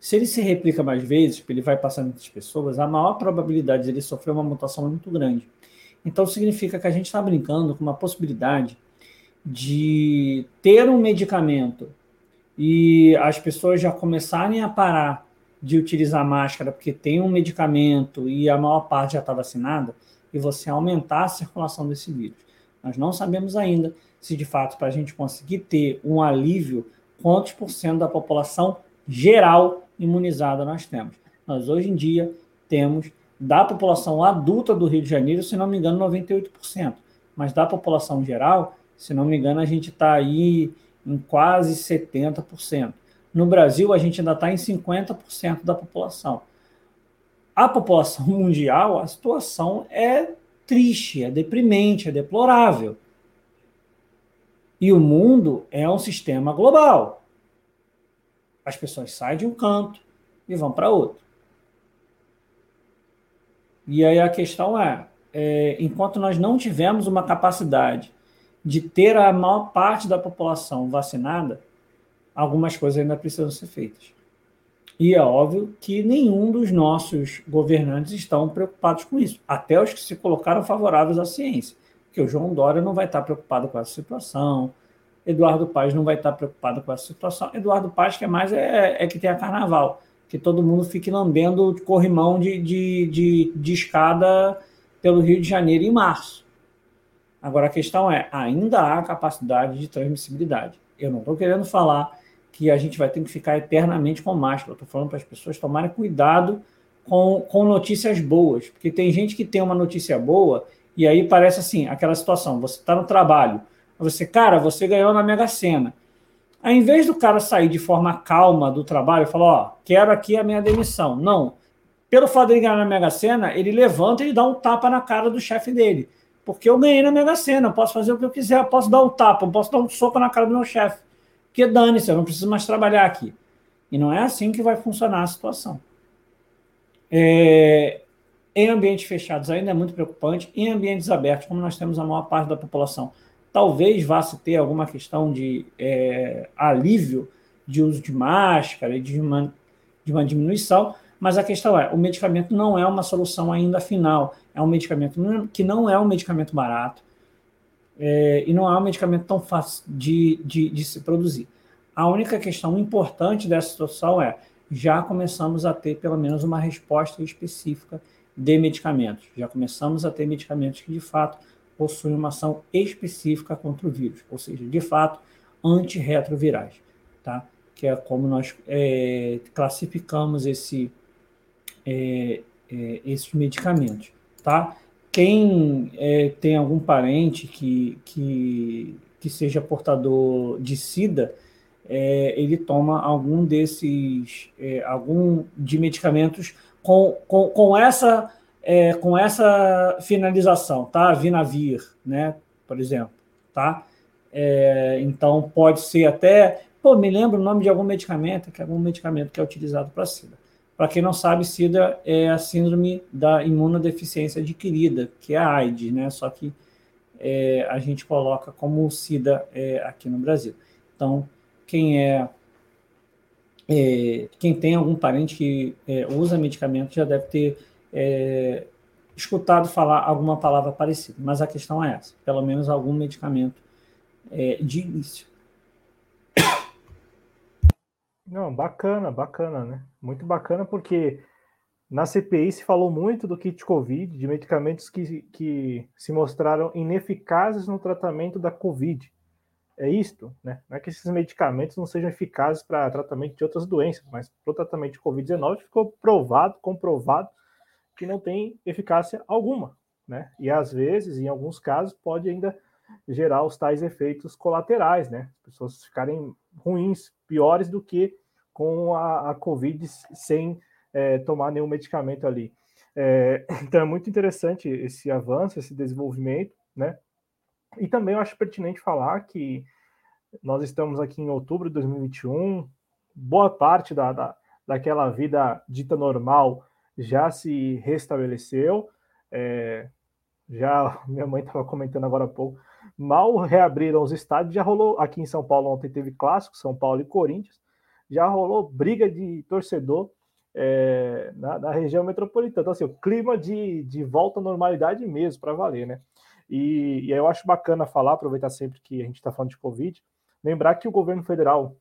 Se ele se replica mais vezes, ele vai passando entre as pessoas, a maior probabilidade de ele sofrer uma mutação é muito grande. Então significa que a gente está brincando com uma possibilidade de ter um medicamento e as pessoas já começarem a parar de utilizar máscara porque tem um medicamento e a maior parte já está vacinada, e você aumentar a circulação desse vírus. Nós não sabemos ainda se de fato para a gente conseguir ter um alívio, quantos por cento da população geral imunizada nós temos. Nós hoje em dia temos da população adulta do Rio de Janeiro, se não me engano, 98%. Mas da população geral, se não me engano, a gente está aí em quase 70%. No Brasil, a gente ainda está em 50% da população. A população *laughs* mundial, a situação é triste, é deprimente, é deplorável. E o mundo é um sistema global. As pessoas saem de um canto e vão para outro. E aí a questão é, é, enquanto nós não tivermos uma capacidade de ter a maior parte da população vacinada, algumas coisas ainda precisam ser feitas. E é óbvio que nenhum dos nossos governantes estão preocupados com isso, até os que se colocaram favoráveis à ciência. Porque o João Dória não vai estar preocupado com essa situação, Eduardo Paes não vai estar preocupado com essa situação. Eduardo Paes, que é mais é, é que tem a carnaval, que todo mundo fique lambendo corrimão de, de, de, de escada pelo Rio de Janeiro em março. Agora a questão é: ainda há capacidade de transmissibilidade. Eu não estou querendo falar que a gente vai ter que ficar eternamente com máscara. Estou falando para as pessoas tomarem cuidado com, com notícias boas, porque tem gente que tem uma notícia boa e aí parece assim, aquela situação, você está no trabalho, você, cara, você ganhou na Mega Sena. Em vez do cara sair de forma calma do trabalho e falar, ó, quero aqui a minha demissão. Não. Pelo fato de ganhar na Mega Sena, ele levanta e dá um tapa na cara do chefe dele. Porque eu ganhei na Mega Sena, posso fazer o que eu quiser, posso dar um tapa, posso dar um soco na cara do meu chefe. Porque dane-se, eu não preciso mais trabalhar aqui. E não é assim que vai funcionar a situação. É, em ambientes fechados ainda é muito preocupante. Em ambientes abertos, como nós temos a maior parte da população, talvez vá se ter alguma questão de é, alívio de uso de máscara e de uma, de uma diminuição, mas a questão é, o medicamento não é uma solução ainda final. É um medicamento que não é um medicamento barato, é, e não é um medicamento tão fácil de, de, de se produzir. A única questão importante dessa situação é já começamos a ter pelo menos uma resposta específica de medicamentos. Já começamos a ter medicamentos que de fato possuem uma ação específica contra o vírus, ou seja, de fato, antirretrovirais, tá? Que é como nós é, classificamos esse, é, é, esses medicamentos, tá? Quem é, tem algum parente que, que, que seja portador de SIDA, é, ele toma algum desses, é, algum de medicamentos com, com, com essa é, com essa finalização, tá? Vinavir, né? Por exemplo, tá? É, então pode ser até, pô, me lembro o nome de algum medicamento, que é algum medicamento que é utilizado para SIDA. Para quem não sabe, SIDA é a síndrome da imunodeficiência adquirida, que é a AIDS, né? Só que é, a gente coloca como SIDA é, aqui no Brasil. Então, quem é, é, quem tem algum parente que é, usa medicamento já deve ter é, escutado falar alguma palavra parecida, mas a questão é essa, pelo menos algum medicamento é, de início. Não, bacana, bacana, né? Muito bacana porque na CPI se falou muito do kit Covid, de medicamentos que, que se mostraram ineficazes no tratamento da Covid. É isto, né? Não é que esses medicamentos não sejam eficazes para tratamento de outras doenças, mas para o tratamento de Covid-19 ficou provado, comprovado, que não tem eficácia alguma, né? E às vezes, em alguns casos, pode ainda gerar os tais efeitos colaterais, né? As pessoas ficarem ruins, piores do que com a, a Covid sem é, tomar nenhum medicamento ali. É, *laughs* então é muito interessante esse avanço, esse desenvolvimento, né? E também eu acho pertinente falar que nós estamos aqui em outubro de 2021, boa parte da, da daquela vida dita normal já se restabeleceu. É, já *laughs* minha mãe estava comentando agora há pouco. Mal reabriram os estádios, já rolou aqui em São Paulo ontem teve clássico, São Paulo e Corinthians, já rolou briga de torcedor é, na, na, região metropolitana. Então, assim, o clima de, de volta à normalidade mesmo, para valer, né? E, e eu acho bacana falar, aproveitar sempre que a gente está falando de Covid, lembrar que o governo federal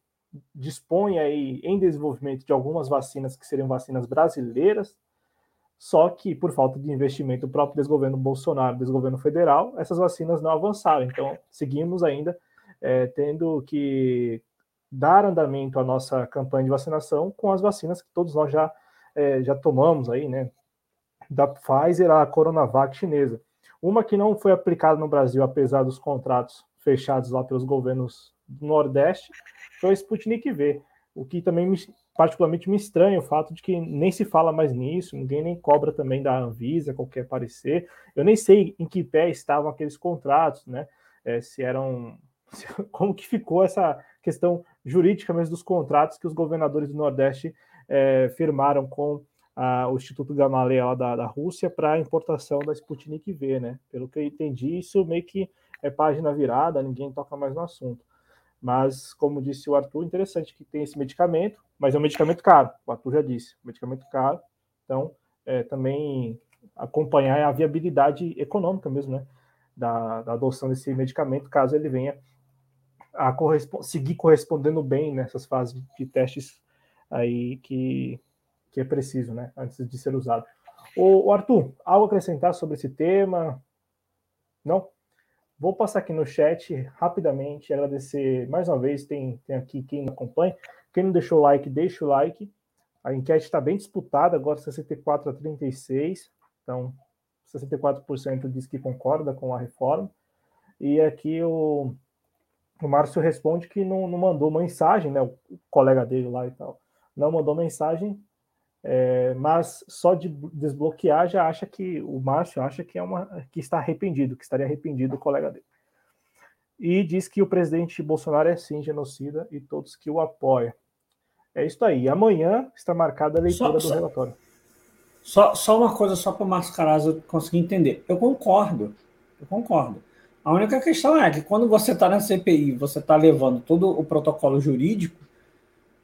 dispõe aí em desenvolvimento de algumas vacinas que seriam vacinas brasileiras, só que por falta de investimento próprio desgoverno Bolsonaro, desgoverno federal, essas vacinas não avançaram. Então, seguimos ainda é, tendo que dar andamento à nossa campanha de vacinação com as vacinas que todos nós já, é, já tomamos aí, né? Da Pfizer à Coronavac chinesa. Uma que não foi aplicada no Brasil, apesar dos contratos fechados lá pelos governos do Nordeste, foi a Sputnik V, o que também me, particularmente me estranha o fato de que nem se fala mais nisso, ninguém nem cobra também da Anvisa qualquer parecer. Eu nem sei em que pé estavam aqueles contratos, né? É, se eram. *laughs* Como que ficou essa questão jurídica mesmo dos contratos que os governadores do Nordeste é, firmaram com a, o Instituto Gamaleya da, da Rússia para a importação da Sputnik V, né? Pelo que eu entendi, isso meio que é página virada, ninguém toca mais no assunto. Mas, como disse o Arthur, interessante que tem esse medicamento, mas é um medicamento caro, o Arthur já disse, um medicamento caro. Então, é, também acompanhar a viabilidade econômica mesmo, né? Da, da adoção desse medicamento, caso ele venha a seguir correspondendo bem nessas fases de testes aí que, que é preciso, né? Antes de ser usado. O, Arthur, algo a acrescentar sobre esse tema? Não? Vou passar aqui no chat rapidamente, agradecer mais uma vez, tem, tem aqui quem acompanha. Quem não deixou o like, deixa o like. A enquete está bem disputada, agora 64 a 36. Então, 64% diz que concorda com a reforma. E aqui o, o Márcio responde que não, não mandou mensagem, né? O colega dele lá e tal. Não mandou mensagem, é, mas só de desbloquear já acha que o Márcio acha que é uma que está arrependido, que estaria arrependido o colega dele. E diz que o presidente Bolsonaro é sim genocida e todos que o apoiam. É isso aí. Amanhã está marcada a leitura só, do relatório. Só, só uma coisa só para o Márcio Carazo conseguir entender. Eu concordo. Eu concordo. A única questão é que quando você está na CPI, você está levando todo o protocolo jurídico,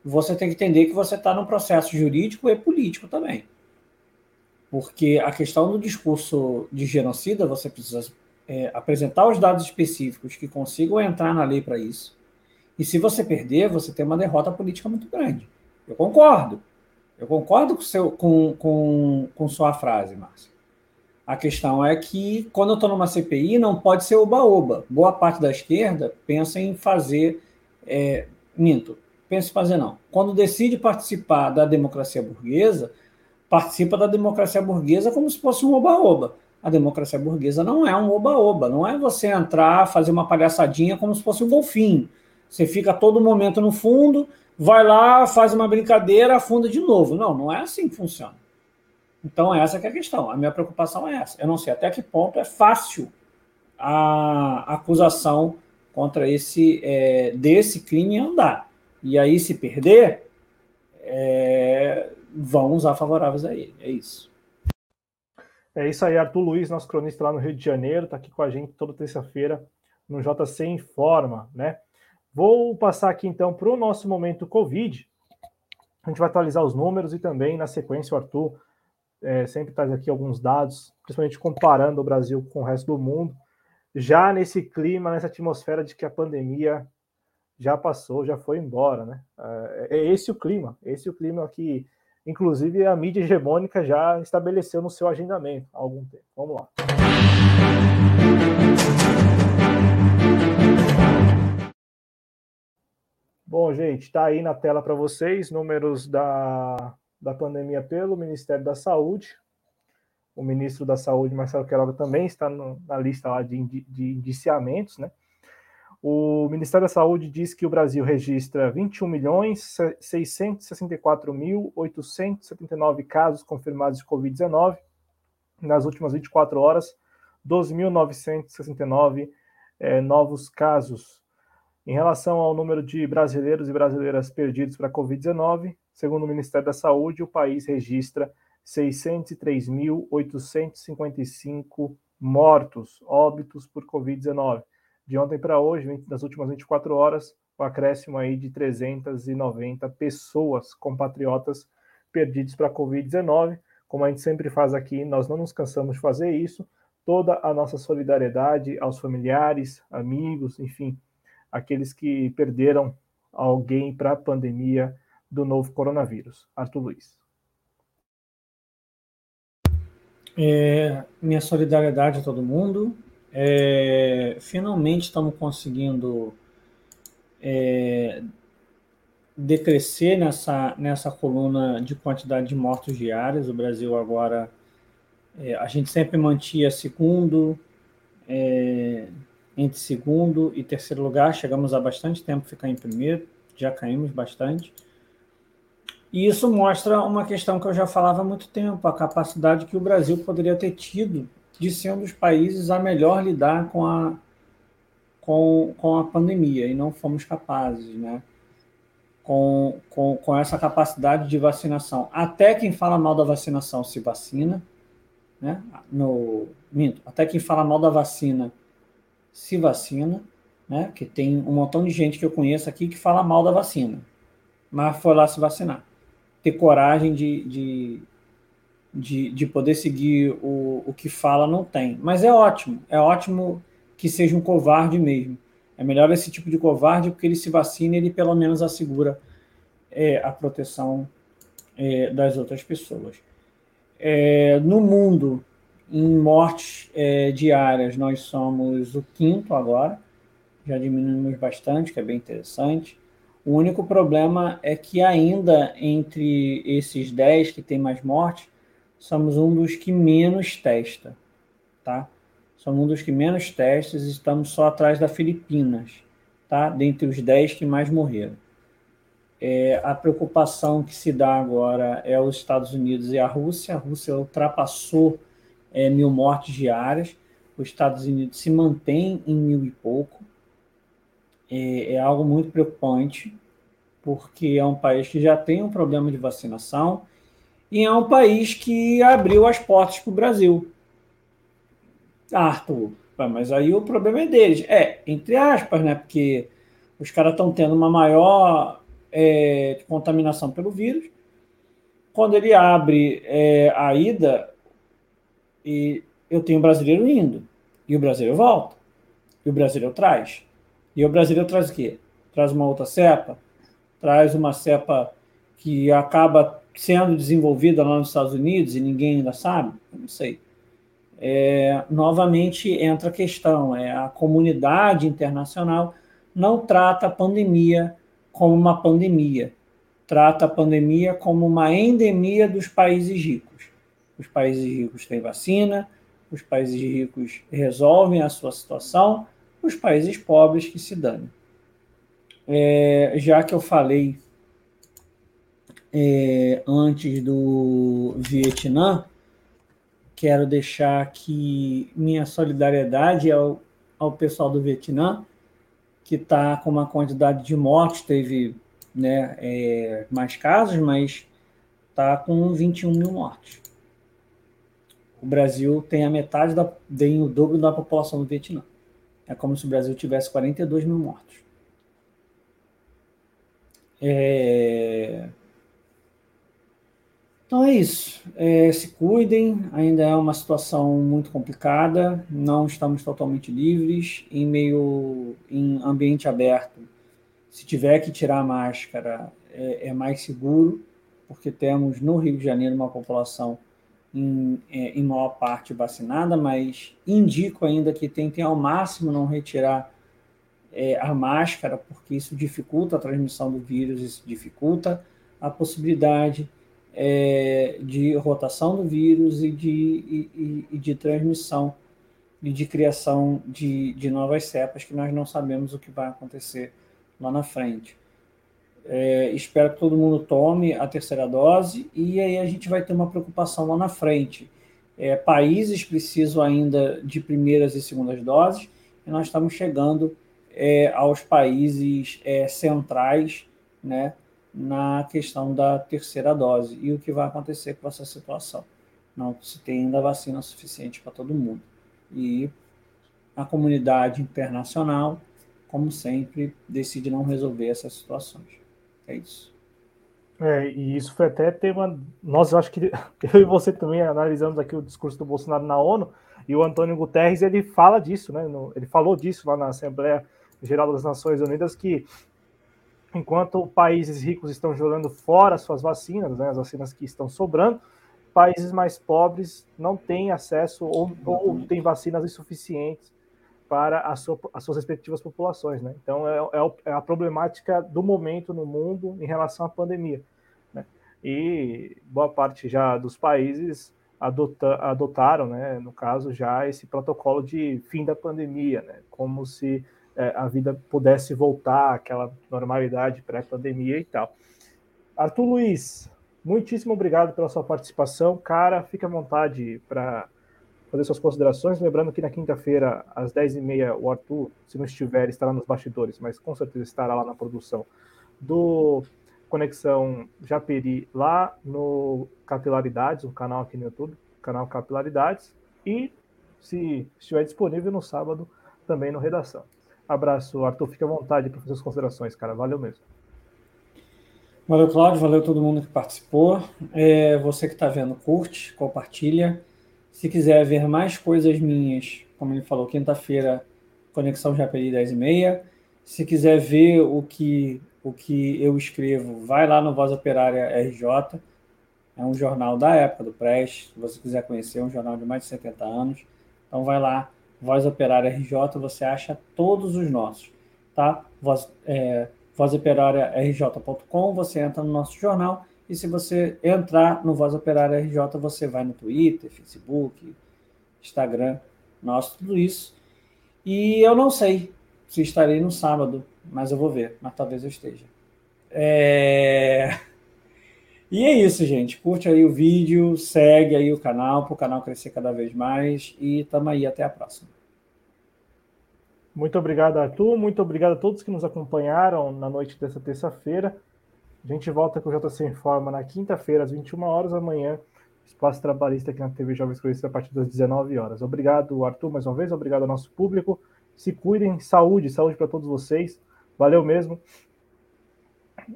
você tem que entender que você está num processo jurídico e político também. Porque a questão do discurso de genocida, você precisa é, apresentar os dados específicos que consigam entrar na lei para isso. E se você perder, você tem uma derrota política muito grande. Eu concordo. Eu concordo com, seu, com, com, com sua frase, Márcio. A questão é que, quando eu estou numa CPI, não pode ser oba-oba. Boa parte da esquerda pensa em fazer. É, minto, pensa em fazer não. Quando decide participar da democracia burguesa, participa da democracia burguesa como se fosse um oba-oba. A democracia burguesa não é um oba-oba, não é você entrar, fazer uma palhaçadinha como se fosse um golfinho. Você fica todo momento no fundo, vai lá, faz uma brincadeira, afunda de novo. Não, não é assim que funciona. Então, essa é a questão. A minha preocupação é essa. Eu não sei até que ponto é fácil a acusação contra esse é, desse crime andar. E aí, se perder, é, vão usar favoráveis a ele. É isso. É isso aí, Arthur Luiz, nosso cronista lá no Rio de Janeiro, está aqui com a gente toda terça-feira no JC Informa, né? Vou passar aqui então para o nosso momento Covid. A gente vai atualizar os números e também, na sequência, o Arthur é, sempre traz aqui alguns dados, principalmente comparando o Brasil com o resto do mundo, já nesse clima, nessa atmosfera de que a pandemia já passou, já foi embora, né? É, é esse o clima, esse o clima que, inclusive, a mídia hegemônica já estabeleceu no seu agendamento há algum tempo. Vamos lá. Bom, gente, está aí na tela para vocês números da, da pandemia pelo Ministério da Saúde. O ministro da Saúde, Marcelo Queiroga, também está no, na lista lá de, de indiciamentos, né? O Ministério da Saúde diz que o Brasil registra 21 milhões 664.879 casos confirmados de Covid-19 nas últimas 24 horas, 12.969 é, novos casos. Em relação ao número de brasileiros e brasileiras perdidos para a Covid-19, segundo o Ministério da Saúde, o país registra 603.855 mortos, óbitos por Covid-19 de ontem para hoje, das últimas 24 horas, o um acréscimo aí de 390 pessoas, compatriotas perdidos para a Covid-19. Como a gente sempre faz aqui, nós não nos cansamos de fazer isso. Toda a nossa solidariedade aos familiares, amigos, enfim, aqueles que perderam alguém para a pandemia do novo coronavírus. Arthur Luiz. É, minha solidariedade a todo mundo, é, finalmente estamos conseguindo é, decrescer nessa, nessa coluna de quantidade de mortos diários. O Brasil agora, é, a gente sempre mantinha segundo, é, entre segundo e terceiro lugar. Chegamos há bastante tempo ficar em primeiro, já caímos bastante. E isso mostra uma questão que eu já falava há muito tempo, a capacidade que o Brasil poderia ter tido de ser um dos países a melhor lidar com a, com, com a pandemia, e não fomos capazes, né? Com, com, com essa capacidade de vacinação. Até quem fala mal da vacinação se vacina, né? No, minto, até quem fala mal da vacina se vacina, né? Que tem um montão de gente que eu conheço aqui que fala mal da vacina, mas foi lá se vacinar. Ter coragem de, de, de, de poder seguir o, o que fala, não tem. Mas é ótimo, é ótimo que seja um covarde mesmo. É melhor esse tipo de covarde porque ele se vacina e ele pelo menos assegura é, a proteção é, das outras pessoas. É, no mundo, em mortes é, diárias, nós somos o quinto agora, já diminuímos bastante, que é bem interessante. O único problema é que ainda entre esses 10 que tem mais mortes, somos um dos que menos testa, tá? Somos um dos que menos testa, estamos só atrás da Filipinas, tá? Dentre os 10 que mais morreram. É, a preocupação que se dá agora é os Estados Unidos e a Rússia. A Rússia ultrapassou é, mil mortes diárias. Os Estados Unidos se mantém em mil e pouco. É, é algo muito preocupante, porque é um país que já tem um problema de vacinação e é um país que abriu as portas para o Brasil. Ah, Arthur, mas aí o problema é deles. É, entre aspas, né? Porque os caras estão tendo uma maior é, contaminação pelo vírus. Quando ele abre é, a ida, e eu tenho um brasileiro indo, e o brasileiro volta, e o brasileiro traz. E o brasileiro traz o quê? Traz uma outra cepa, traz uma cepa que acaba sendo desenvolvida lá nos Estados Unidos e ninguém ainda sabe? Não sei. É, novamente entra a questão: é, a comunidade internacional não trata a pandemia como uma pandemia. trata a pandemia como uma endemia dos países ricos. Os países ricos têm vacina, os países ricos resolvem a sua situação, os países pobres que se danem. É, já que eu falei é, antes do Vietnã, quero deixar aqui minha solidariedade ao, ao pessoal do Vietnã, que está com uma quantidade de mortes, teve né, é, mais casos, mas está com 21 mil mortes. O Brasil tem a metade, da, tem o dobro da população do Vietnã. É como se o Brasil tivesse 42 mil mortos. É... Então é isso. É, se cuidem, ainda é uma situação muito complicada, não estamos totalmente livres, em meio em ambiente aberto. Se tiver que tirar a máscara, é, é mais seguro, porque temos no Rio de Janeiro uma população em, é, em maior parte vacinada, mas indico ainda que tentem ao máximo não retirar é, a máscara, porque isso dificulta a transmissão do vírus, isso dificulta a possibilidade é, de rotação do vírus e de, e, e de transmissão e de criação de, de novas cepas que nós não sabemos o que vai acontecer lá na frente. É, espero que todo mundo tome a terceira dose e aí a gente vai ter uma preocupação lá na frente. É, países precisam ainda de primeiras e segundas doses e nós estamos chegando é, aos países é, centrais, né, na questão da terceira dose e o que vai acontecer com essa situação. Não se tem ainda vacina suficiente para todo mundo. E a comunidade internacional, como sempre, decide não resolver essas situações. É isso. É, e isso foi até tema. Nós, acho que *laughs* eu e você também analisamos aqui o discurso do Bolsonaro na ONU, e o Antônio Guterres ele fala disso, né? Ele falou disso lá na Assembleia Geral das Nações Unidas, que enquanto países ricos estão jogando fora suas vacinas, né, as vacinas que estão sobrando, países mais pobres não têm acesso ou, ou têm vacinas insuficientes para a sua, as suas respectivas populações. Né? Então, é, é, é, a problemática do momento no mundo em relação à pandemia. Né? E boa parte já dos países adota, adotaram, né, no caso, já esse protocolo de fim da pandemia, né? como se é, a vida pudesse voltar àquela normalidade pré-pandemia e tal. Arthur Luiz, muitíssimo obrigado pela sua participação. Cara, fique à vontade para fazer suas considerações. Lembrando que na quinta-feira, às 10h30, o Arthur, se não estiver, estará nos bastidores, mas com certeza estará lá na produção do Conexão Japeri, lá no Capilaridades, um canal aqui no YouTube, canal Capilaridades, e se estiver disponível no sábado, também no Redação. Abraço, Arthur. Fique à vontade para fazer as considerações, cara. Valeu mesmo. Valeu, Cláudio. Valeu todo mundo que participou. É, você que está vendo, curte, compartilha. Se quiser ver mais coisas minhas, como ele falou, quinta-feira, Conexão Japeri 10 e meia. Se quiser ver o que, o que eu escrevo, vai lá no Voz Operária RJ. É um jornal da época do Prest. Se você quiser conhecer, é um jornal de mais de 70 anos. Então vai lá, Voz Operária RJ, você acha todos os nossos, tá? Voz, é, vozoperariarj.com, você entra no nosso jornal e se você entrar no Voz Operária RJ, você vai no Twitter, Facebook, Instagram, nosso, tudo isso. E eu não sei se estarei no sábado, mas eu vou ver, mas talvez eu esteja. É... E é isso, gente. Curte aí o vídeo, segue aí o canal para o canal crescer cada vez mais e tamo aí até a próxima. Muito obrigado, Arthur. Muito obrigado a todos que nos acompanharam na noite dessa terça-feira. A gente volta com o JC Informa na quinta-feira, às 21 horas da manhã. Espaço Trabalhista aqui na TV Jovens Cronistas a partir das 19 horas. Obrigado, Arthur, mais uma vez. Obrigado ao nosso público. Se cuidem. Saúde, saúde para todos vocês. Valeu mesmo.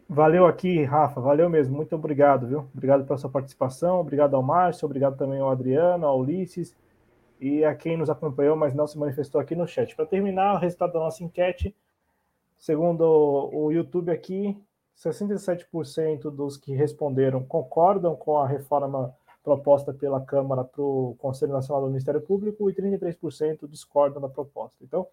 Valeu aqui, Rafa. Valeu mesmo. Muito obrigado, viu? Obrigado pela sua participação. Obrigado ao Márcio. Obrigado também ao Adriano, ao Ulisses e a quem nos acompanhou, mas não se manifestou aqui no chat. Para terminar, o resultado da nossa enquete, segundo o YouTube aqui, 67% dos que responderam concordam com a reforma proposta pela Câmara para o Conselho Nacional do Ministério Público e 33% discordam da proposta. Então,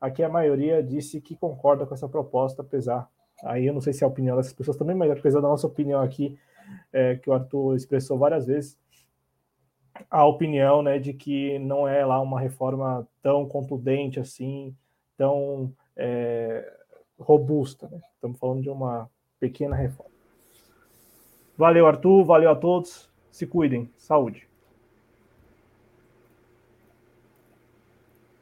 aqui a maioria disse que concorda com essa proposta, apesar aí eu não sei se é a opinião dessas pessoas também, mas apesar da nossa opinião aqui, é, que o Arthur expressou várias vezes, a opinião né, de que não é lá uma reforma tão contundente assim, tão é, robusta. Né? Estamos falando de uma pequena reforma. Valeu, Arthur. Valeu a todos. Se cuidem. Saúde.